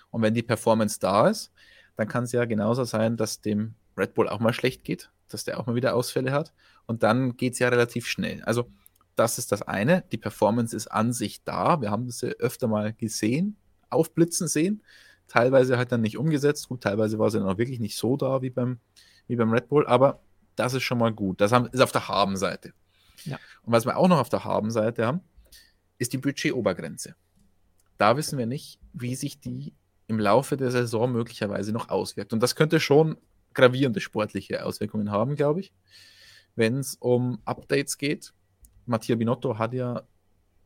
Und wenn die Performance da ist, dann kann es ja genauso sein, dass dem Red Bull auch mal schlecht geht, dass der auch mal wieder Ausfälle hat. Und dann geht es ja relativ schnell. Also das ist das eine. Die Performance ist an sich da. Wir haben sie öfter mal gesehen, aufblitzen sehen. Teilweise halt dann nicht umgesetzt. Gut, teilweise war sie dann auch wirklich nicht so da wie beim, wie beim Red Bull. Aber das ist schon mal gut. Das ist auf der Habenseite. Ja. Und was wir auch noch auf der Habenseite haben, ist die Budgetobergrenze. da wissen wir nicht, wie sich die im Laufe der Saison möglicherweise noch auswirkt. Und das könnte schon gravierende sportliche Auswirkungen haben, glaube ich, wenn es um Updates geht. Mattia Binotto hat ja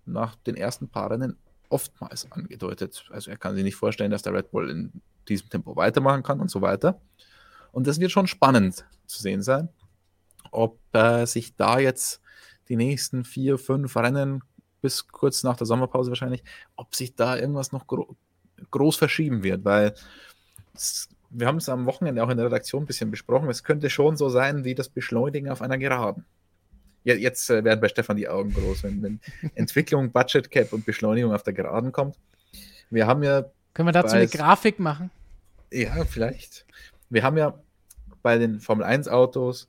nach den ersten paar Rennen oftmals angedeutet, also er kann sich nicht vorstellen, dass der Red Bull in diesem Tempo weitermachen kann und so weiter. Und das wird schon spannend zu sehen sein, ob äh, sich da jetzt die nächsten vier, fünf Rennen bis kurz nach der Sommerpause wahrscheinlich, ob sich da irgendwas noch gro groß verschieben wird, weil es, wir haben es am Wochenende auch in der Redaktion ein bisschen besprochen, es könnte schon so sein wie das Beschleunigen auf einer Geraden. Ja, jetzt äh, werden bei Stefan die Augen groß, wenn, wenn Entwicklung, Budget Cap und Beschleunigung auf der Geraden kommt. Wir haben ja. Können wir dazu eine Grafik machen? Ja, vielleicht. Wir haben ja bei den Formel 1 Autos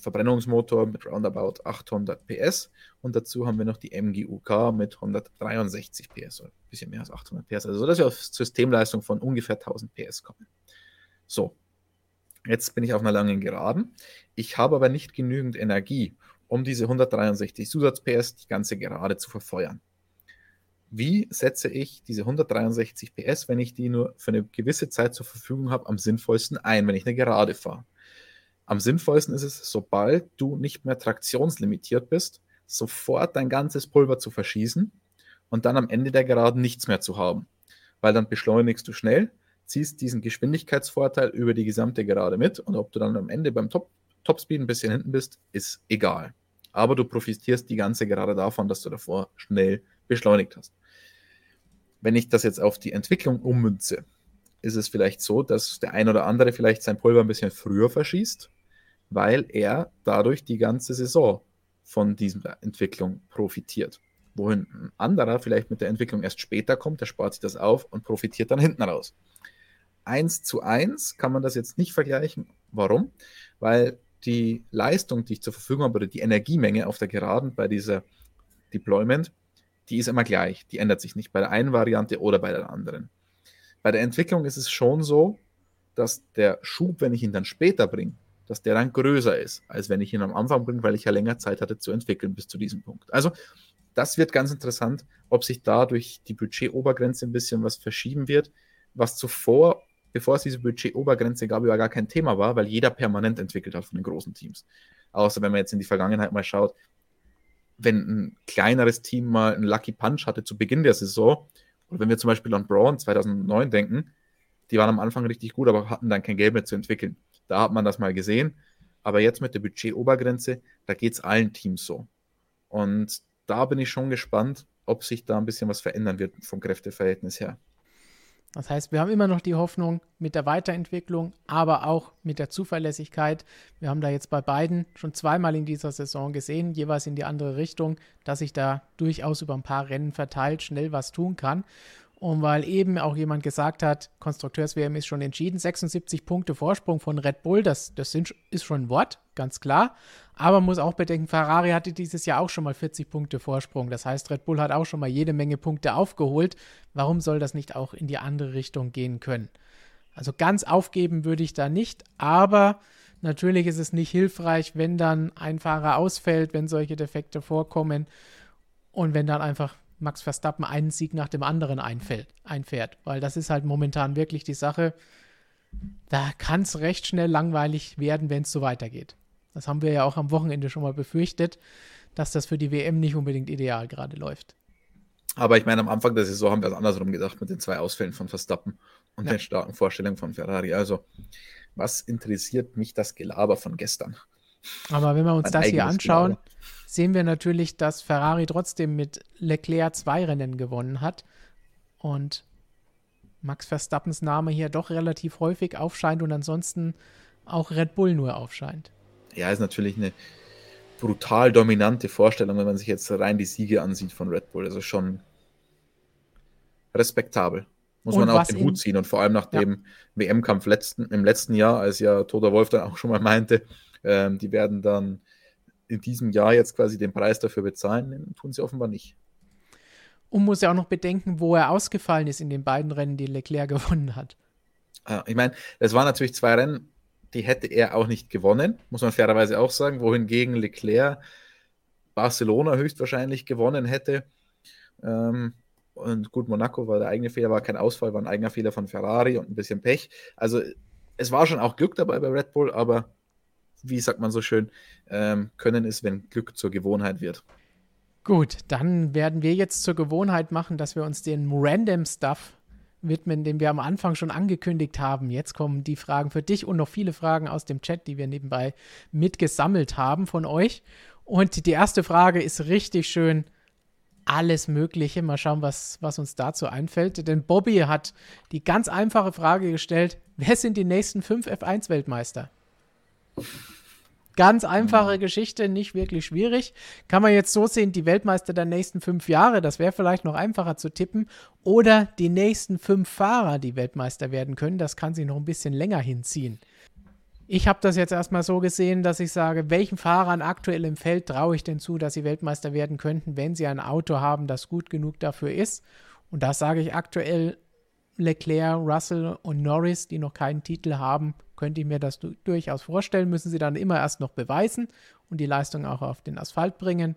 Verbrennungsmotor mit roundabout 800 PS und dazu haben wir noch die MGUK mit 163 PS, oder ein bisschen mehr als 800 PS, also dass wir auf Systemleistung von ungefähr 1000 PS kommen. So, jetzt bin ich auf einer langen Geraden. Ich habe aber nicht genügend Energie, um diese 163 Zusatz-PS die ganze Gerade zu verfeuern. Wie setze ich diese 163 PS, wenn ich die nur für eine gewisse Zeit zur Verfügung habe, am sinnvollsten ein, wenn ich eine Gerade fahre? Am sinnvollsten ist es, sobald du nicht mehr traktionslimitiert bist, sofort dein ganzes Pulver zu verschießen und dann am Ende der Geraden nichts mehr zu haben. Weil dann beschleunigst du schnell, ziehst diesen Geschwindigkeitsvorteil über die gesamte Gerade mit und ob du dann am Ende beim Top, Topspeed ein bisschen hinten bist, ist egal. Aber du profitierst die ganze Gerade davon, dass du davor schnell beschleunigt hast. Wenn ich das jetzt auf die Entwicklung ummünze, ist es vielleicht so, dass der ein oder andere vielleicht sein Pulver ein bisschen früher verschießt weil er dadurch die ganze Saison von dieser Entwicklung profitiert. Wohin ein anderer vielleicht mit der Entwicklung erst später kommt, der spart sich das auf und profitiert dann hinten raus. Eins zu eins kann man das jetzt nicht vergleichen. Warum? Weil die Leistung, die ich zur Verfügung habe, oder die Energiemenge auf der Geraden bei dieser Deployment, die ist immer gleich. Die ändert sich nicht bei der einen Variante oder bei der anderen. Bei der Entwicklung ist es schon so, dass der Schub, wenn ich ihn dann später bringe, dass der dann größer ist, als wenn ich ihn am Anfang bringe, weil ich ja länger Zeit hatte zu entwickeln bis zu diesem Punkt. Also das wird ganz interessant, ob sich da durch die Budgetobergrenze ein bisschen was verschieben wird, was zuvor, bevor es diese Budgetobergrenze gab, ja gar kein Thema war, weil jeder permanent entwickelt hat von den großen Teams. Außer wenn man jetzt in die Vergangenheit mal schaut, wenn ein kleineres Team mal einen Lucky Punch hatte zu Beginn der Saison, oder wenn wir zum Beispiel an Braun 2009 denken, die waren am Anfang richtig gut, aber hatten dann kein Geld mehr zu entwickeln. Da hat man das mal gesehen. Aber jetzt mit der Budgetobergrenze, da geht es allen Teams so. Und da bin ich schon gespannt, ob sich da ein bisschen was verändern wird vom Kräfteverhältnis her. Das heißt, wir haben immer noch die Hoffnung mit der Weiterentwicklung, aber auch mit der Zuverlässigkeit. Wir haben da jetzt bei beiden schon zweimal in dieser Saison gesehen, jeweils in die andere Richtung, dass sich da durchaus über ein paar Rennen verteilt schnell was tun kann. Und weil eben auch jemand gesagt hat, Konstrukteurs-WM ist schon entschieden, 76 Punkte Vorsprung von Red Bull, das, das sind, ist schon ein Wort, ganz klar. Aber man muss auch bedenken, Ferrari hatte dieses Jahr auch schon mal 40 Punkte Vorsprung. Das heißt, Red Bull hat auch schon mal jede Menge Punkte aufgeholt. Warum soll das nicht auch in die andere Richtung gehen können? Also ganz aufgeben würde ich da nicht, aber natürlich ist es nicht hilfreich, wenn dann ein Fahrer ausfällt, wenn solche Defekte vorkommen und wenn dann einfach Max Verstappen einen Sieg nach dem anderen einfällt, einfährt. Weil das ist halt momentan wirklich die Sache. Da kann es recht schnell langweilig werden, wenn es so weitergeht. Das haben wir ja auch am Wochenende schon mal befürchtet, dass das für die WM nicht unbedingt ideal gerade läuft. Aber ich meine, am Anfang der Saison haben wir es andersrum gedacht mit den zwei Ausfällen von Verstappen und ja. den starken Vorstellungen von Ferrari. Also, was interessiert mich das Gelaber von gestern? Aber wenn wir uns das hier anschauen, Gelaber. Sehen wir natürlich, dass Ferrari trotzdem mit Leclerc zwei Rennen gewonnen hat und Max Verstappens Name hier doch relativ häufig aufscheint und ansonsten auch Red Bull nur aufscheint. Ja, ist natürlich eine brutal dominante Vorstellung, wenn man sich jetzt rein die Siege ansieht von Red Bull. Also schon respektabel. Muss und man auch den Hut ziehen. Und vor allem nach dem ja. WM-Kampf letzten, im letzten Jahr, als ja Toter Wolf dann auch schon mal meinte, ähm, die werden dann in diesem Jahr jetzt quasi den Preis dafür bezahlen, tun sie offenbar nicht. Und muss ja auch noch bedenken, wo er ausgefallen ist in den beiden Rennen, die Leclerc gewonnen hat. Ich meine, es waren natürlich zwei Rennen, die hätte er auch nicht gewonnen, muss man fairerweise auch sagen, wohingegen Leclerc Barcelona höchstwahrscheinlich gewonnen hätte. Ähm, Und gut, Monaco war der eigene Fehler, war kein Ausfall, war ein eigener Fehler von Ferrari und ein bisschen Pech. Also es war schon auch Glück dabei bei Red Bull, aber wie sagt man so schön, ähm, können ist, wenn Glück zur Gewohnheit wird. Gut, dann werden wir jetzt zur Gewohnheit machen, dass wir uns den Random Stuff widmen, den wir am Anfang schon angekündigt haben. Jetzt kommen die Fragen für dich und noch viele Fragen aus dem Chat, die wir nebenbei mitgesammelt haben von euch. Und die erste Frage ist richtig schön alles Mögliche. Mal schauen, was, was uns dazu einfällt. Denn Bobby hat die ganz einfache Frage gestellt: Wer sind die nächsten fünf F1-Weltmeister? Ganz einfache mhm. Geschichte, nicht wirklich schwierig. Kann man jetzt so sehen, die Weltmeister der nächsten fünf Jahre, das wäre vielleicht noch einfacher zu tippen. Oder die nächsten fünf Fahrer, die Weltmeister werden können, das kann sich noch ein bisschen länger hinziehen. Ich habe das jetzt erstmal so gesehen, dass ich sage, welchen Fahrern aktuell im Feld traue ich denn zu, dass sie Weltmeister werden könnten, wenn sie ein Auto haben, das gut genug dafür ist. Und das sage ich aktuell Leclerc, Russell und Norris, die noch keinen Titel haben, könnte ich mir das du durchaus vorstellen. Müssen sie dann immer erst noch beweisen und die Leistung auch auf den Asphalt bringen.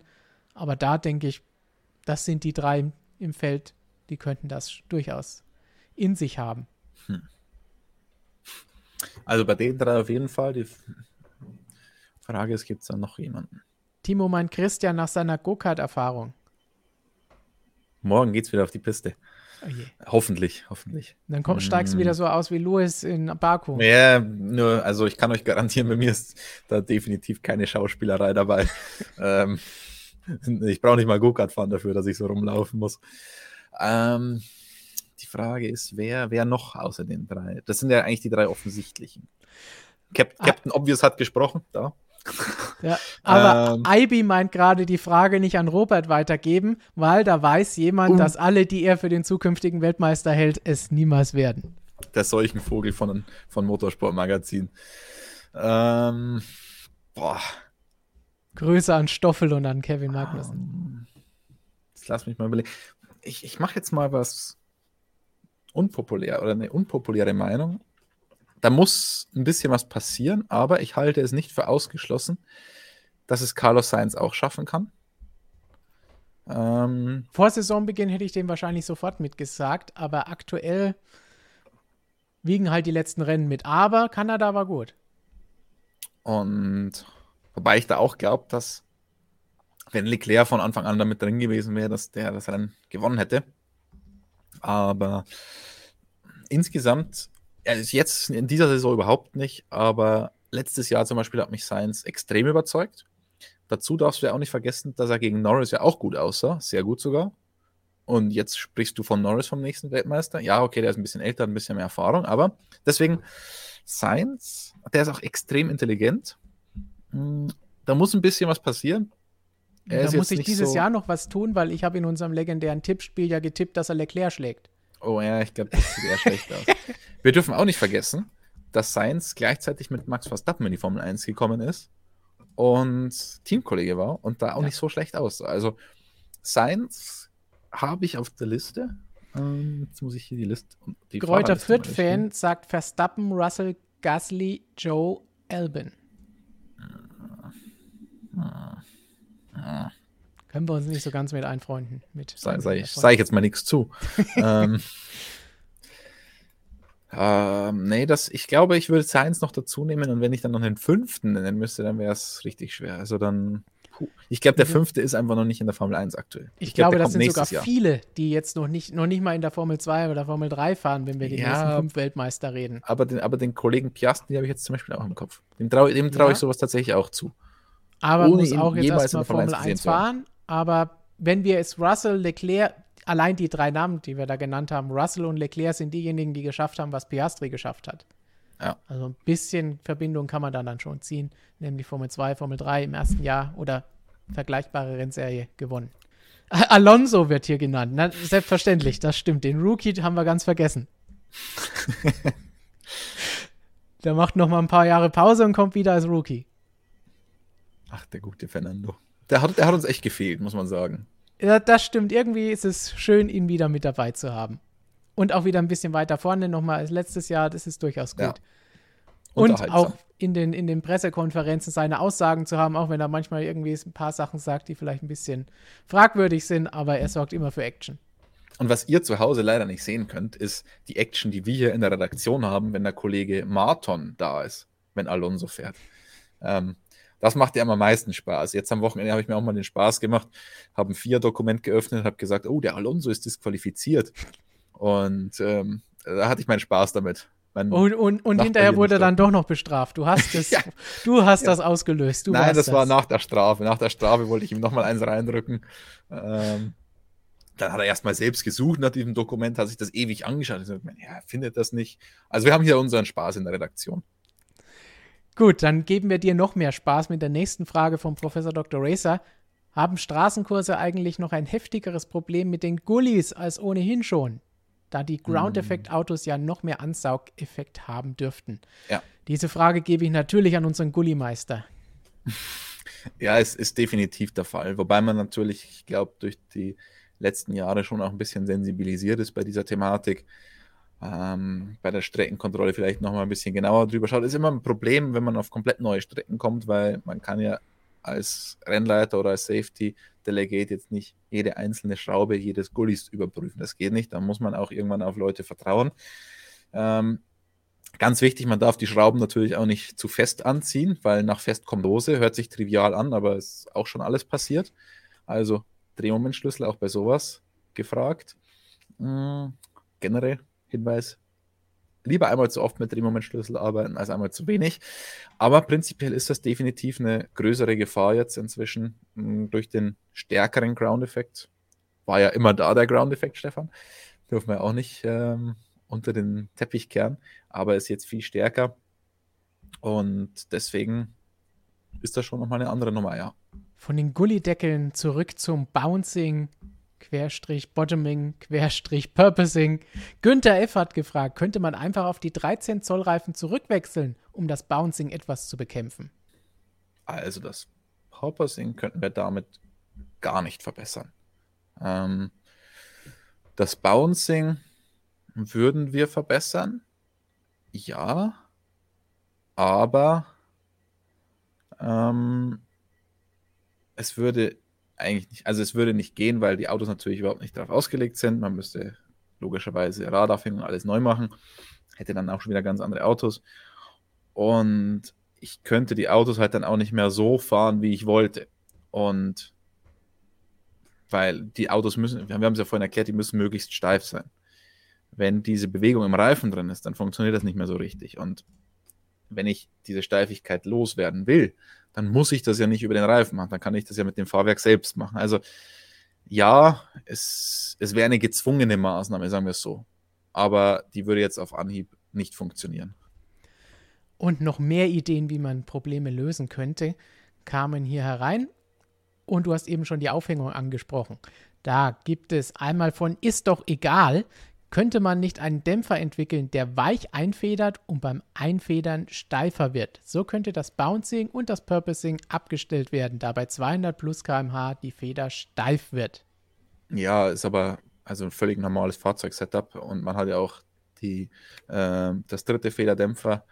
Aber da denke ich, das sind die drei im Feld, die könnten das durchaus in sich haben. Hm. Also bei den drei auf jeden Fall. Die Frage ist, gibt es da noch jemanden? Timo meint Christian nach seiner Go-Kart-Erfahrung. Morgen geht's wieder auf die Piste. Oh hoffentlich, hoffentlich. Dann komm, steigst du wieder mm. so aus wie Louis in Baku. Ja, nur, also ich kann euch garantieren, bei mir ist da definitiv keine Schauspielerei dabei. ähm, ich brauche nicht mal Go-Kart fahren dafür, dass ich so rumlaufen muss. Ähm, die Frage ist, wer, wer noch außer den drei? Das sind ja eigentlich die drei offensichtlichen. Cap ah. Captain Obvious hat gesprochen, da. Ja, aber ähm, Ibi meint gerade die Frage nicht an Robert weitergeben, weil da weiß jemand, um, dass alle, die er für den zukünftigen Weltmeister hält, es niemals werden. Der Seuchenvogel von, von Motorsportmagazin. Ähm, boah. Grüße an Stoffel und an Kevin Magnussen. Um, jetzt lass mich mal überlegen. Ich, ich mache jetzt mal was unpopulär oder eine unpopuläre Meinung da muss ein bisschen was passieren, aber ich halte es nicht für ausgeschlossen, dass es Carlos Sainz auch schaffen kann. Ähm, Vor Saisonbeginn hätte ich dem wahrscheinlich sofort mitgesagt, aber aktuell wiegen halt die letzten Rennen mit. Aber Kanada war gut. Und wobei ich da auch glaube, dass wenn Leclerc von Anfang an damit drin gewesen wäre, dass der das Rennen gewonnen hätte. Aber insgesamt also jetzt in dieser Saison überhaupt nicht, aber letztes Jahr zum Beispiel hat mich Sainz extrem überzeugt. Dazu darfst du ja auch nicht vergessen, dass er gegen Norris ja auch gut aussah, sehr gut sogar. Und jetzt sprichst du von Norris vom nächsten Weltmeister. Ja, okay, der ist ein bisschen älter, ein bisschen mehr Erfahrung, aber deswegen Sainz, der ist auch extrem intelligent. Hm, da muss ein bisschen was passieren. Er da muss ich dieses so Jahr noch was tun, weil ich habe in unserem legendären Tippspiel ja getippt, dass er Leclerc schlägt. Oh ja, ich glaube, das sieht eher schlecht aus. Wir dürfen auch nicht vergessen, dass Sainz gleichzeitig mit Max Verstappen in die Formel 1 gekommen ist und Teamkollege war und da auch ja. nicht so schlecht aussah. Also Sainz habe ich auf der Liste. Ähm, jetzt muss ich hier die Liste. Die Kräuter Fürth-Fan sagt Verstappen, Russell, Gasly, Joe, Albin. Ah. Ah. Können wir uns nicht so ganz mit einfreunden. Mit Sei, sei, ich, sag ich jetzt mal nichts zu. ähm, ähm, nee, das, ich glaube, ich würde Science noch dazu nehmen und wenn ich dann noch den fünften nennen müsste, dann wäre es richtig schwer. Also dann, puh. ich glaube, der mhm. fünfte ist einfach noch nicht in der Formel 1 aktuell. Ich, ich glaube, glaub, das sind sogar Jahr. viele, die jetzt noch nicht, noch nicht mal in der Formel 2 oder Formel 3 fahren, wenn wir die ja, nächsten fünf Weltmeister reden. Aber den, aber den Kollegen Piastri habe ich jetzt zum Beispiel auch im Kopf. Dem traue trau ja. ich sowas tatsächlich auch zu. Aber Ohne muss auch jetzt erstmal Formel 1 fahren aber wenn wir es Russell, Leclerc, allein die drei Namen, die wir da genannt haben, Russell und Leclerc sind diejenigen, die geschafft haben, was Piastri geschafft hat. Ja. Also ein bisschen Verbindung kann man dann, dann schon ziehen, nämlich Formel 2, Formel 3 im ersten Jahr oder vergleichbare Rennserie gewonnen. Alonso wird hier genannt. Na, selbstverständlich, das stimmt. Den Rookie haben wir ganz vergessen. der macht noch mal ein paar Jahre Pause und kommt wieder als Rookie. Ach, der gute Fernando. Der hat, der hat uns echt gefehlt, muss man sagen. Ja, das stimmt. Irgendwie ist es schön, ihn wieder mit dabei zu haben. Und auch wieder ein bisschen weiter vorne nochmal als letztes Jahr. Das ist durchaus gut. Ja. Und auch in den, in den Pressekonferenzen seine Aussagen zu haben, auch wenn er manchmal irgendwie ein paar Sachen sagt, die vielleicht ein bisschen fragwürdig sind, aber er sorgt immer für Action. Und was ihr zu Hause leider nicht sehen könnt, ist die Action, die wir hier in der Redaktion haben, wenn der Kollege Marton da ist, wenn Alonso fährt. Ähm, das macht ja am meisten Spaß. Jetzt am Wochenende habe ich mir auch mal den Spaß gemacht, habe ein Vier-Dokument geöffnet, habe gesagt, oh, der Alonso ist disqualifiziert. Und ähm, da hatte ich meinen Spaß damit. Mein und, und, und hinterher wurde er dann doch noch bestraft. Du hast es, ja. du hast ja. das ausgelöst. Du Nein, das, das, war nach der Strafe. Nach der Strafe wollte ich ihm nochmal eins reindrücken. Ähm, dann hat er erstmal selbst gesucht nach diesem Dokument, hat sich das ewig angeschaut. Ich so, ja, findet das nicht. Also wir haben hier unseren Spaß in der Redaktion. Gut, dann geben wir dir noch mehr Spaß mit der nächsten Frage vom Professor Dr. Racer. Haben Straßenkurse eigentlich noch ein heftigeres Problem mit den Gullis als ohnehin schon? da die Ground-Effekt-Autos ja noch mehr Ansaugeffekt haben dürften. Ja. Diese Frage gebe ich natürlich an unseren Gullimeister. Ja, es ist definitiv der Fall. Wobei man natürlich, ich glaube, durch die letzten Jahre schon auch ein bisschen sensibilisiert ist bei dieser Thematik. Ähm, bei der Streckenkontrolle vielleicht nochmal ein bisschen genauer drüber schaut. Ist immer ein Problem, wenn man auf komplett neue Strecken kommt, weil man kann ja als Rennleiter oder als Safety Delegate jetzt nicht jede einzelne Schraube jedes Gullis überprüfen. Das geht nicht. Da muss man auch irgendwann auf Leute vertrauen. Ähm, ganz wichtig, man darf die Schrauben natürlich auch nicht zu fest anziehen, weil nach fest kommt Dose, hört sich trivial an, aber ist auch schon alles passiert. Also Drehmomentschlüssel auch bei sowas gefragt. Mhm. Generell Hinweis, lieber einmal zu oft mit Drehmomentschlüssel arbeiten als einmal zu wenig. Aber prinzipiell ist das definitiv eine größere Gefahr jetzt inzwischen hm, durch den stärkeren Ground-Effekt. War ja immer da der Ground-Effekt, Stefan. Dürfen wir auch nicht ähm, unter den Teppich kehren, aber ist jetzt viel stärker. Und deswegen ist das schon nochmal eine andere Nummer, ja. Von den Gullideckeln zurück zum Bouncing Querstrich Bottoming, Querstrich Purposing. Günther F. hat gefragt, könnte man einfach auf die 13 Zoll Reifen zurückwechseln, um das Bouncing etwas zu bekämpfen? Also das Purposing könnten wir damit gar nicht verbessern. Ähm, das Bouncing würden wir verbessern, ja, aber ähm, es würde eigentlich nicht, also es würde nicht gehen, weil die Autos natürlich überhaupt nicht darauf ausgelegt sind. Man müsste logischerweise Radaufhängung und alles neu machen. Hätte dann auch schon wieder ganz andere Autos. Und ich könnte die Autos halt dann auch nicht mehr so fahren, wie ich wollte. Und weil die Autos müssen, wir haben es ja vorhin erklärt, die müssen möglichst steif sein. Wenn diese Bewegung im Reifen drin ist, dann funktioniert das nicht mehr so richtig. Und wenn ich diese Steifigkeit loswerden will, dann muss ich das ja nicht über den Reifen machen. Dann kann ich das ja mit dem Fahrwerk selbst machen. Also ja, es, es wäre eine gezwungene Maßnahme, sagen wir es so. Aber die würde jetzt auf Anhieb nicht funktionieren. Und noch mehr Ideen, wie man Probleme lösen könnte, kamen hier herein. Und du hast eben schon die Aufhängung angesprochen. Da gibt es einmal von Ist doch egal, könnte man nicht einen Dämpfer entwickeln, der weich einfedert und beim Einfedern steifer wird. So könnte das Bouncing und das Purposing abgestellt werden, da bei 200 plus km/h die Feder steif wird. Ja, ist aber also ein völlig normales Fahrzeugsetup und man hat ja auch die, äh, das dritte Federdämpfer,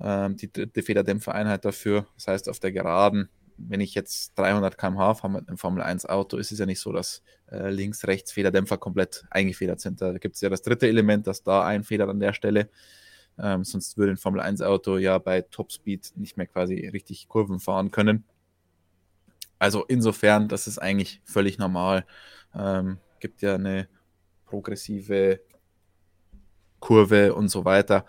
äh, die dritte Federdämpfereinheit dafür. Das heißt, auf der Geraden wenn ich jetzt 300 km/h fahre mit einem Formel 1 Auto, ist es ja nicht so, dass äh, links, rechts Federdämpfer komplett eingefedert sind. Da gibt es ja das dritte Element, dass da einfedert an der Stelle. Ähm, sonst würde ein Formel 1 Auto ja bei Topspeed nicht mehr quasi richtig Kurven fahren können. Also insofern, das ist eigentlich völlig normal. Ähm, gibt ja eine progressive Kurve und so weiter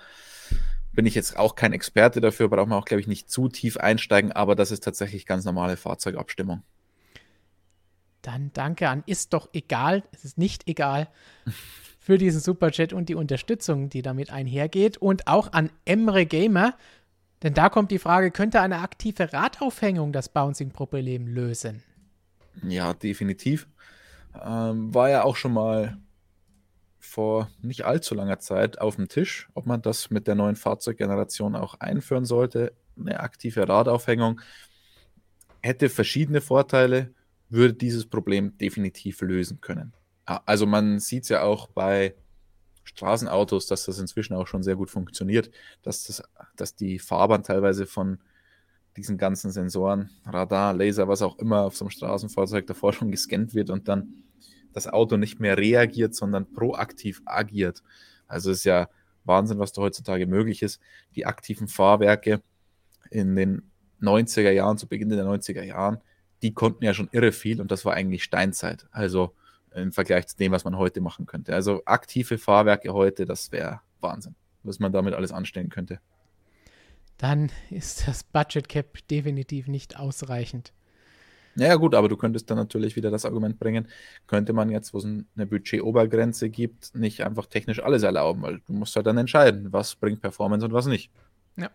bin ich jetzt auch kein Experte dafür, braucht man auch, glaube ich, nicht zu tief einsteigen, aber das ist tatsächlich ganz normale Fahrzeugabstimmung. Dann danke an Ist doch egal, es ist nicht egal, für diesen Superchat und die Unterstützung, die damit einhergeht. Und auch an Emre Gamer, denn da kommt die Frage, könnte eine aktive Radaufhängung das Bouncing-Problem lösen? Ja, definitiv. Ähm, war ja auch schon mal vor nicht allzu langer Zeit auf dem Tisch, ob man das mit der neuen Fahrzeuggeneration auch einführen sollte. Eine aktive Radaufhängung hätte verschiedene Vorteile, würde dieses Problem definitiv lösen können. Also man sieht es ja auch bei Straßenautos, dass das inzwischen auch schon sehr gut funktioniert, dass, das, dass die Fahrbahn teilweise von diesen ganzen Sensoren, Radar, Laser, was auch immer auf so einem Straßenfahrzeug davor schon gescannt wird und dann das Auto nicht mehr reagiert, sondern proaktiv agiert. Also ist ja Wahnsinn, was da heutzutage möglich ist. Die aktiven Fahrwerke in den 90er Jahren, zu Beginn der 90er Jahren, die konnten ja schon irre viel und das war eigentlich Steinzeit. Also im Vergleich zu dem, was man heute machen könnte. Also aktive Fahrwerke heute, das wäre Wahnsinn, was man damit alles anstellen könnte. Dann ist das Budget Cap definitiv nicht ausreichend. Naja, gut, aber du könntest dann natürlich wieder das Argument bringen, könnte man jetzt, wo es eine Budget-Obergrenze gibt, nicht einfach technisch alles erlauben, weil du musst halt dann entscheiden, was bringt Performance und was nicht. Ja.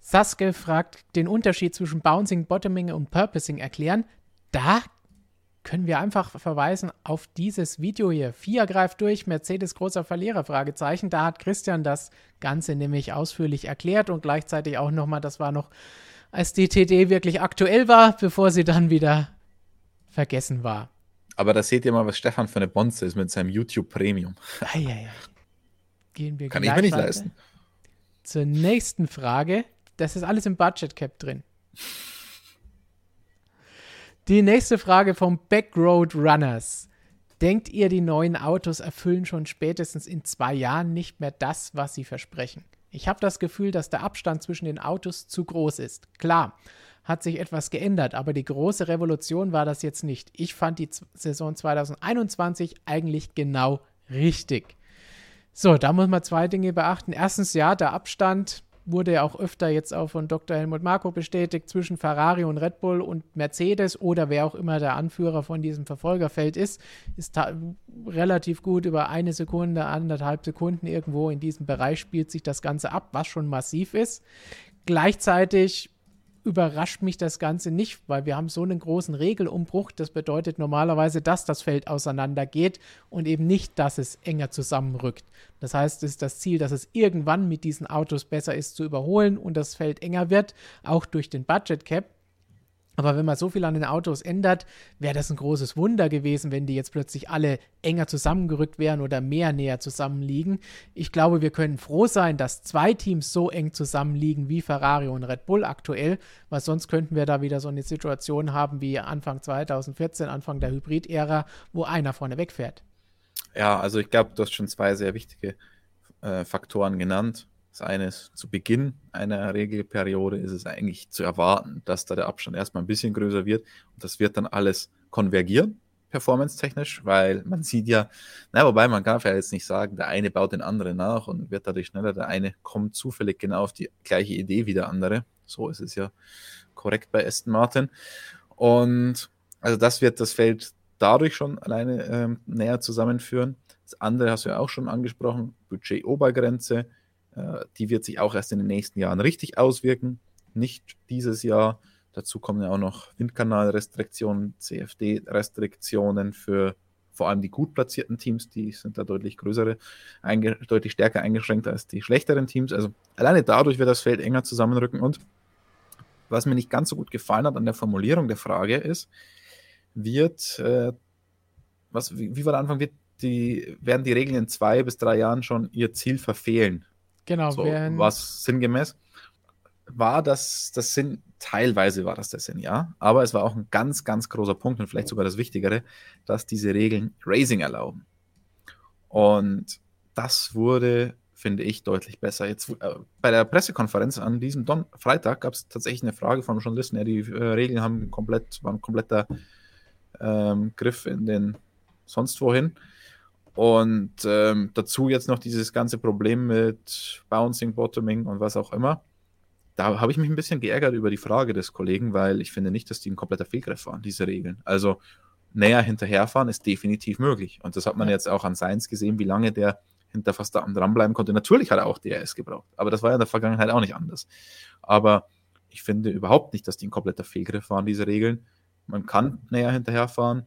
Saske fragt, den Unterschied zwischen Bouncing, Bottoming und Purposing erklären. Da können wir einfach verweisen auf dieses Video hier. FIA greift durch, Mercedes großer Verlierer, Fragezeichen. Da hat Christian das Ganze nämlich ausführlich erklärt und gleichzeitig auch nochmal, das war noch, als die TD wirklich aktuell war, bevor sie dann wieder vergessen war. Aber da seht ihr mal, was Stefan für eine Bonze ist mit seinem YouTube Premium. Eieiei. Gehen wir Kann ich mir nicht leisten. Zur nächsten Frage. Das ist alles im Budget Cap drin. Die nächste Frage vom Backroad Runners. Denkt ihr, die neuen Autos erfüllen schon spätestens in zwei Jahren nicht mehr das, was sie versprechen? Ich habe das Gefühl, dass der Abstand zwischen den Autos zu groß ist. Klar, hat sich etwas geändert, aber die große Revolution war das jetzt nicht. Ich fand die Saison 2021 eigentlich genau richtig. So, da muss man zwei Dinge beachten. Erstens, ja, der Abstand wurde ja auch öfter jetzt auch von Dr. Helmut Marko bestätigt, zwischen Ferrari und Red Bull und Mercedes oder wer auch immer der Anführer von diesem Verfolgerfeld ist, ist relativ gut über eine Sekunde, anderthalb Sekunden irgendwo in diesem Bereich spielt sich das Ganze ab, was schon massiv ist. Gleichzeitig überrascht mich das Ganze nicht, weil wir haben so einen großen Regelumbruch. Das bedeutet normalerweise, dass das Feld auseinandergeht und eben nicht, dass es enger zusammenrückt. Das heißt, es ist das Ziel, dass es irgendwann mit diesen Autos besser ist zu überholen und das Feld enger wird, auch durch den Budget Cap. Aber wenn man so viel an den Autos ändert, wäre das ein großes Wunder gewesen, wenn die jetzt plötzlich alle enger zusammengerückt wären oder mehr näher zusammenliegen. Ich glaube, wir können froh sein, dass zwei Teams so eng zusammenliegen wie Ferrari und Red Bull aktuell, weil sonst könnten wir da wieder so eine Situation haben wie Anfang 2014, Anfang der Hybrid-Ära, wo einer vorne wegfährt. Ja, also ich glaube, du hast schon zwei sehr wichtige äh, Faktoren genannt. Das eine ist, zu Beginn einer Regelperiode ist es eigentlich zu erwarten, dass da der Abstand erstmal ein bisschen größer wird und das wird dann alles konvergieren, performance-technisch, weil man sieht ja, na, wobei man darf ja jetzt nicht sagen, der eine baut den anderen nach und wird dadurch schneller, der eine kommt zufällig genau auf die gleiche Idee wie der andere. So ist es ja korrekt bei Aston Martin. Und also das wird das Feld dadurch schon alleine ähm, näher zusammenführen. Das andere hast du ja auch schon angesprochen, Budget-Obergrenze die wird sich auch erst in den nächsten Jahren richtig auswirken. Nicht dieses Jahr. Dazu kommen ja auch noch Windkanalrestriktionen, CFD-Restriktionen für vor allem die gut platzierten Teams, die sind da deutlich größere, deutlich stärker eingeschränkt als die schlechteren Teams. Also alleine dadurch wird das Feld enger zusammenrücken. Und was mir nicht ganz so gut gefallen hat an der Formulierung der Frage ist, wird, äh, was, wie, wie war der Anfang, wird die, werden die Regeln in zwei bis drei Jahren schon ihr Ziel verfehlen? Genau, so, was sinngemäß. War das das Sinn, teilweise war das der Sinn, ja. Aber es war auch ein ganz, ganz großer Punkt und vielleicht sogar das Wichtigere, dass diese Regeln Racing erlauben. Und das wurde, finde ich, deutlich besser. Jetzt äh, bei der Pressekonferenz an diesem Don Freitag gab es tatsächlich eine Frage vom Journalisten, ja, die äh, Regeln haben komplett, waren kompletter ähm, Griff in den sonst wohin. Und ähm, dazu jetzt noch dieses ganze Problem mit Bouncing, Bottoming und was auch immer. Da habe ich mich ein bisschen geärgert über die Frage des Kollegen, weil ich finde nicht, dass die ein kompletter Fehlgriff waren, diese Regeln. Also näher hinterherfahren ist definitiv möglich. Und das hat man jetzt auch an Seins gesehen, wie lange der hinter Verstappen dranbleiben konnte. Natürlich hat er auch DRS gebraucht, aber das war ja in der Vergangenheit auch nicht anders. Aber ich finde überhaupt nicht, dass die ein kompletter Fehlgriff waren, diese Regeln. Man kann näher hinterherfahren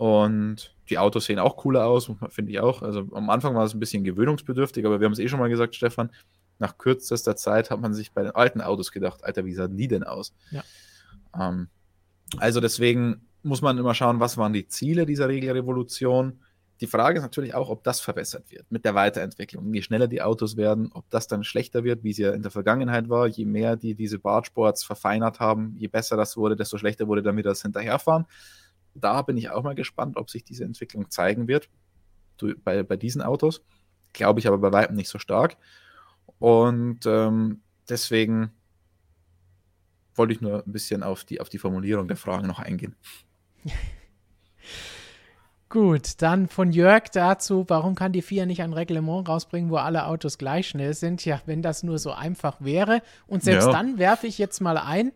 und die Autos sehen auch cooler aus, finde ich auch. Also am Anfang war es ein bisschen gewöhnungsbedürftig, aber wir haben es eh schon mal gesagt, Stefan, nach kürzester Zeit hat man sich bei den alten Autos gedacht, Alter, wie sahen die denn aus? Ja. Ähm, also deswegen muss man immer schauen, was waren die Ziele dieser Regelrevolution. Die Frage ist natürlich auch, ob das verbessert wird mit der Weiterentwicklung. Je schneller die Autos werden, ob das dann schlechter wird, wie es ja in der Vergangenheit war. Je mehr die diese Bartsports verfeinert haben, je besser das wurde, desto schlechter wurde dann wieder das Hinterherfahren da bin ich auch mal gespannt, ob sich diese Entwicklung zeigen wird bei, bei diesen Autos. Glaube ich aber bei weitem nicht so stark. Und ähm, deswegen wollte ich nur ein bisschen auf die, auf die Formulierung der Fragen noch eingehen. Gut, dann von Jörg dazu, warum kann die FIA nicht ein Reglement rausbringen, wo alle Autos gleich schnell sind? Ja, wenn das nur so einfach wäre. Und selbst ja. dann werfe ich jetzt mal ein,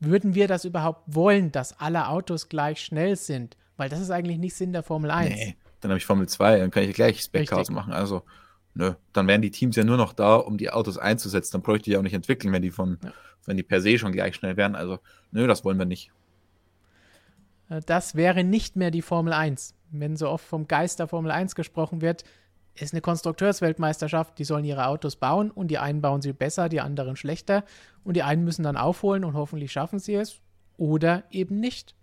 würden wir das überhaupt wollen, dass alle Autos gleich schnell sind? Weil das ist eigentlich nicht Sinn der Formel 1. Nee, dann habe ich Formel 2, dann kann ich gleich Speccars machen. Also, nö, dann wären die Teams ja nur noch da, um die Autos einzusetzen. Dann bräuchte ich ja auch nicht entwickeln, wenn die von, ja. wenn die per se schon gleich schnell wären. Also, nö, das wollen wir nicht. Äh, das wäre nicht mehr die Formel 1. Wenn so oft vom Geist der Formel 1 gesprochen wird, ist eine Konstrukteursweltmeisterschaft, die sollen ihre Autos bauen und die einen bauen sie besser, die anderen schlechter und die einen müssen dann aufholen und hoffentlich schaffen sie es oder eben nicht.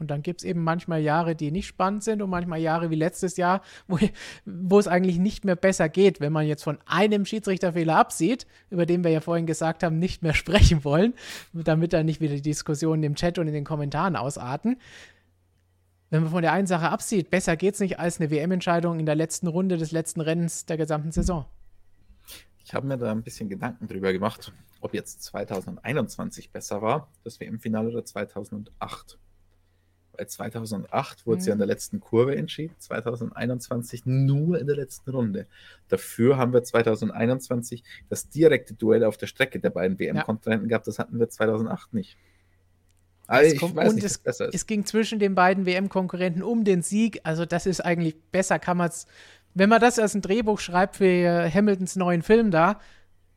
Und dann gibt es eben manchmal Jahre, die nicht spannend sind und manchmal Jahre wie letztes Jahr, wo, es eigentlich nicht mehr besser geht, wenn man jetzt von einem Schiedsrichterfehler absieht, über den wir ja vorhin gesagt haben, nicht mehr sprechen wollen, damit dann nicht wieder die Diskussionen im Chat und in den Kommentaren ausarten wenn man von der einen Sache absieht, besser geht es nicht als eine WM-Entscheidung in der letzten Runde des letzten Rennens der gesamten Saison. Ich habe mir da ein bisschen Gedanken drüber gemacht, ob jetzt 2021 besser war, das WM-Finale oder 2008. Weil 2008 wurde es ja in der mhm. letzten Kurve entschieden, 2021 nur in der letzten Runde. Dafür haben wir 2021 das direkte Duell auf der Strecke der beiden WM-Kontinenten ja. gehabt, das hatten wir 2008 nicht. Es kommt, und nicht, es, es, ging zwischen den beiden WM-Konkurrenten um den Sieg. Also das ist eigentlich besser, kann man es, wenn man das als ein Drehbuch schreibt für Hamiltons neuen Film da,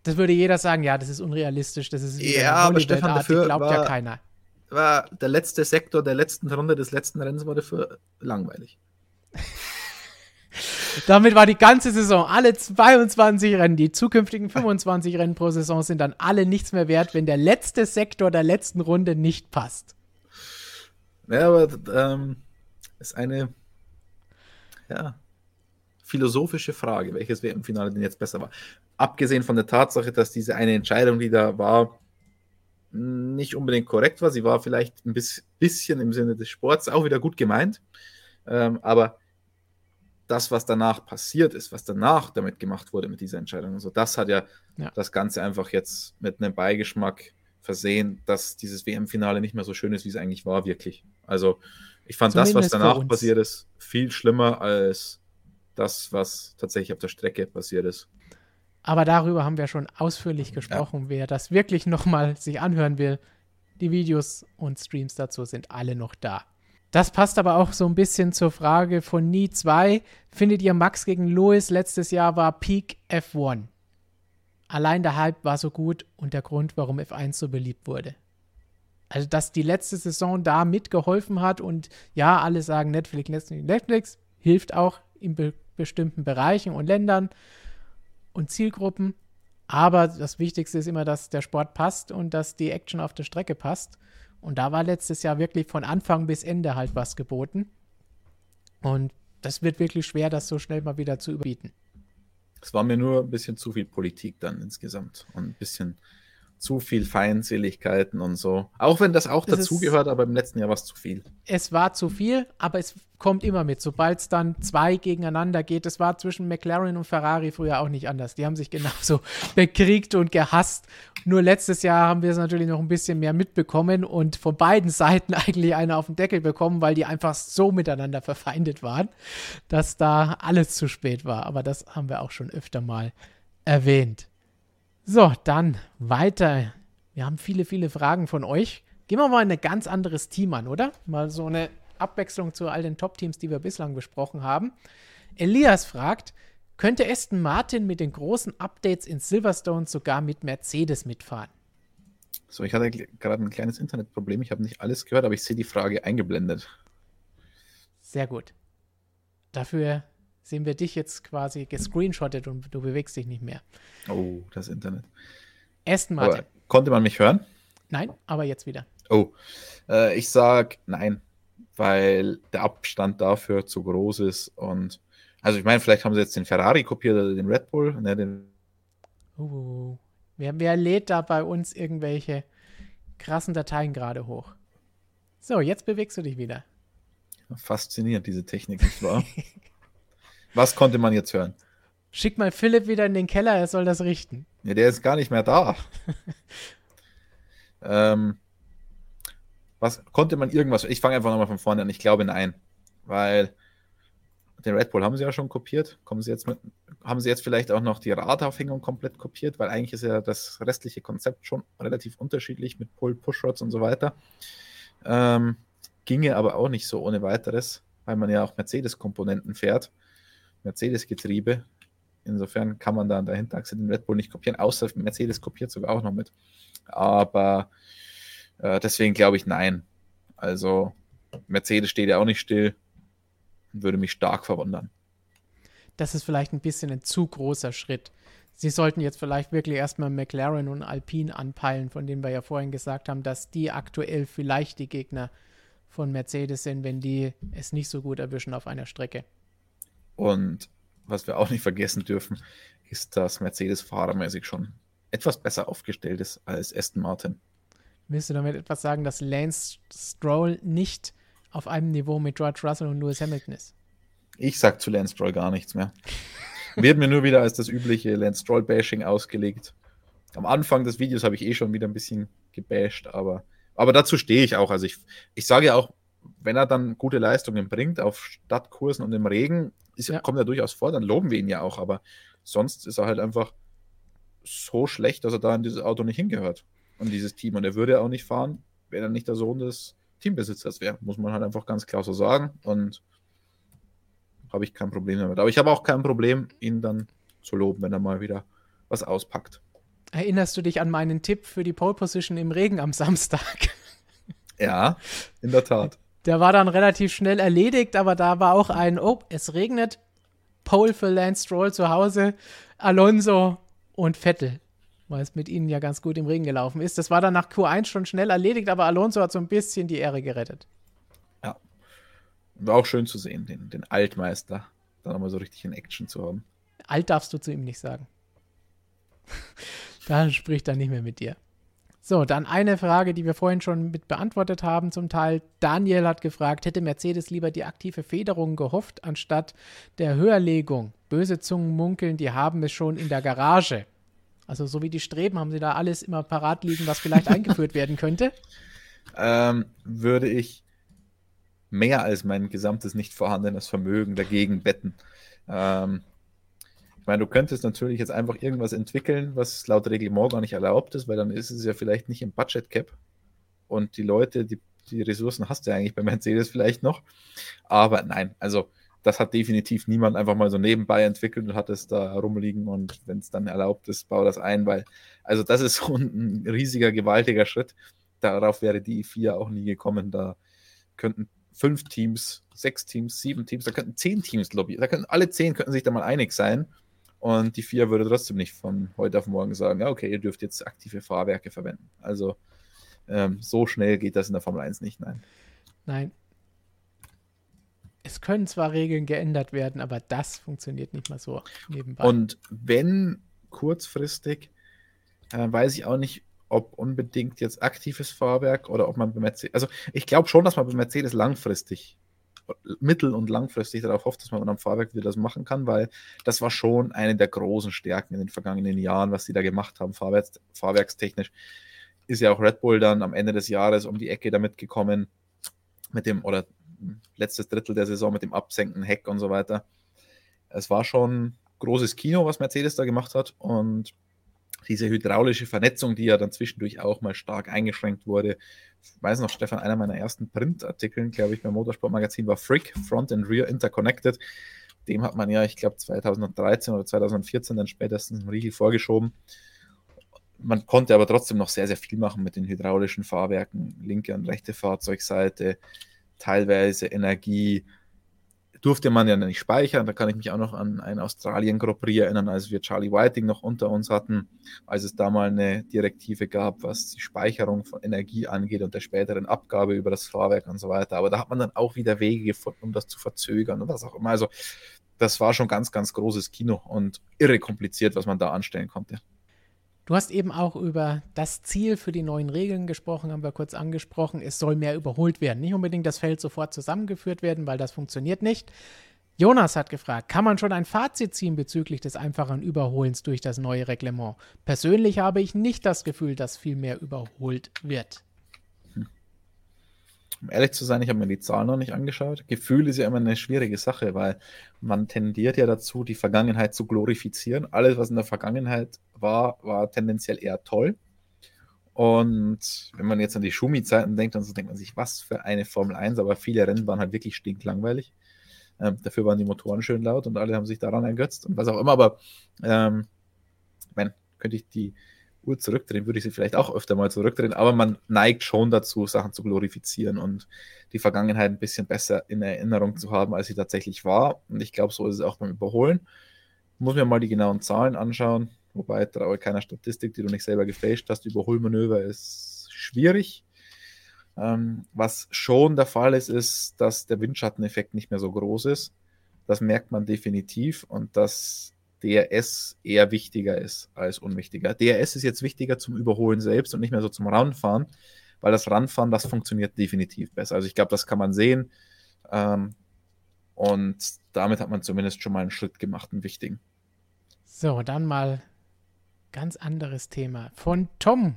das würde jeder sagen, ja, das ist unrealistisch, das ist ja, aber Stefan, dafür glaubt war, ja keiner. War der letzte Sektor der letzten Runde des letzten Rennens war dafür langweilig. Damit war die ganze Saison, alle 22 Rennen, die zukünftigen 25 Rennen pro Saison sind dann alle nichts mehr wert, wenn der letzte Sektor der letzten Runde nicht passt. Ja, aber ähm, ist eine ja, philosophische Frage, welches WM-Finale denn jetzt besser war. Abgesehen von der Tatsache, dass diese eine Entscheidung, die da war, nicht unbedingt korrekt war. Sie war vielleicht ein bisschen im Sinne des Sports auch wieder gut gemeint. Ähm, aber das, was danach passiert ist, was danach damit gemacht wurde mit dieser Entscheidung, also das hat ja, ja. das Ganze einfach jetzt mit einem Beigeschmack versehen, dass dieses WM-Finale nicht mehr so schön ist, wie es eigentlich war, wirklich. Also ich fand Zumindest das, was danach passiert ist, viel schlimmer als das, was tatsächlich auf der Strecke passiert ist. Aber darüber haben wir schon ausführlich gesprochen. Ja. Wer das wirklich nochmal sich anhören will, die Videos und Streams dazu sind alle noch da. Das passt aber auch so ein bisschen zur Frage von Nie 2. Findet ihr Max gegen Lewis letztes Jahr war Peak F1? Allein der Hype war so gut und der Grund, warum F1 so beliebt wurde. Also, dass die letzte Saison da mitgeholfen hat und ja, alle sagen Netflix, Netflix, Netflix hilft auch in be bestimmten Bereichen und Ländern und Zielgruppen. Aber das Wichtigste ist immer, dass der Sport passt und dass die Action auf der Strecke passt. Und da war letztes Jahr wirklich von Anfang bis Ende halt was geboten. Und das wird wirklich schwer, das so schnell mal wieder zu überbieten. Es war mir nur ein bisschen zu viel Politik dann insgesamt und ein bisschen zu viel Feindseligkeiten und so. Auch wenn das auch dazugehört, aber im letzten Jahr war es zu viel. Es war zu viel, aber es kommt immer mit. Sobald es dann zwei gegeneinander geht, es war zwischen McLaren und Ferrari früher auch nicht anders. Die haben sich genauso bekriegt und gehasst. Nur letztes Jahr haben wir es natürlich noch ein bisschen mehr mitbekommen und von beiden Seiten eigentlich eine auf den Deckel bekommen, weil die einfach so miteinander verfeindet waren, dass da alles zu spät war. Aber das haben wir auch schon öfter mal erwähnt. So, dann weiter. Wir haben viele, viele Fragen von euch. Gehen wir mal ein ganz anderes Team an, oder? Mal so eine Abwechslung zu all den Top-Teams, die wir bislang besprochen haben. Elias fragt, könnte Aston Martin mit den großen Updates in Silverstone sogar mit Mercedes mitfahren? So, ich hatte gerade ein kleines Internetproblem. Ich habe nicht alles gehört, aber ich sehe die Frage eingeblendet. Sehr gut. Dafür sehen wir dich jetzt quasi gescreenshottet und du bewegst dich nicht mehr. Oh, das Internet. Aston Martin. Aber konnte man mich hören? Nein, aber jetzt wieder. Oh, äh, ich sag nein, weil der Abstand dafür zu groß ist und also ich meine, vielleicht haben sie jetzt den Ferrari kopiert oder den Red Bull. Ne, den uh, wer, wer lädt da bei uns irgendwelche krassen Dateien gerade hoch? So, jetzt bewegst du dich wieder. Faszinierend, diese Technik, nicht wahr? Was konnte man jetzt hören? Schick mal Philipp wieder in den Keller, er soll das richten. Ja, der ist gar nicht mehr da. ähm, was konnte man irgendwas? Ich fange einfach nochmal von vorne an. Ich glaube nein, weil den Red Bull haben sie ja schon kopiert. Kommen sie jetzt mit, haben sie jetzt vielleicht auch noch die Radaufhängung komplett kopiert, weil eigentlich ist ja das restliche Konzept schon relativ unterschiedlich mit Pull, Pushrods und so weiter. Ähm, ginge aber auch nicht so ohne weiteres, weil man ja auch Mercedes-Komponenten fährt, Mercedes-Getriebe. Insofern kann man da an der Hinterachse den Red Bull nicht kopieren, außer Mercedes kopiert sogar auch noch mit. Aber äh, deswegen glaube ich nein. Also Mercedes steht ja auch nicht still würde mich stark verwundern. Das ist vielleicht ein bisschen ein zu großer Schritt. Sie sollten jetzt vielleicht wirklich erstmal McLaren und Alpine anpeilen, von denen wir ja vorhin gesagt haben, dass die aktuell vielleicht die Gegner von Mercedes sind, wenn die es nicht so gut erwischen auf einer Strecke. Und was wir auch nicht vergessen dürfen, ist, dass Mercedes fahrermäßig schon etwas besser aufgestellt ist als Aston Martin. Willst du damit etwas sagen, dass Lance Stroll nicht auf einem Niveau mit George Russell und Lewis Hamilton ist. Ich sag zu Lance Stroll gar nichts mehr. Wird mir nur wieder als das übliche Lance Stroll-Bashing ausgelegt. Am Anfang des Videos habe ich eh schon wieder ein bisschen gebasht, aber, aber dazu stehe ich auch. Also ich, ich sage ja auch, wenn er dann gute Leistungen bringt auf Stadtkursen und im Regen, ist, ja. kommt er durchaus vor, dann loben wir ihn ja auch. Aber sonst ist er halt einfach so schlecht, dass er da in dieses Auto nicht hingehört und dieses Team. Und er würde auch nicht fahren, wenn er nicht der Sohn des Teambesitzers wäre, muss man halt einfach ganz klar so sagen. Und habe ich kein Problem damit. Aber ich habe auch kein Problem, ihn dann zu loben, wenn er mal wieder was auspackt. Erinnerst du dich an meinen Tipp für die Pole Position im Regen am Samstag? Ja, in der Tat. Der war dann relativ schnell erledigt, aber da war auch ein, oh, es regnet. Pole für Lance Stroll zu Hause, Alonso und Vettel weil es mit ihnen ja ganz gut im Regen gelaufen ist. Das war dann nach Q1 schon schnell erledigt, aber Alonso hat so ein bisschen die Ehre gerettet. Ja. War auch schön zu sehen, den, den Altmeister dann nochmal so richtig in Action zu haben. Alt darfst du zu ihm nicht sagen. da spricht er nicht mehr mit dir. So, dann eine Frage, die wir vorhin schon mit beantwortet haben, zum Teil. Daniel hat gefragt, hätte Mercedes lieber die aktive Federung gehofft, anstatt der Höherlegung? Böse Zungen munkeln, die haben es schon in der Garage. Also so wie die Streben haben sie da alles immer parat liegen, was vielleicht eingeführt werden könnte? Ähm, würde ich mehr als mein gesamtes nicht vorhandenes Vermögen dagegen betten. Ähm, ich meine, du könntest natürlich jetzt einfach irgendwas entwickeln, was laut Reglement gar nicht erlaubt ist, weil dann ist es ja vielleicht nicht im Budget Cap. Und die Leute, die, die Ressourcen hast du ja eigentlich bei Mercedes vielleicht noch. Aber nein, also das hat definitiv niemand einfach mal so nebenbei entwickelt und hat es da rumliegen und wenn es dann erlaubt ist, bau das ein, weil, also das ist so ein riesiger, gewaltiger Schritt. Darauf wäre die I4 auch nie gekommen. Da könnten fünf Teams, sechs Teams, sieben Teams, da könnten zehn Teams lobbyieren. Da könnten alle zehn könnten sich da mal einig sein. Und die vier würde trotzdem nicht von heute auf morgen sagen, ja, okay, ihr dürft jetzt aktive Fahrwerke verwenden. Also ähm, so schnell geht das in der Formel 1 nicht, nein. Nein, es können zwar Regeln geändert werden, aber das funktioniert nicht mal so nebenbei. Und wenn kurzfristig, äh, weiß ich auch nicht, ob unbedingt jetzt aktives Fahrwerk oder ob man bei Mercedes, also ich glaube schon, dass man bei Mercedes langfristig, mittel- und langfristig darauf hofft, dass man am Fahrwerk wieder das machen kann, weil das war schon eine der großen Stärken in den vergangenen Jahren, was sie da gemacht haben, fahrwerks, fahrwerkstechnisch. Ist ja auch Red Bull dann am Ende des Jahres um die Ecke damit gekommen, mit dem, oder letztes Drittel der Saison mit dem Absenken, Heck und so weiter. Es war schon großes Kino, was Mercedes da gemacht hat und diese hydraulische Vernetzung, die ja dann zwischendurch auch mal stark eingeschränkt wurde. Ich weiß noch, Stefan, einer meiner ersten Printartikeln, glaube ich, beim Motorsportmagazin war Frick, Front and Rear Interconnected. Dem hat man ja, ich glaube, 2013 oder 2014 dann spätestens einen Riegel vorgeschoben. Man konnte aber trotzdem noch sehr, sehr viel machen mit den hydraulischen Fahrwerken, linke und rechte Fahrzeugseite, teilweise Energie durfte man ja nicht speichern. Da kann ich mich auch noch an einen Australien Grand Prix erinnern, als wir Charlie Whiting noch unter uns hatten, als es da mal eine Direktive gab, was die Speicherung von Energie angeht und der späteren Abgabe über das Fahrwerk und so weiter. Aber da hat man dann auch wieder Wege gefunden, um das zu verzögern und was auch immer. Also das war schon ganz, ganz großes Kino und irre kompliziert, was man da anstellen konnte. Du hast eben auch über das Ziel für die neuen Regeln gesprochen, haben wir kurz angesprochen. Es soll mehr überholt werden. Nicht unbedingt das Feld sofort zusammengeführt werden, weil das funktioniert nicht. Jonas hat gefragt, kann man schon ein Fazit ziehen bezüglich des einfachen Überholens durch das neue Reglement? Persönlich habe ich nicht das Gefühl, dass viel mehr überholt wird. Um ehrlich zu sein, ich habe mir die Zahlen noch nicht angeschaut. Gefühl ist ja immer eine schwierige Sache, weil man tendiert ja dazu, die Vergangenheit zu glorifizieren. Alles, was in der Vergangenheit war, war tendenziell eher toll. Und wenn man jetzt an die Schumi-Zeiten denkt, dann so denkt man sich, was für eine Formel 1, aber viele Rennen waren halt wirklich stinklangweilig. Ähm, dafür waren die Motoren schön laut und alle haben sich daran ergötzt und was auch immer, aber ähm, ich meine, könnte ich die Uhr zurückdrehen, würde ich sie vielleicht auch öfter mal zurückdrehen, aber man neigt schon dazu, Sachen zu glorifizieren und die Vergangenheit ein bisschen besser in Erinnerung zu haben, als sie tatsächlich war. Und ich glaube, so ist es auch beim Überholen. Muss mir mal die genauen Zahlen anschauen, wobei traue keiner Statistik, die du nicht selber gefälscht hast. Überholmanöver ist schwierig. Ähm, was schon der Fall ist, ist, dass der Windschatteneffekt nicht mehr so groß ist. Das merkt man definitiv und dass DRS eher wichtiger ist als unwichtiger. DRS ist jetzt wichtiger zum Überholen selbst und nicht mehr so zum Ranfahren, weil das Ranfahren, das funktioniert definitiv besser. Also ich glaube, das kann man sehen. Ähm, und damit hat man zumindest schon mal einen Schritt gemacht, einen wichtigen. So, dann mal ganz anderes Thema. Von Tom.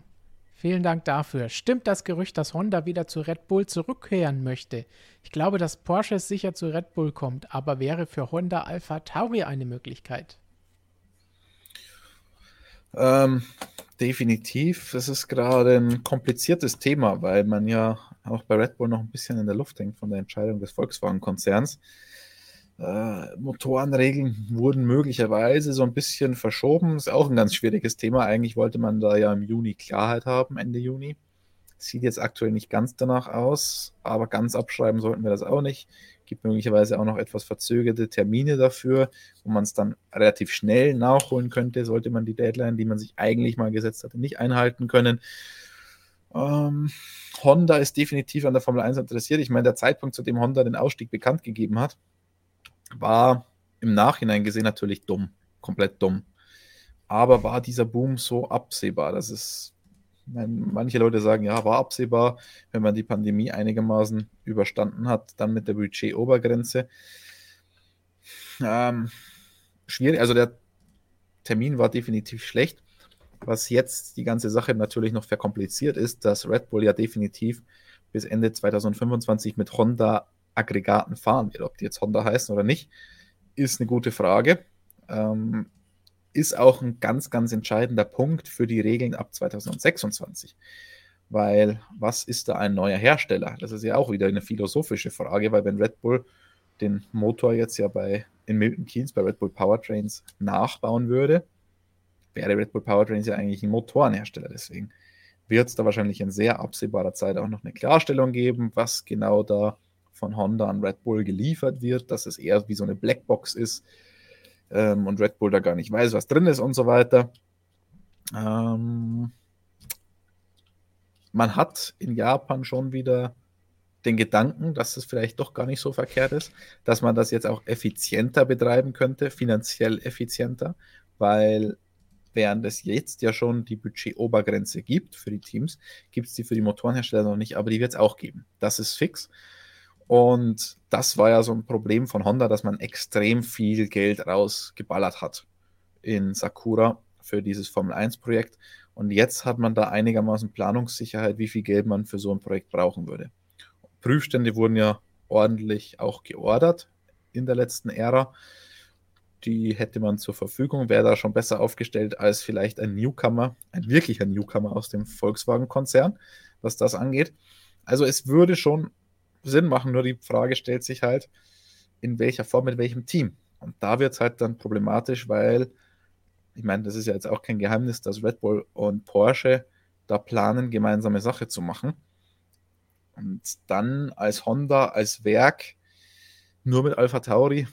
Vielen Dank dafür. Stimmt das Gerücht, dass Honda wieder zu Red Bull zurückkehren möchte? Ich glaube, dass Porsche sicher zu Red Bull kommt, aber wäre für Honda Alpha Tauri eine Möglichkeit? Ähm, definitiv. Es ist gerade ein kompliziertes Thema, weil man ja auch bei Red Bull noch ein bisschen in der Luft hängt von der Entscheidung des Volkswagen-Konzerns. Äh, Motorenregeln wurden möglicherweise so ein bisschen verschoben. Ist auch ein ganz schwieriges Thema. Eigentlich wollte man da ja im Juni Klarheit haben, Ende Juni. Sieht jetzt aktuell nicht ganz danach aus, aber ganz abschreiben sollten wir das auch nicht gibt möglicherweise auch noch etwas verzögerte Termine dafür, wo man es dann relativ schnell nachholen könnte, sollte man die Deadline, die man sich eigentlich mal gesetzt hatte, nicht einhalten können. Ähm, Honda ist definitiv an der Formel 1 interessiert. Ich meine, der Zeitpunkt, zu dem Honda den Ausstieg bekannt gegeben hat, war im Nachhinein gesehen natürlich dumm, komplett dumm. Aber war dieser Boom so absehbar, dass es Manche Leute sagen, ja, war absehbar, wenn man die Pandemie einigermaßen überstanden hat, dann mit der Budget-Obergrenze. Ähm, schwierig, also der Termin war definitiv schlecht. Was jetzt die ganze Sache natürlich noch verkompliziert ist, dass Red Bull ja definitiv bis Ende 2025 mit Honda-Aggregaten fahren wird. Ob die jetzt Honda heißen oder nicht, ist eine gute Frage. Ähm, ist auch ein ganz, ganz entscheidender Punkt für die Regeln ab 2026. Weil was ist da ein neuer Hersteller? Das ist ja auch wieder eine philosophische Frage, weil wenn Red Bull den Motor jetzt ja bei in Milton Keynes bei Red Bull Powertrains nachbauen würde, wäre Red Bull Powertrains ja eigentlich ein Motorenhersteller. Deswegen wird es da wahrscheinlich in sehr absehbarer Zeit auch noch eine Klarstellung geben, was genau da von Honda an Red Bull geliefert wird, dass es eher wie so eine Blackbox ist, ähm, und Red Bull da gar nicht weiß, was drin ist und so weiter. Ähm, man hat in Japan schon wieder den Gedanken, dass es vielleicht doch gar nicht so verkehrt ist, dass man das jetzt auch effizienter betreiben könnte, finanziell effizienter, weil während es jetzt ja schon die Budget-Obergrenze gibt für die Teams, gibt es die für die Motorenhersteller noch nicht, aber die wird es auch geben. Das ist fix. Und das war ja so ein Problem von Honda, dass man extrem viel Geld rausgeballert hat in Sakura für dieses Formel 1-Projekt. Und jetzt hat man da einigermaßen Planungssicherheit, wie viel Geld man für so ein Projekt brauchen würde. Prüfstände wurden ja ordentlich auch geordert in der letzten Ära. Die hätte man zur Verfügung, wäre da schon besser aufgestellt als vielleicht ein Newcomer, ein wirklicher Newcomer aus dem Volkswagen-Konzern, was das angeht. Also es würde schon Sinn machen, nur die Frage stellt sich halt, in welcher Form, mit welchem Team. Und da wird es halt dann problematisch, weil, ich meine, das ist ja jetzt auch kein Geheimnis, dass Red Bull und Porsche da planen, gemeinsame Sache zu machen. Und dann als Honda, als Werk, nur mit Alpha Tauri,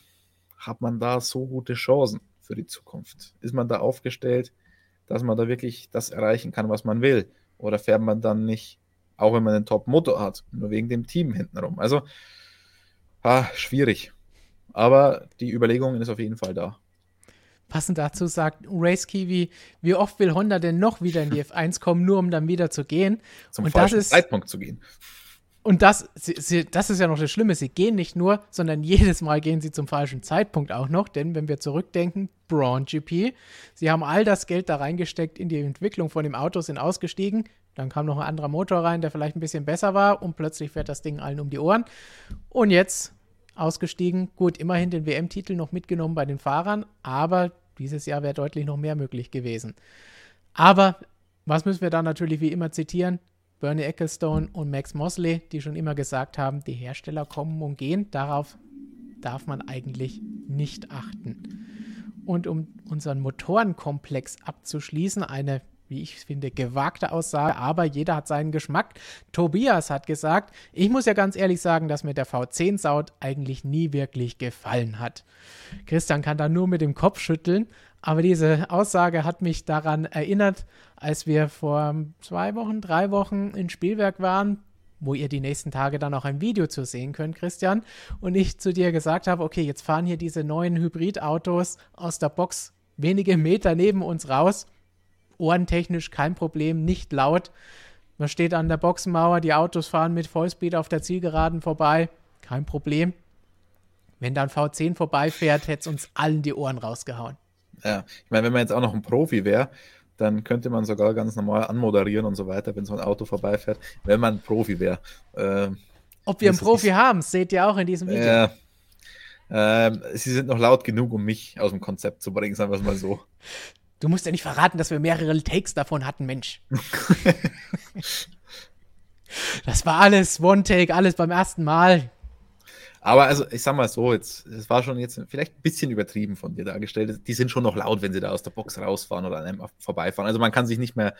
hat man da so gute Chancen für die Zukunft? Ist man da aufgestellt, dass man da wirklich das erreichen kann, was man will? Oder fährt man dann nicht auch wenn man einen Top-Motor hat, nur wegen dem Team hintenrum. Also, ah, schwierig. Aber die Überlegung ist auf jeden Fall da. Passend dazu sagt Race Kiwi, wie oft will Honda denn noch wieder in die F1 kommen, nur um dann wieder zu gehen? Zum und falschen ist, Zeitpunkt zu gehen. Und das, sie, sie, das ist ja noch das Schlimme. Sie gehen nicht nur, sondern jedes Mal gehen sie zum falschen Zeitpunkt auch noch. Denn wenn wir zurückdenken, Braun GP, sie haben all das Geld da reingesteckt in die Entwicklung von dem Auto, sind ausgestiegen. Dann kam noch ein anderer Motor rein, der vielleicht ein bisschen besser war. Und plötzlich fährt das Ding allen um die Ohren. Und jetzt ausgestiegen. Gut, immerhin den WM-Titel noch mitgenommen bei den Fahrern. Aber dieses Jahr wäre deutlich noch mehr möglich gewesen. Aber was müssen wir da natürlich wie immer zitieren? Bernie Ecclestone und Max Mosley, die schon immer gesagt haben, die Hersteller kommen und gehen. Darauf darf man eigentlich nicht achten. Und um unseren Motorenkomplex abzuschließen, eine, wie ich finde, gewagte Aussage, aber jeder hat seinen Geschmack. Tobias hat gesagt, ich muss ja ganz ehrlich sagen, dass mir der V10-Saut eigentlich nie wirklich gefallen hat. Christian kann da nur mit dem Kopf schütteln, aber diese Aussage hat mich daran erinnert, als wir vor zwei Wochen, drei Wochen in Spielwerk waren, wo ihr die nächsten Tage dann auch ein Video zu sehen könnt, Christian, und ich zu dir gesagt habe, okay, jetzt fahren hier diese neuen Hybridautos aus der Box wenige Meter neben uns raus. Ohrentechnisch kein Problem, nicht laut. Man steht an der Boxenmauer, die Autos fahren mit Vollspeed auf der Zielgeraden vorbei, kein Problem. Wenn dann V10 vorbeifährt, hätte es uns allen die Ohren rausgehauen. Ja, ich meine, wenn man jetzt auch noch ein Profi wäre, dann könnte man sogar ganz normal anmoderieren und so weiter, wenn so ein Auto vorbeifährt, wenn man ein Profi wäre. Ähm, Ob wir einen Profi ist, haben, seht ihr auch in diesem Video. Äh, ähm, sie sind noch laut genug, um mich aus dem Konzept zu bringen, sagen wir es mal so. Du musst ja nicht verraten, dass wir mehrere Takes davon hatten, Mensch. das war alles One-Take, alles beim ersten Mal. Aber also, ich sag mal so, jetzt, es war schon jetzt vielleicht ein bisschen übertrieben von dir dargestellt. Die sind schon noch laut, wenn sie da aus der Box rausfahren oder an einem vorbeifahren. Also man kann sich nicht mehr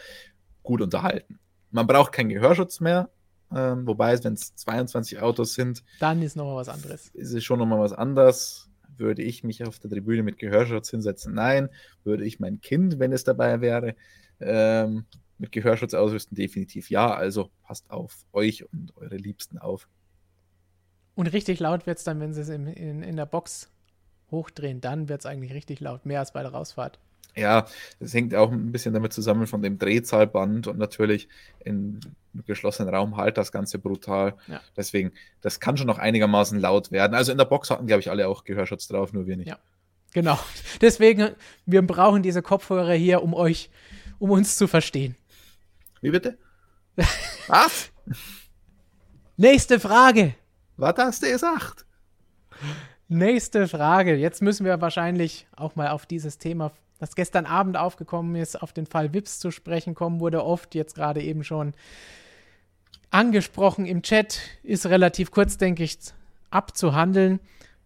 gut unterhalten. Man braucht keinen Gehörschutz mehr. Ähm, wobei, wenn es 22 Autos sind, dann ist nochmal was anderes. Ist es schon nochmal was anderes. Würde ich mich auf der Tribüne mit Gehörschutz hinsetzen? Nein. Würde ich mein Kind, wenn es dabei wäre, ähm, mit Gehörschutz ausrüsten? Definitiv ja. Also passt auf euch und eure Liebsten auf. Und richtig laut wird es dann, wenn sie es in, in, in der Box hochdrehen. Dann wird es eigentlich richtig laut, mehr als bei der Rausfahrt. Ja, das hängt auch ein bisschen damit zusammen von dem Drehzahlband und natürlich in geschlossenen Raum halt das Ganze brutal. Ja. Deswegen, das kann schon noch einigermaßen laut werden. Also in der Box hatten, glaube ich, alle auch Gehörschutz drauf, nur wir nicht. Ja, genau. Deswegen, wir brauchen diese Kopfhörer hier, um euch, um uns zu verstehen. Wie bitte? Was? Nächste Frage. Was hast du gesagt? Nächste Frage. Jetzt müssen wir wahrscheinlich auch mal auf dieses Thema, das gestern Abend aufgekommen ist, auf den Fall Wips zu sprechen kommen, wurde oft jetzt gerade eben schon angesprochen im Chat, ist relativ kurz, denke ich, abzuhandeln.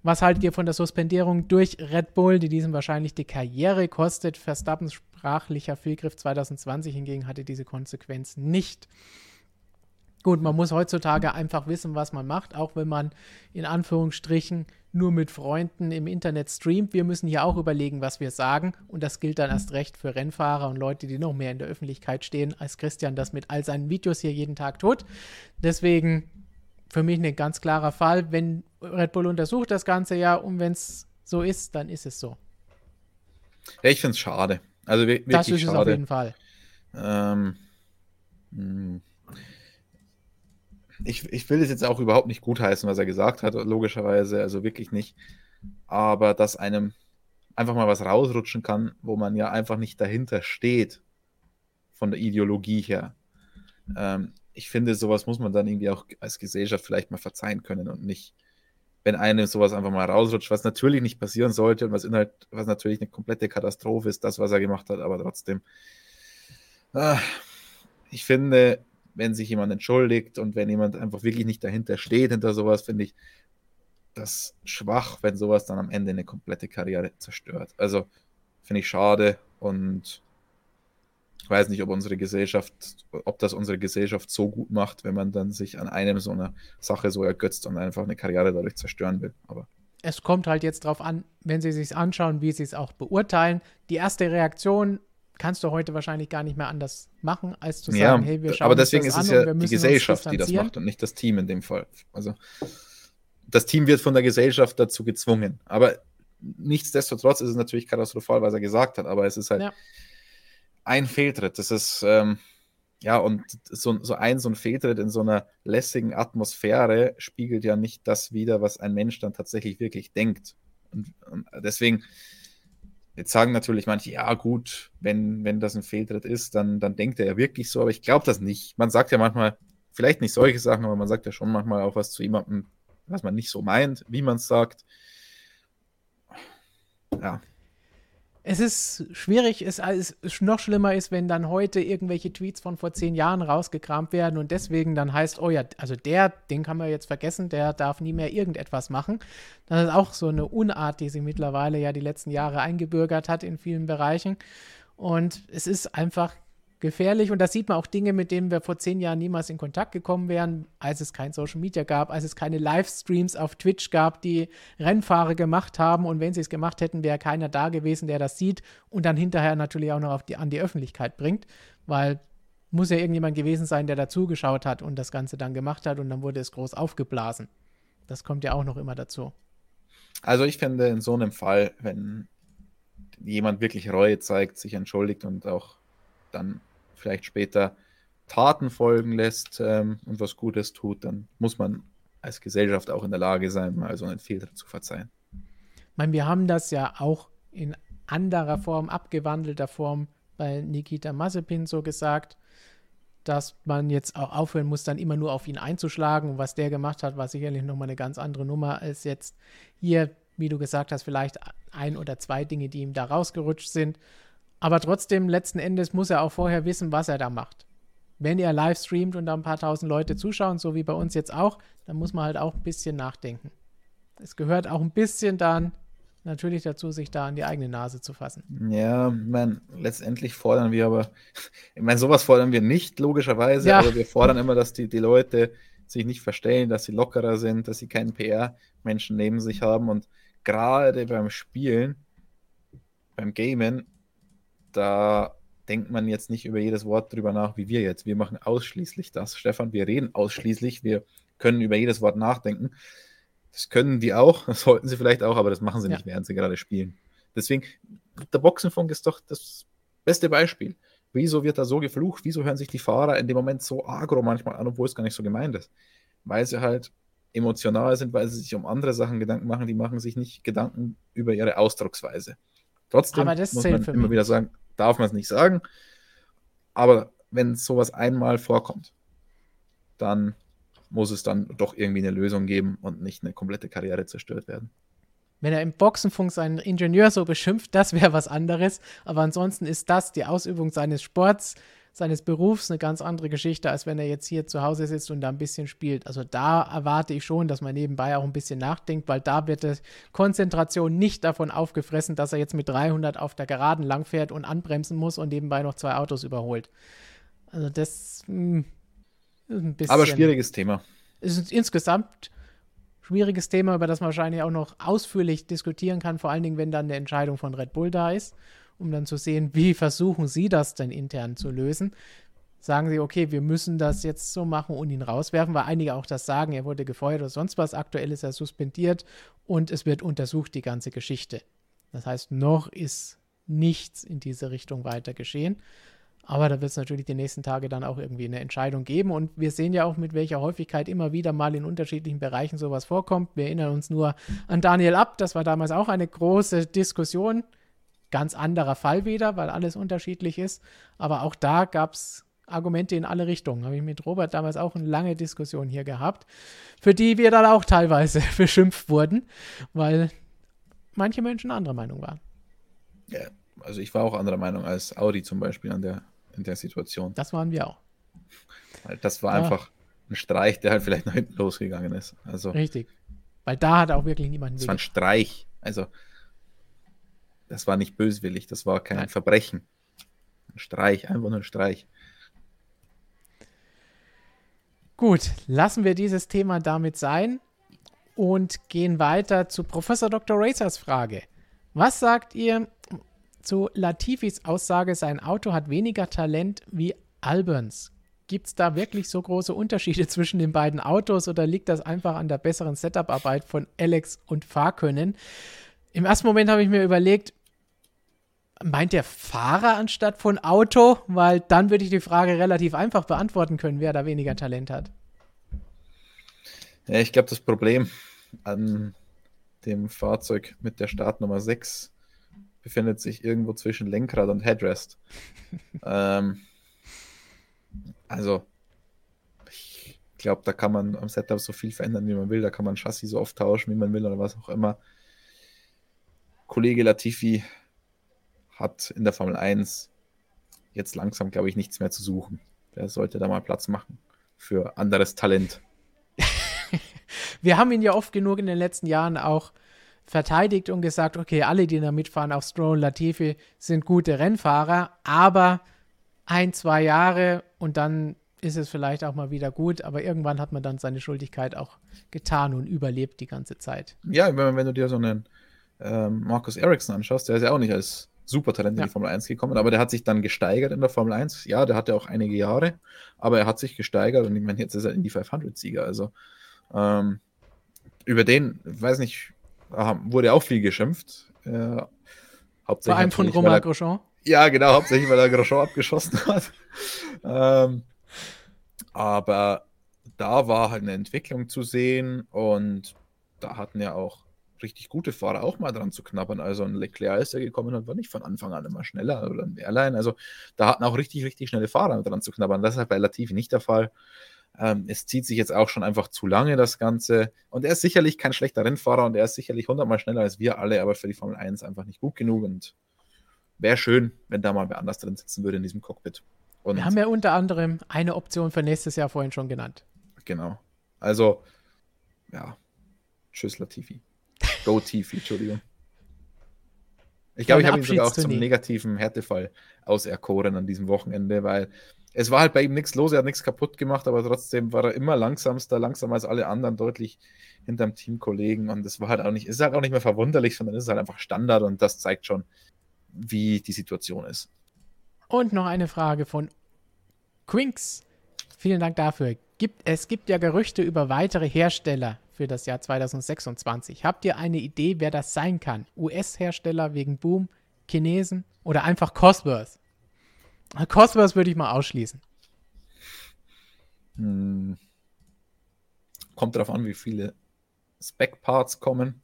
Was haltet ihr von der Suspendierung durch Red Bull, die diesem wahrscheinlich die Karriere kostet? Verstappens sprachlicher Fehlgriff 2020 hingegen hatte diese Konsequenz nicht. Gut, man muss heutzutage einfach wissen, was man macht, auch wenn man in Anführungsstrichen nur mit Freunden im Internet streamt. Wir müssen hier auch überlegen, was wir sagen. Und das gilt dann erst recht für Rennfahrer und Leute, die noch mehr in der Öffentlichkeit stehen, als Christian das mit all seinen Videos hier jeden Tag tut. Deswegen für mich ein ganz klarer Fall. Wenn Red Bull untersucht das Ganze ja und wenn es so ist, dann ist es so. Ja, ich finde es schade. Also wirklich das ist schade. es auf jeden Fall. Ähm, hm ich, ich will es jetzt auch überhaupt nicht gutheißen, was er gesagt hat, logischerweise, also wirklich nicht. Aber dass einem einfach mal was rausrutschen kann, wo man ja einfach nicht dahinter steht, von der Ideologie her. Ähm, ich finde, sowas muss man dann irgendwie auch als Gesellschaft vielleicht mal verzeihen können und nicht, wenn einem sowas einfach mal rausrutscht, was natürlich nicht passieren sollte und was, inhalt, was natürlich eine komplette Katastrophe ist, das, was er gemacht hat, aber trotzdem. Äh, ich finde, wenn sich jemand entschuldigt und wenn jemand einfach wirklich nicht dahinter steht, hinter sowas, finde ich das schwach, wenn sowas dann am Ende eine komplette Karriere zerstört. Also finde ich schade und ich weiß nicht, ob unsere Gesellschaft, ob das unsere Gesellschaft so gut macht, wenn man dann sich an einem so einer Sache so ergötzt und einfach eine Karriere dadurch zerstören will. Aber es kommt halt jetzt darauf an, wenn Sie sich anschauen, wie Sie es auch beurteilen. Die erste Reaktion kannst du heute wahrscheinlich gar nicht mehr anders machen, als zu sagen, ja, hey, wir schauen aber deswegen uns das ist es ja die Gesellschaft, die das macht und nicht das Team in dem Fall. Also das Team wird von der Gesellschaft dazu gezwungen. Aber nichtsdestotrotz ist es natürlich katastrophal, was er gesagt hat, aber es ist halt ja. ein Fehltritt. Das ist, ähm, ja, und so, so ein, so ein Fehltritt in so einer lässigen Atmosphäre spiegelt ja nicht das wider, was ein Mensch dann tatsächlich wirklich denkt. Und, und deswegen, jetzt sagen natürlich manche, ja gut, wenn, wenn das ein Fehltritt ist, dann, dann denkt er ja wirklich so, aber ich glaube das nicht. Man sagt ja manchmal, vielleicht nicht solche Sachen, aber man sagt ja schon manchmal auch was zu jemandem, was man nicht so meint, wie man es sagt. Ja es ist schwierig, es ist noch schlimmer ist, wenn dann heute irgendwelche Tweets von vor zehn Jahren rausgekramt werden und deswegen dann heißt, oh ja, also der, den kann man jetzt vergessen, der darf nie mehr irgendetwas machen. Das ist auch so eine Unart, die sich mittlerweile ja die letzten Jahre eingebürgert hat in vielen Bereichen. Und es ist einfach gefährlich. Und da sieht man auch Dinge, mit denen wir vor zehn Jahren niemals in Kontakt gekommen wären, als es kein Social Media gab, als es keine Livestreams auf Twitch gab, die Rennfahrer gemacht haben. Und wenn sie es gemacht hätten, wäre keiner da gewesen, der das sieht und dann hinterher natürlich auch noch die, an die Öffentlichkeit bringt, weil muss ja irgendjemand gewesen sein, der dazugeschaut hat und das Ganze dann gemacht hat und dann wurde es groß aufgeblasen. Das kommt ja auch noch immer dazu. Also ich finde in so einem Fall, wenn jemand wirklich Reue zeigt, sich entschuldigt und auch dann vielleicht später Taten folgen lässt ähm, und was Gutes tut, dann muss man als Gesellschaft auch in der Lage sein, mal so einen Fehler zu verzeihen. Ich meine, wir haben das ja auch in anderer Form, abgewandelter Form bei Nikita Mazepin so gesagt, dass man jetzt auch aufhören muss, dann immer nur auf ihn einzuschlagen. Und was der gemacht hat, war sicherlich nochmal eine ganz andere Nummer als jetzt hier, wie du gesagt hast, vielleicht ein oder zwei Dinge, die ihm da rausgerutscht sind. Aber trotzdem, letzten Endes muss er auch vorher wissen, was er da macht. Wenn er live streamt und da ein paar tausend Leute zuschauen, so wie bei uns jetzt auch, dann muss man halt auch ein bisschen nachdenken. Es gehört auch ein bisschen dann natürlich dazu, sich da an die eigene Nase zu fassen. Ja, ich meine, letztendlich fordern wir aber, ich meine, sowas fordern wir nicht, logischerweise, ja. aber wir fordern immer, dass die, die Leute sich nicht verstellen, dass sie lockerer sind, dass sie keinen PR-Menschen neben sich haben und gerade beim Spielen, beim Gamen, da denkt man jetzt nicht über jedes Wort drüber nach, wie wir jetzt. Wir machen ausschließlich das. Stefan, wir reden ausschließlich. Wir können über jedes Wort nachdenken. Das können die auch, das sollten sie vielleicht auch, aber das machen sie ja. nicht, während sie gerade spielen. Deswegen, der Boxenfunk ist doch das beste Beispiel. Wieso wird da so geflucht? Wieso hören sich die Fahrer in dem Moment so agro manchmal an, obwohl es gar nicht so gemeint ist? Weil sie halt emotional sind, weil sie sich um andere Sachen Gedanken machen, die machen sich nicht Gedanken über ihre Ausdrucksweise. Trotzdem muss man immer mich. wieder sagen, darf man es nicht sagen. Aber wenn sowas einmal vorkommt, dann muss es dann doch irgendwie eine Lösung geben und nicht eine komplette Karriere zerstört werden. Wenn er im Boxenfunk seinen Ingenieur so beschimpft, das wäre was anderes. Aber ansonsten ist das die Ausübung seines Sports seines Berufs eine ganz andere Geschichte, als wenn er jetzt hier zu Hause sitzt und da ein bisschen spielt. Also da erwarte ich schon, dass man nebenbei auch ein bisschen nachdenkt, weil da wird die Konzentration nicht davon aufgefressen, dass er jetzt mit 300 auf der Geraden langfährt und anbremsen muss und nebenbei noch zwei Autos überholt. Also das mh, hm, ist ein bisschen. Aber schwieriges Thema. Ist insgesamt schwieriges Thema, über das man wahrscheinlich auch noch ausführlich diskutieren kann, vor allen Dingen, wenn dann eine Entscheidung von Red Bull da ist um dann zu sehen, wie versuchen sie das denn intern zu lösen. Sagen sie, okay, wir müssen das jetzt so machen und ihn rauswerfen, weil einige auch das sagen, er wurde gefeuert oder sonst was. Aktuell ist er suspendiert und es wird untersucht, die ganze Geschichte. Das heißt, noch ist nichts in diese Richtung weiter geschehen. Aber da wird es natürlich die nächsten Tage dann auch irgendwie eine Entscheidung geben. Und wir sehen ja auch, mit welcher Häufigkeit immer wieder mal in unterschiedlichen Bereichen sowas vorkommt. Wir erinnern uns nur an Daniel Ab. Das war damals auch eine große Diskussion ganz anderer Fall wieder, weil alles unterschiedlich ist. Aber auch da gab es Argumente in alle Richtungen. Habe ich mit Robert damals auch eine lange Diskussion hier gehabt, für die wir dann auch teilweise beschimpft wurden, weil manche Menschen anderer Meinung waren. Ja, also ich war auch anderer Meinung als Audi zum Beispiel an der, in der Situation. Das waren wir auch. Das war ja. einfach ein Streich, der halt vielleicht nach hinten losgegangen ist. Also, Richtig. Weil da hat auch wirklich niemand. Das war ein Streich. Also das war nicht böswillig, das war kein Nein. Verbrechen. Ein Streich, einfach nur ein Streich. Gut, lassen wir dieses Thema damit sein und gehen weiter zu Professor Dr. Racers Frage. Was sagt ihr zu Latifis Aussage, sein Auto hat weniger Talent wie Albans? Gibt es da wirklich so große Unterschiede zwischen den beiden Autos oder liegt das einfach an der besseren Setup-Arbeit von Alex und Fahrkönnen? Im ersten Moment habe ich mir überlegt, meint der Fahrer anstatt von Auto? Weil dann würde ich die Frage relativ einfach beantworten können, wer da weniger Talent hat. Ja, ich glaube, das Problem an dem Fahrzeug mit der Startnummer 6 befindet sich irgendwo zwischen Lenkrad und Headrest. ähm, also, ich glaube, da kann man am Setup so viel verändern, wie man will. Da kann man Chassis so oft tauschen, wie man will oder was auch immer. Kollege Latifi hat in der Formel 1 jetzt langsam, glaube ich, nichts mehr zu suchen. Der sollte da mal Platz machen für anderes Talent. Wir haben ihn ja oft genug in den letzten Jahren auch verteidigt und gesagt, okay, alle, die da mitfahren, auch Stroll, Latifi, sind gute Rennfahrer, aber ein, zwei Jahre und dann ist es vielleicht auch mal wieder gut, aber irgendwann hat man dann seine Schuldigkeit auch getan und überlebt die ganze Zeit. Ja, wenn, wenn du dir so einen ähm, Markus Ericsson anschaust, der ist ja auch nicht als Supertalent in die Formel 1 gekommen, aber der hat sich dann gesteigert in der Formel 1. Ja, der hatte auch einige Jahre, aber er hat sich gesteigert und ich meine, jetzt ist er in die 500-Sieger. Also ähm, über den, weiß nicht, wurde auch viel geschimpft. Äh, hauptsächlich Vor allem von Romain Grosjean? Ja, genau, hauptsächlich, weil er Grosjean abgeschossen hat. Ähm, aber da war halt eine Entwicklung zu sehen und da hatten ja auch richtig gute Fahrer auch mal dran zu knabbern. Also ein Leclerc ist ja gekommen und war nicht von Anfang an immer schneller oder ein Airline. Also da hatten auch richtig, richtig schnelle Fahrer dran zu knabbern. Das ist halt bei Latifi nicht der Fall. Ähm, es zieht sich jetzt auch schon einfach zu lange, das Ganze. Und er ist sicherlich kein schlechter Rennfahrer und er ist sicherlich hundertmal schneller als wir alle, aber für die Formel 1 einfach nicht gut genug. Und wäre schön, wenn da mal wer anders drin sitzen würde in diesem Cockpit. Und Wir haben ja unter anderem eine Option für nächstes Jahr vorhin schon genannt. Genau. Also, ja. Tschüss, Latifi. Go Tifi, Entschuldigung. Ich glaube, ich habe ihn sogar auch zum negativen Härtefall auserkoren an diesem Wochenende, weil es war halt bei ihm nichts los, er hat nichts kaputt gemacht, aber trotzdem war er immer langsamster, langsamer als alle anderen, deutlich hinterm Teamkollegen und es war halt auch nicht, ist halt auch nicht mehr verwunderlich, sondern es ist halt einfach Standard und das zeigt schon, wie die Situation ist. Und noch eine Frage von Quinks. Vielen Dank dafür. Gibt, es gibt ja Gerüchte über weitere Hersteller für das Jahr 2026. Habt ihr eine Idee, wer das sein kann? US-Hersteller wegen Boom, Chinesen oder einfach Cosworth? Cosworth würde ich mal ausschließen. Hm. Kommt darauf an, wie viele Spec-Parts kommen.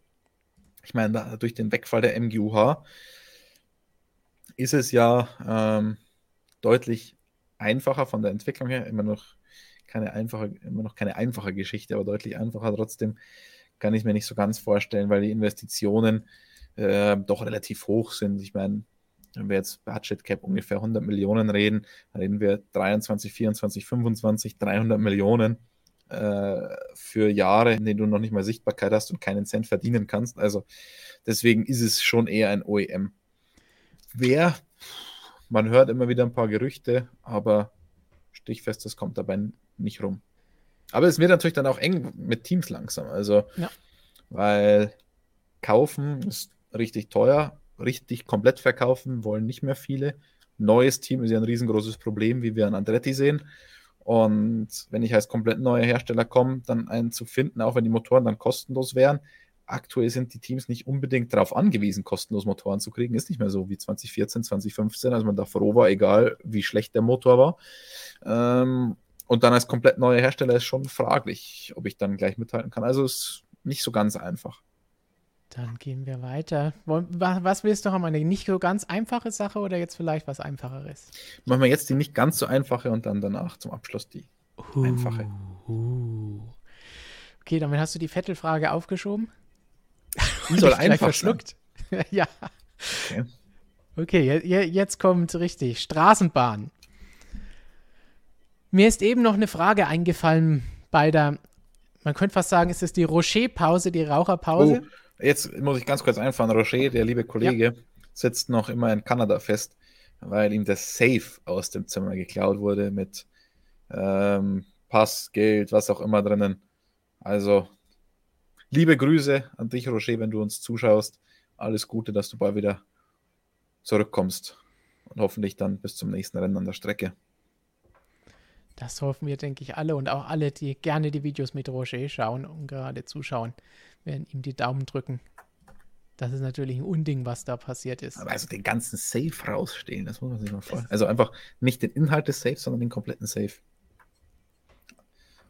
Ich meine, durch den Wegfall der MGUH ist es ja ähm, deutlich einfacher von der Entwicklung her, immer noch keine einfache, immer noch keine einfache Geschichte, aber deutlich einfacher. Trotzdem kann ich mir nicht so ganz vorstellen, weil die Investitionen äh, doch relativ hoch sind. Ich meine, wenn wir jetzt Budget Cap ungefähr 100 Millionen reden, reden wir 23, 24, 25, 300 Millionen äh, für Jahre, in denen du noch nicht mal Sichtbarkeit hast und keinen Cent verdienen kannst. Also deswegen ist es schon eher ein OEM. Wer, man hört immer wieder ein paar Gerüchte, aber stichfest, das kommt dabei nicht rum. Aber es wird natürlich dann auch eng mit Teams langsam. Also, ja. weil kaufen ist richtig teuer, richtig komplett verkaufen wollen nicht mehr viele. Neues Team ist ja ein riesengroßes Problem, wie wir an Andretti sehen. Und wenn ich als komplett neuer Hersteller komme, dann einen zu finden, auch wenn die Motoren dann kostenlos wären. Aktuell sind die Teams nicht unbedingt darauf angewiesen, kostenlos Motoren zu kriegen. Ist nicht mehr so wie 2014, 2015, als man da froh war, egal wie schlecht der Motor war. Ähm, und dann als komplett neuer Hersteller ist schon fraglich, ob ich dann gleich mithalten kann. Also ist nicht so ganz einfach. Dann gehen wir weiter. Was willst du haben? Eine nicht so ganz einfache Sache oder jetzt vielleicht was Einfacheres? Machen wir jetzt die nicht ganz so einfache und dann danach zum Abschluss die uh, einfache. Uh. Okay, damit hast du die Vettel-Frage aufgeschoben. Die soll einfach verschluckt. ja. Okay. Okay, jetzt kommt richtig. Straßenbahn. Mir ist eben noch eine Frage eingefallen bei der, man könnte fast sagen, ist es die Rocher-Pause, die Raucherpause? Oh, jetzt muss ich ganz kurz einfahren. Rocher, der liebe Kollege, ja. sitzt noch immer in Kanada fest, weil ihm das Safe aus dem Zimmer geklaut wurde mit ähm, Pass, Geld, was auch immer drinnen. Also, liebe Grüße an dich, Rocher, wenn du uns zuschaust. Alles Gute, dass du bald wieder zurückkommst und hoffentlich dann bis zum nächsten Rennen an der Strecke. Das hoffen wir, denke ich, alle und auch alle, die gerne die Videos mit Roger schauen und gerade zuschauen, werden ihm die Daumen drücken. Das ist natürlich ein Unding, was da passiert ist. Aber also den ganzen Safe rausstehen, das muss man sich mal vorstellen. Also einfach nicht den Inhalt des Safe, sondern den kompletten Safe.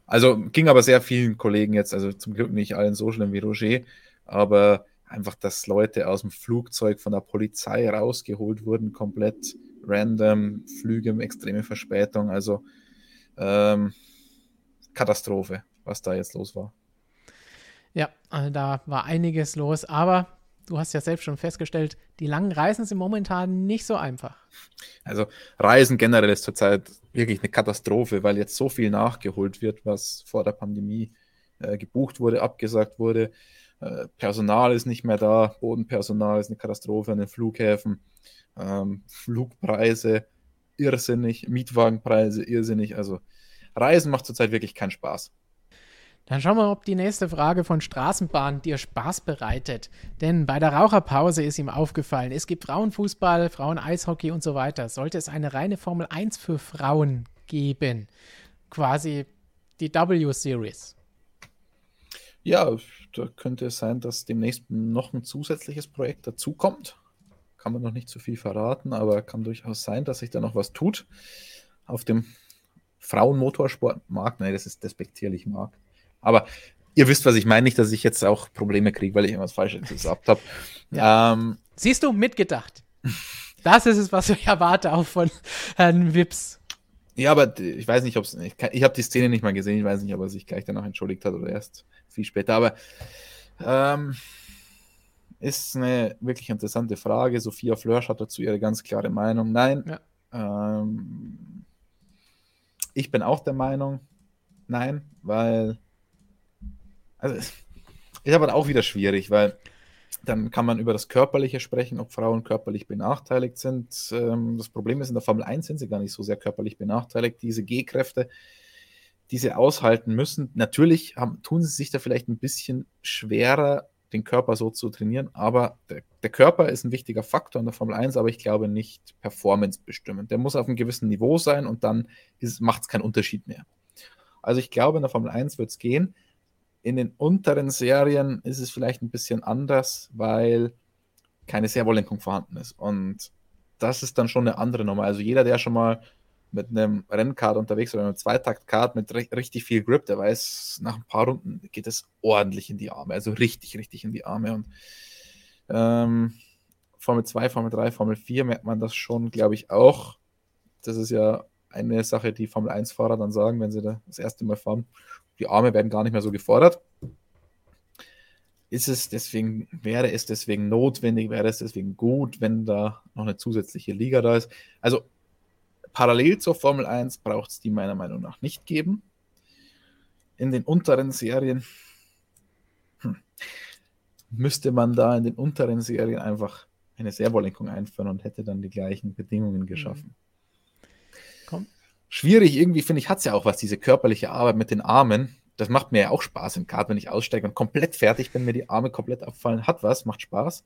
Also ging aber sehr vielen Kollegen jetzt, also zum Glück nicht allen so schlimm wie Roger, aber einfach, dass Leute aus dem Flugzeug von der Polizei rausgeholt wurden, komplett random, Flüge, extreme Verspätung, also ähm, Katastrophe, was da jetzt los war. Ja, also da war einiges los, aber du hast ja selbst schon festgestellt, die langen Reisen sind momentan nicht so einfach. Also Reisen generell ist zurzeit wirklich eine Katastrophe, weil jetzt so viel nachgeholt wird, was vor der Pandemie äh, gebucht wurde, abgesagt wurde. Äh, Personal ist nicht mehr da, Bodenpersonal ist eine Katastrophe an den Flughäfen, ähm, Flugpreise irrsinnig, Mietwagenpreise irrsinnig. Also Reisen macht zurzeit wirklich keinen Spaß. Dann schauen wir, ob die nächste Frage von Straßenbahn dir Spaß bereitet. Denn bei der Raucherpause ist ihm aufgefallen, es gibt Frauenfußball, Frauen-Eishockey und so weiter. Sollte es eine reine Formel 1 für Frauen geben? Quasi die W-Series. Ja, da könnte es sein, dass demnächst noch ein zusätzliches Projekt dazukommt. Kann man noch nicht zu viel verraten, aber kann durchaus sein, dass sich da noch was tut. Auf dem Frauenmotorsportmarkt, nein, das ist despektierlich Markt. Aber ihr wisst, was ich meine. Nicht, dass ich jetzt auch Probleme kriege, weil ich irgendwas Falsches gesagt habe. Ja. Ähm, Siehst du, mitgedacht. Das ist es, was ich erwarte auch von Herrn Wips. Ja, aber ich weiß nicht, ob es. Ich, ich habe die Szene nicht mal gesehen. Ich weiß nicht, ob er sich gleich danach entschuldigt hat oder erst viel später. Aber ähm, ist eine wirklich interessante Frage. Sophia Flörsch hat dazu ihre ganz klare Meinung. Nein. Ja. Ähm, ich bin auch der Meinung, nein, weil also ist aber auch wieder schwierig, weil dann kann man über das Körperliche sprechen, ob Frauen körperlich benachteiligt sind. Ähm, das Problem ist, in der Formel 1 sind sie gar nicht so sehr körperlich benachteiligt. Diese G-Kräfte, die sie aushalten müssen, natürlich haben, tun sie sich da vielleicht ein bisschen schwerer, den Körper so zu trainieren, aber der, der Körper ist ein wichtiger Faktor in der Formel 1, aber ich glaube nicht performance bestimmend. Der muss auf einem gewissen Niveau sein und dann macht es keinen Unterschied mehr. Also ich glaube, in der Formel 1 wird es gehen. In den unteren Serien ist es vielleicht ein bisschen anders, weil keine Servolenkung vorhanden ist. Und das ist dann schon eine andere Nummer. Also jeder, der schon mal mit einem Rennkart unterwegs oder einem Zweitakt-Kart mit richtig viel Grip, der weiß, nach ein paar Runden geht es ordentlich in die Arme. Also richtig, richtig in die Arme. Und ähm, Formel 2, Formel 3, Formel 4 merkt man das schon, glaube ich, auch. Das ist ja eine Sache, die Formel 1-Fahrer dann sagen, wenn sie da das erste Mal fahren die Arme werden gar nicht mehr so gefordert. Ist es deswegen, wäre es deswegen notwendig, wäre es deswegen gut, wenn da noch eine zusätzliche Liga da ist? Also parallel zur Formel 1 braucht es die meiner Meinung nach nicht geben. In den unteren Serien hm, müsste man da in den unteren Serien einfach eine Servolenkung einführen und hätte dann die gleichen Bedingungen geschaffen. Komm, schwierig. Irgendwie finde ich, hat es ja auch was, diese körperliche Arbeit mit den Armen. Das macht mir ja auch Spaß im Kart, wenn ich aussteige und komplett fertig bin, mir die Arme komplett abfallen. Hat was, macht Spaß.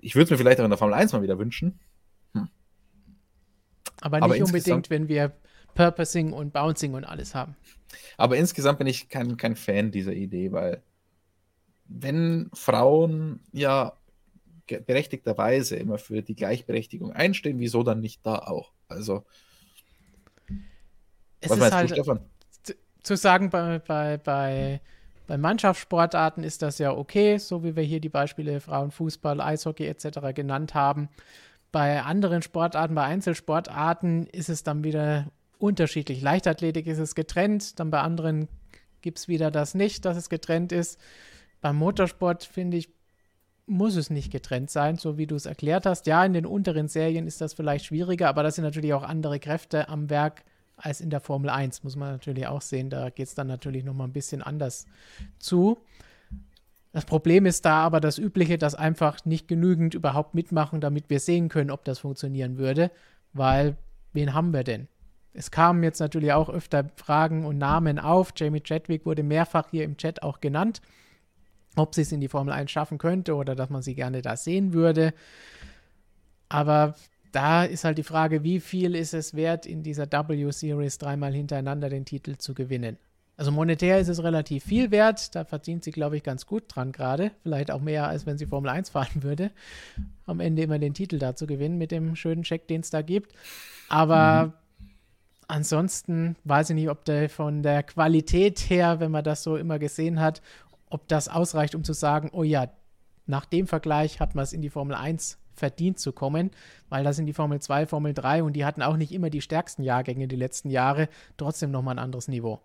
Ich würde es mir vielleicht auch in der Formel 1 mal wieder wünschen. Aber nicht Aber unbedingt, wenn wir Purposing und Bouncing und alles haben. Aber insgesamt bin ich kein, kein Fan dieser Idee, weil wenn Frauen ja berechtigterweise immer für die Gleichberechtigung einstehen, wieso dann nicht da auch? Also es Was ist halt, du, zu sagen, bei, bei, bei, bei Mannschaftssportarten ist das ja okay, so wie wir hier die Beispiele Frauenfußball, Eishockey etc. genannt haben. Bei anderen Sportarten, bei Einzelsportarten ist es dann wieder unterschiedlich. Leichtathletik ist es getrennt, dann bei anderen gibt es wieder das nicht, dass es getrennt ist. Beim Motorsport, finde ich, muss es nicht getrennt sein, so wie du es erklärt hast. Ja, in den unteren Serien ist das vielleicht schwieriger, aber das sind natürlich auch andere Kräfte am Werk, als in der Formel 1, muss man natürlich auch sehen. Da geht es dann natürlich nochmal ein bisschen anders zu. Das Problem ist da aber das Übliche, dass einfach nicht genügend überhaupt mitmachen, damit wir sehen können, ob das funktionieren würde, weil wen haben wir denn? Es kamen jetzt natürlich auch öfter Fragen und Namen auf. Jamie Chadwick wurde mehrfach hier im Chat auch genannt, ob sie es in die Formel 1 schaffen könnte oder dass man sie gerne da sehen würde. Aber da ist halt die Frage, wie viel ist es wert, in dieser W-Series dreimal hintereinander den Titel zu gewinnen? Also monetär ist es relativ viel wert. Da verdient sie, glaube ich, ganz gut dran gerade. Vielleicht auch mehr, als wenn sie Formel 1 fahren würde. Am Ende immer den Titel da zu gewinnen mit dem schönen Check, den es da gibt. Aber mhm. ansonsten weiß ich nicht, ob der von der Qualität her, wenn man das so immer gesehen hat, ob das ausreicht, um zu sagen, oh ja, nach dem Vergleich hat man es in die Formel 1 verdient zu kommen, weil das sind die Formel 2, Formel 3 und die hatten auch nicht immer die stärksten Jahrgänge die letzten Jahre, trotzdem nochmal ein anderes Niveau.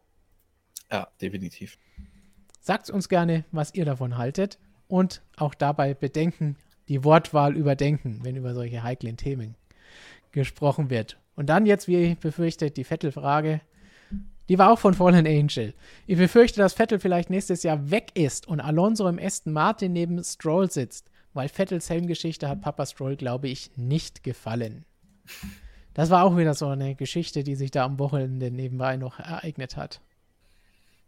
Ja, definitiv. Sagt uns gerne, was ihr davon haltet und auch dabei bedenken, die Wortwahl überdenken, wenn über solche heiklen Themen gesprochen wird. Und dann jetzt, wie befürchtet, die Vettel-Frage. Die war auch von Fallen Angel. Ich befürchte, dass Vettel vielleicht nächstes Jahr weg ist und Alonso im Aston Martin neben Stroll sitzt, weil Vettels Helmgeschichte hat Papa Stroll, glaube ich, nicht gefallen. Das war auch wieder so eine Geschichte, die sich da am Wochenende nebenbei noch ereignet hat.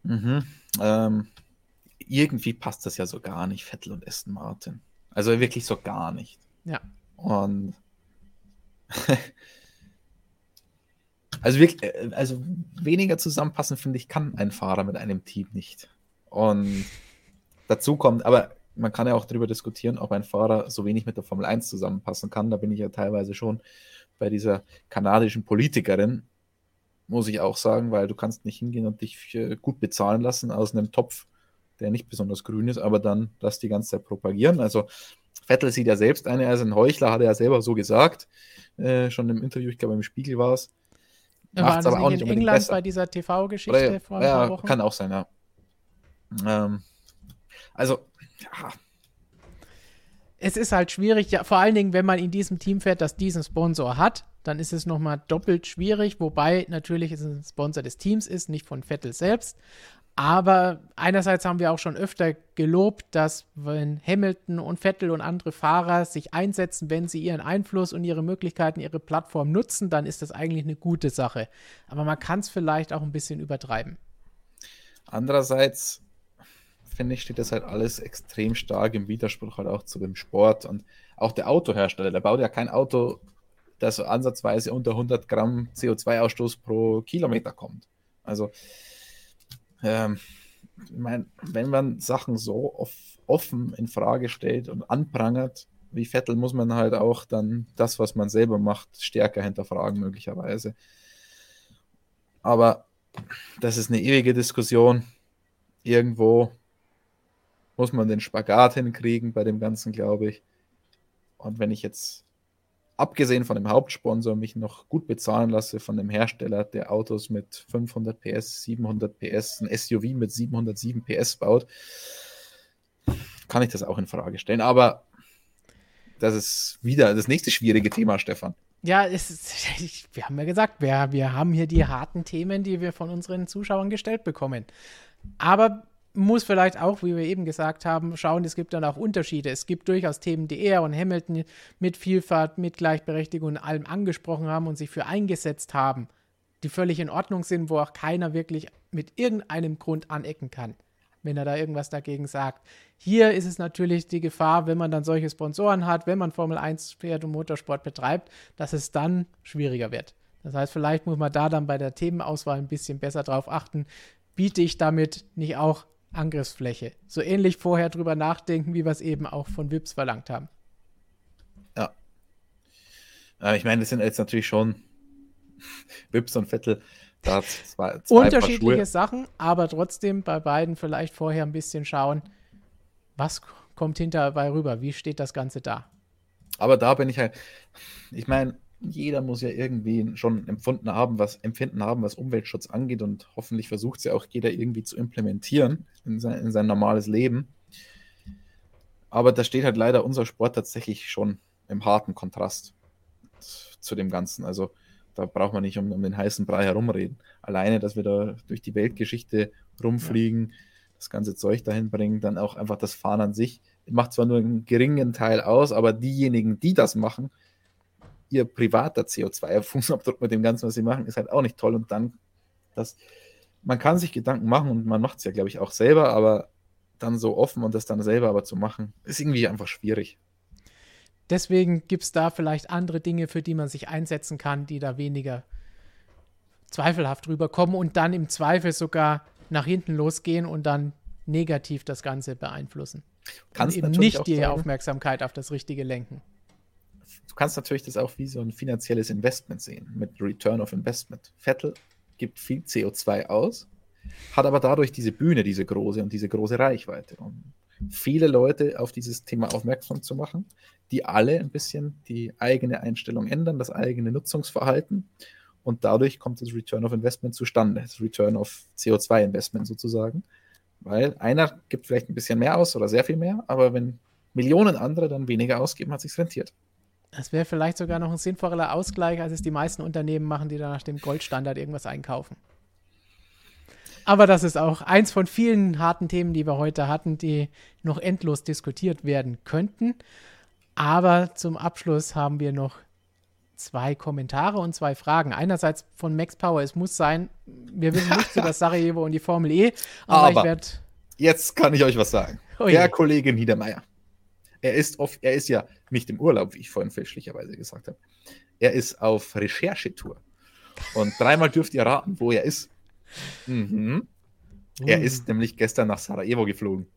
Mhm. Ähm, irgendwie passt das ja so gar nicht, Vettel und Aston Martin. Also wirklich so gar nicht. Ja. Und also wirklich, äh, also weniger zusammenpassen, finde ich, kann ein Fahrer mit einem Team nicht. Und dazu kommt, aber man kann ja auch darüber diskutieren, ob ein Fahrer so wenig mit der Formel 1 zusammenpassen kann. Da bin ich ja teilweise schon bei dieser kanadischen Politikerin, muss ich auch sagen, weil du kannst nicht hingehen und dich gut bezahlen lassen aus einem Topf, der nicht besonders grün ist, aber dann das die ganze Zeit propagieren. Also Vettel sieht ja selbst eine, also ein Heuchler, hat er ja selber so gesagt, äh, schon im Interview, ich glaube im Spiegel war es. War das aber auch nicht in England besser. bei dieser TV-Geschichte vor ein ja, paar Wochen? Kann auch sein, ja. Ähm, also, ja, es ist halt schwierig, ja, vor allen Dingen, wenn man in diesem Team fährt, das diesen Sponsor hat, dann ist es nochmal doppelt schwierig, wobei natürlich es ein Sponsor des Teams ist, nicht von Vettel selbst. Aber einerseits haben wir auch schon öfter gelobt, dass wenn Hamilton und Vettel und andere Fahrer sich einsetzen, wenn sie ihren Einfluss und ihre Möglichkeiten, ihre Plattform nutzen, dann ist das eigentlich eine gute Sache. Aber man kann es vielleicht auch ein bisschen übertreiben. Andererseits finde ich, steht das halt alles extrem stark im Widerspruch halt auch zu dem Sport und auch der Autohersteller, der baut ja kein Auto, das ansatzweise unter 100 Gramm CO2-Ausstoß pro Kilometer kommt. Also, ähm, ich meine, wenn man Sachen so off offen in Frage stellt und anprangert, wie Vettel, muss man halt auch dann das, was man selber macht, stärker hinterfragen, möglicherweise. Aber das ist eine ewige Diskussion. Irgendwo muss man den Spagat hinkriegen bei dem Ganzen, glaube ich. Und wenn ich jetzt, abgesehen von dem Hauptsponsor, mich noch gut bezahlen lasse von dem Hersteller, der Autos mit 500 PS, 700 PS, ein SUV mit 707 PS baut, kann ich das auch in Frage stellen. Aber das ist wieder das nächste schwierige Thema, Stefan. Ja, ist, wir haben ja gesagt, wir, wir haben hier die harten Themen, die wir von unseren Zuschauern gestellt bekommen. Aber muss vielleicht auch, wie wir eben gesagt haben, schauen, es gibt dann auch Unterschiede. Es gibt durchaus Themen, die er und Hamilton mit Vielfalt, mit Gleichberechtigung und allem angesprochen haben und sich für eingesetzt haben, die völlig in Ordnung sind, wo auch keiner wirklich mit irgendeinem Grund anecken kann, wenn er da irgendwas dagegen sagt. Hier ist es natürlich die Gefahr, wenn man dann solche Sponsoren hat, wenn man Formel 1 fährt und Motorsport betreibt, dass es dann schwieriger wird. Das heißt, vielleicht muss man da dann bei der Themenauswahl ein bisschen besser drauf achten. Biete ich damit nicht auch Angriffsfläche. So ähnlich vorher drüber nachdenken, wie wir es eben auch von Wips verlangt haben. Ja. ja ich meine, das sind jetzt natürlich schon Wips und Vettel. Da zwei, zwei Unterschiedliche Sachen, aber trotzdem bei beiden vielleicht vorher ein bisschen schauen, was kommt hinterbei rüber, wie steht das Ganze da. Aber da bin ich halt, ich meine, jeder muss ja irgendwie schon empfunden haben, was Empfinden haben, was Umweltschutz angeht und hoffentlich versucht es ja auch jeder irgendwie zu implementieren in sein, in sein normales Leben. Aber da steht halt leider unser Sport tatsächlich schon im harten Kontrast zu dem Ganzen. Also da braucht man nicht um, um den heißen Brei herumreden. Alleine, dass wir da durch die Weltgeschichte rumfliegen, ja. das ganze Zeug dahin bringen, dann auch einfach das Fahren an sich macht zwar nur einen geringen Teil aus, aber diejenigen, die das machen, ihr privater CO2-Fußabdruck mit dem Ganzen, was sie machen, ist halt auch nicht toll. Und dann, das, man kann sich Gedanken machen und man macht es ja, glaube ich, auch selber, aber dann so offen und das dann selber aber zu machen, ist irgendwie einfach schwierig. Deswegen gibt es da vielleicht andere Dinge, für die man sich einsetzen kann, die da weniger zweifelhaft rüberkommen und dann im Zweifel sogar nach hinten losgehen und dann negativ das Ganze beeinflussen. Kannst und eben nicht die sagen, Aufmerksamkeit auf das Richtige lenken. Du kannst natürlich das auch wie so ein finanzielles Investment sehen, mit Return of Investment. Vettel gibt viel CO2 aus, hat aber dadurch diese Bühne, diese große und diese große Reichweite. Und viele Leute auf dieses Thema aufmerksam zu machen, die alle ein bisschen die eigene Einstellung ändern, das eigene Nutzungsverhalten. Und dadurch kommt das Return of Investment zustande, das Return of CO2-Investment sozusagen. Weil einer gibt vielleicht ein bisschen mehr aus oder sehr viel mehr, aber wenn Millionen andere dann weniger ausgeben, hat sich rentiert. Das wäre vielleicht sogar noch ein sinnvollerer Ausgleich, als es die meisten Unternehmen machen, die dann nach dem Goldstandard irgendwas einkaufen. Aber das ist auch eins von vielen harten Themen, die wir heute hatten, die noch endlos diskutiert werden könnten. Aber zum Abschluss haben wir noch zwei Kommentare und zwei Fragen. Einerseits von Max Power, es muss sein, wir wissen nichts über Sarajevo und die Formel E, aber, aber ich werde. Jetzt kann ich euch was sagen. Oh Der Kollege Niedermeyer, er ist, auf, er ist ja nicht im Urlaub, wie ich vorhin fälschlicherweise gesagt habe. Er ist auf Recherchetour. Und dreimal dürft ihr raten, wo er ist. Mhm. Er ist nämlich gestern nach Sarajevo geflogen.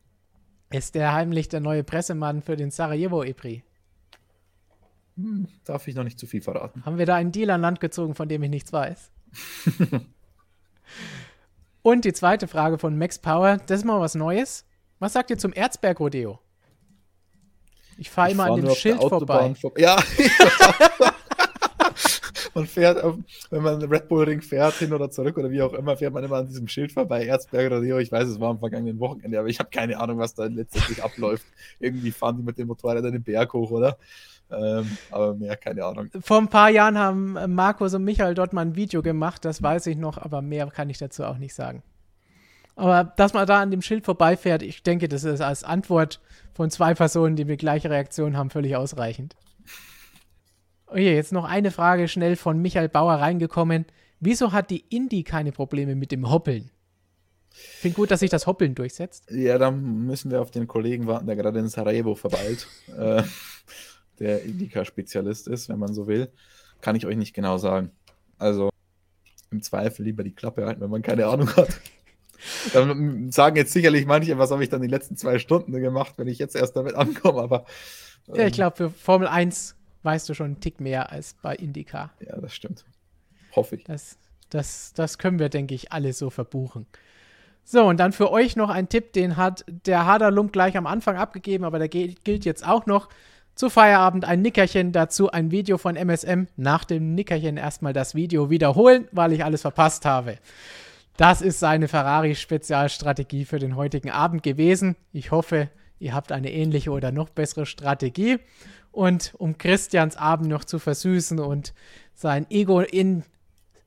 Ist der heimlich der neue Pressemann für den Sarajevo-EPRI? Hm, darf ich noch nicht zu viel verraten. Haben wir da einen Deal an Land gezogen, von dem ich nichts weiß? Und die zweite Frage von Max Power, das ist mal was Neues. Was sagt ihr zum Erzberg-Rodeo? Ich fahre immer fahr an dem Schild vorbei. Vor ja, man fährt, auf, wenn man Red Bull Ring fährt, hin oder zurück oder wie auch immer, fährt man immer an diesem Schild vorbei, Erzberg Rodeo. Ich weiß, es war am vergangenen Wochenende, aber ich habe keine Ahnung, was da letztendlich abläuft. Irgendwie fahren die mit dem Motorrad den Berg hoch, oder? Ähm, aber mehr, keine Ahnung. Vor ein paar Jahren haben äh, Markus und Michael dort mal ein Video gemacht, das weiß ich noch, aber mehr kann ich dazu auch nicht sagen. Aber dass man da an dem Schild vorbeifährt, ich denke, das ist als Antwort von zwei Personen, die die gleiche Reaktion haben, völlig ausreichend. Okay, jetzt noch eine Frage schnell von Michael Bauer reingekommen. Wieso hat die Indie keine Probleme mit dem Hoppeln? Ich finde gut, dass sich das Hoppeln durchsetzt. Ja, dann müssen wir auf den Kollegen warten, der gerade in Sarajevo verweilt. äh, der Indica-Spezialist ist, wenn man so will, kann ich euch nicht genau sagen. Also im Zweifel lieber die Klappe halten, wenn man keine Ahnung hat. Dann sagen jetzt sicherlich manche, was habe ich dann die letzten zwei Stunden gemacht, wenn ich jetzt erst damit ankomme, aber. Ähm, ja, ich ähm, glaube, für Formel 1 weißt du schon einen Tick mehr als bei Indica. Ja, das stimmt. Hoffe ich. Das, das, das können wir, denke ich, alle so verbuchen. So, und dann für euch noch ein Tipp, den hat der Haderlump gleich am Anfang abgegeben, aber der gilt jetzt auch noch. Zu Feierabend ein Nickerchen, dazu ein Video von MSM. Nach dem Nickerchen erstmal das Video wiederholen, weil ich alles verpasst habe. Das ist seine Ferrari-Spezialstrategie für den heutigen Abend gewesen. Ich hoffe, ihr habt eine ähnliche oder noch bessere Strategie. Und um Christians Abend noch zu versüßen und sein Ego in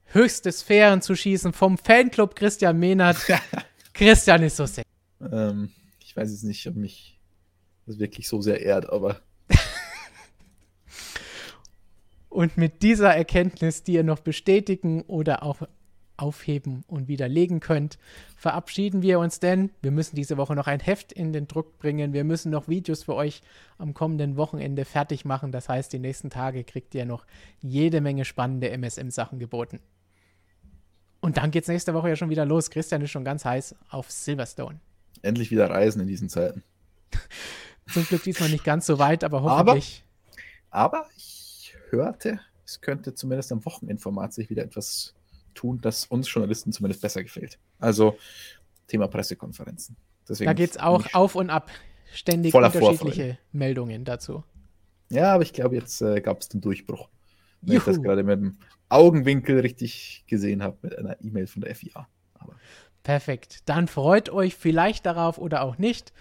höchste Sphären zu schießen vom Fanclub Christian Mehnert. Christian ist so sehr. Ähm, ich weiß jetzt nicht, ob mich das wirklich so sehr ehrt, aber Und mit dieser Erkenntnis, die ihr noch bestätigen oder auch aufheben und widerlegen könnt, verabschieden wir uns denn. Wir müssen diese Woche noch ein Heft in den Druck bringen. Wir müssen noch Videos für euch am kommenden Wochenende fertig machen. Das heißt, die nächsten Tage kriegt ihr noch jede Menge spannende MSM-Sachen geboten. Und dann geht es nächste Woche ja schon wieder los. Christian ist schon ganz heiß auf Silverstone. Endlich wieder reisen in diesen Zeiten. Zum Glück diesmal nicht ganz so weit, aber hoffentlich. Aber, aber ich hörte, es könnte zumindest am Wochenendformat sich wieder etwas tun, das uns Journalisten zumindest besser gefällt. Also Thema Pressekonferenzen. Deswegen da geht es auch auf und ab. Ständig unterschiedliche Vorfreude. Meldungen dazu. Ja, aber ich glaube, jetzt äh, gab es den Durchbruch. Wenn Juhu. ich das gerade mit dem Augenwinkel richtig gesehen habe, mit einer E-Mail von der FIA. Aber Perfekt. Dann freut euch vielleicht darauf oder auch nicht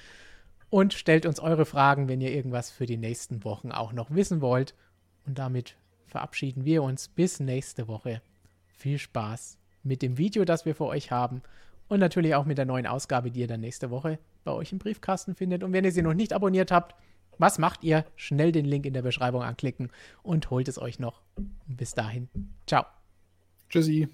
und stellt uns eure Fragen, wenn ihr irgendwas für die nächsten Wochen auch noch wissen wollt. Und damit verabschieden wir uns bis nächste Woche. Viel Spaß mit dem Video, das wir für euch haben und natürlich auch mit der neuen Ausgabe, die ihr dann nächste Woche bei euch im Briefkasten findet. Und wenn ihr sie noch nicht abonniert habt, was macht ihr? Schnell den Link in der Beschreibung anklicken und holt es euch noch. Bis dahin, ciao. Tschüssi.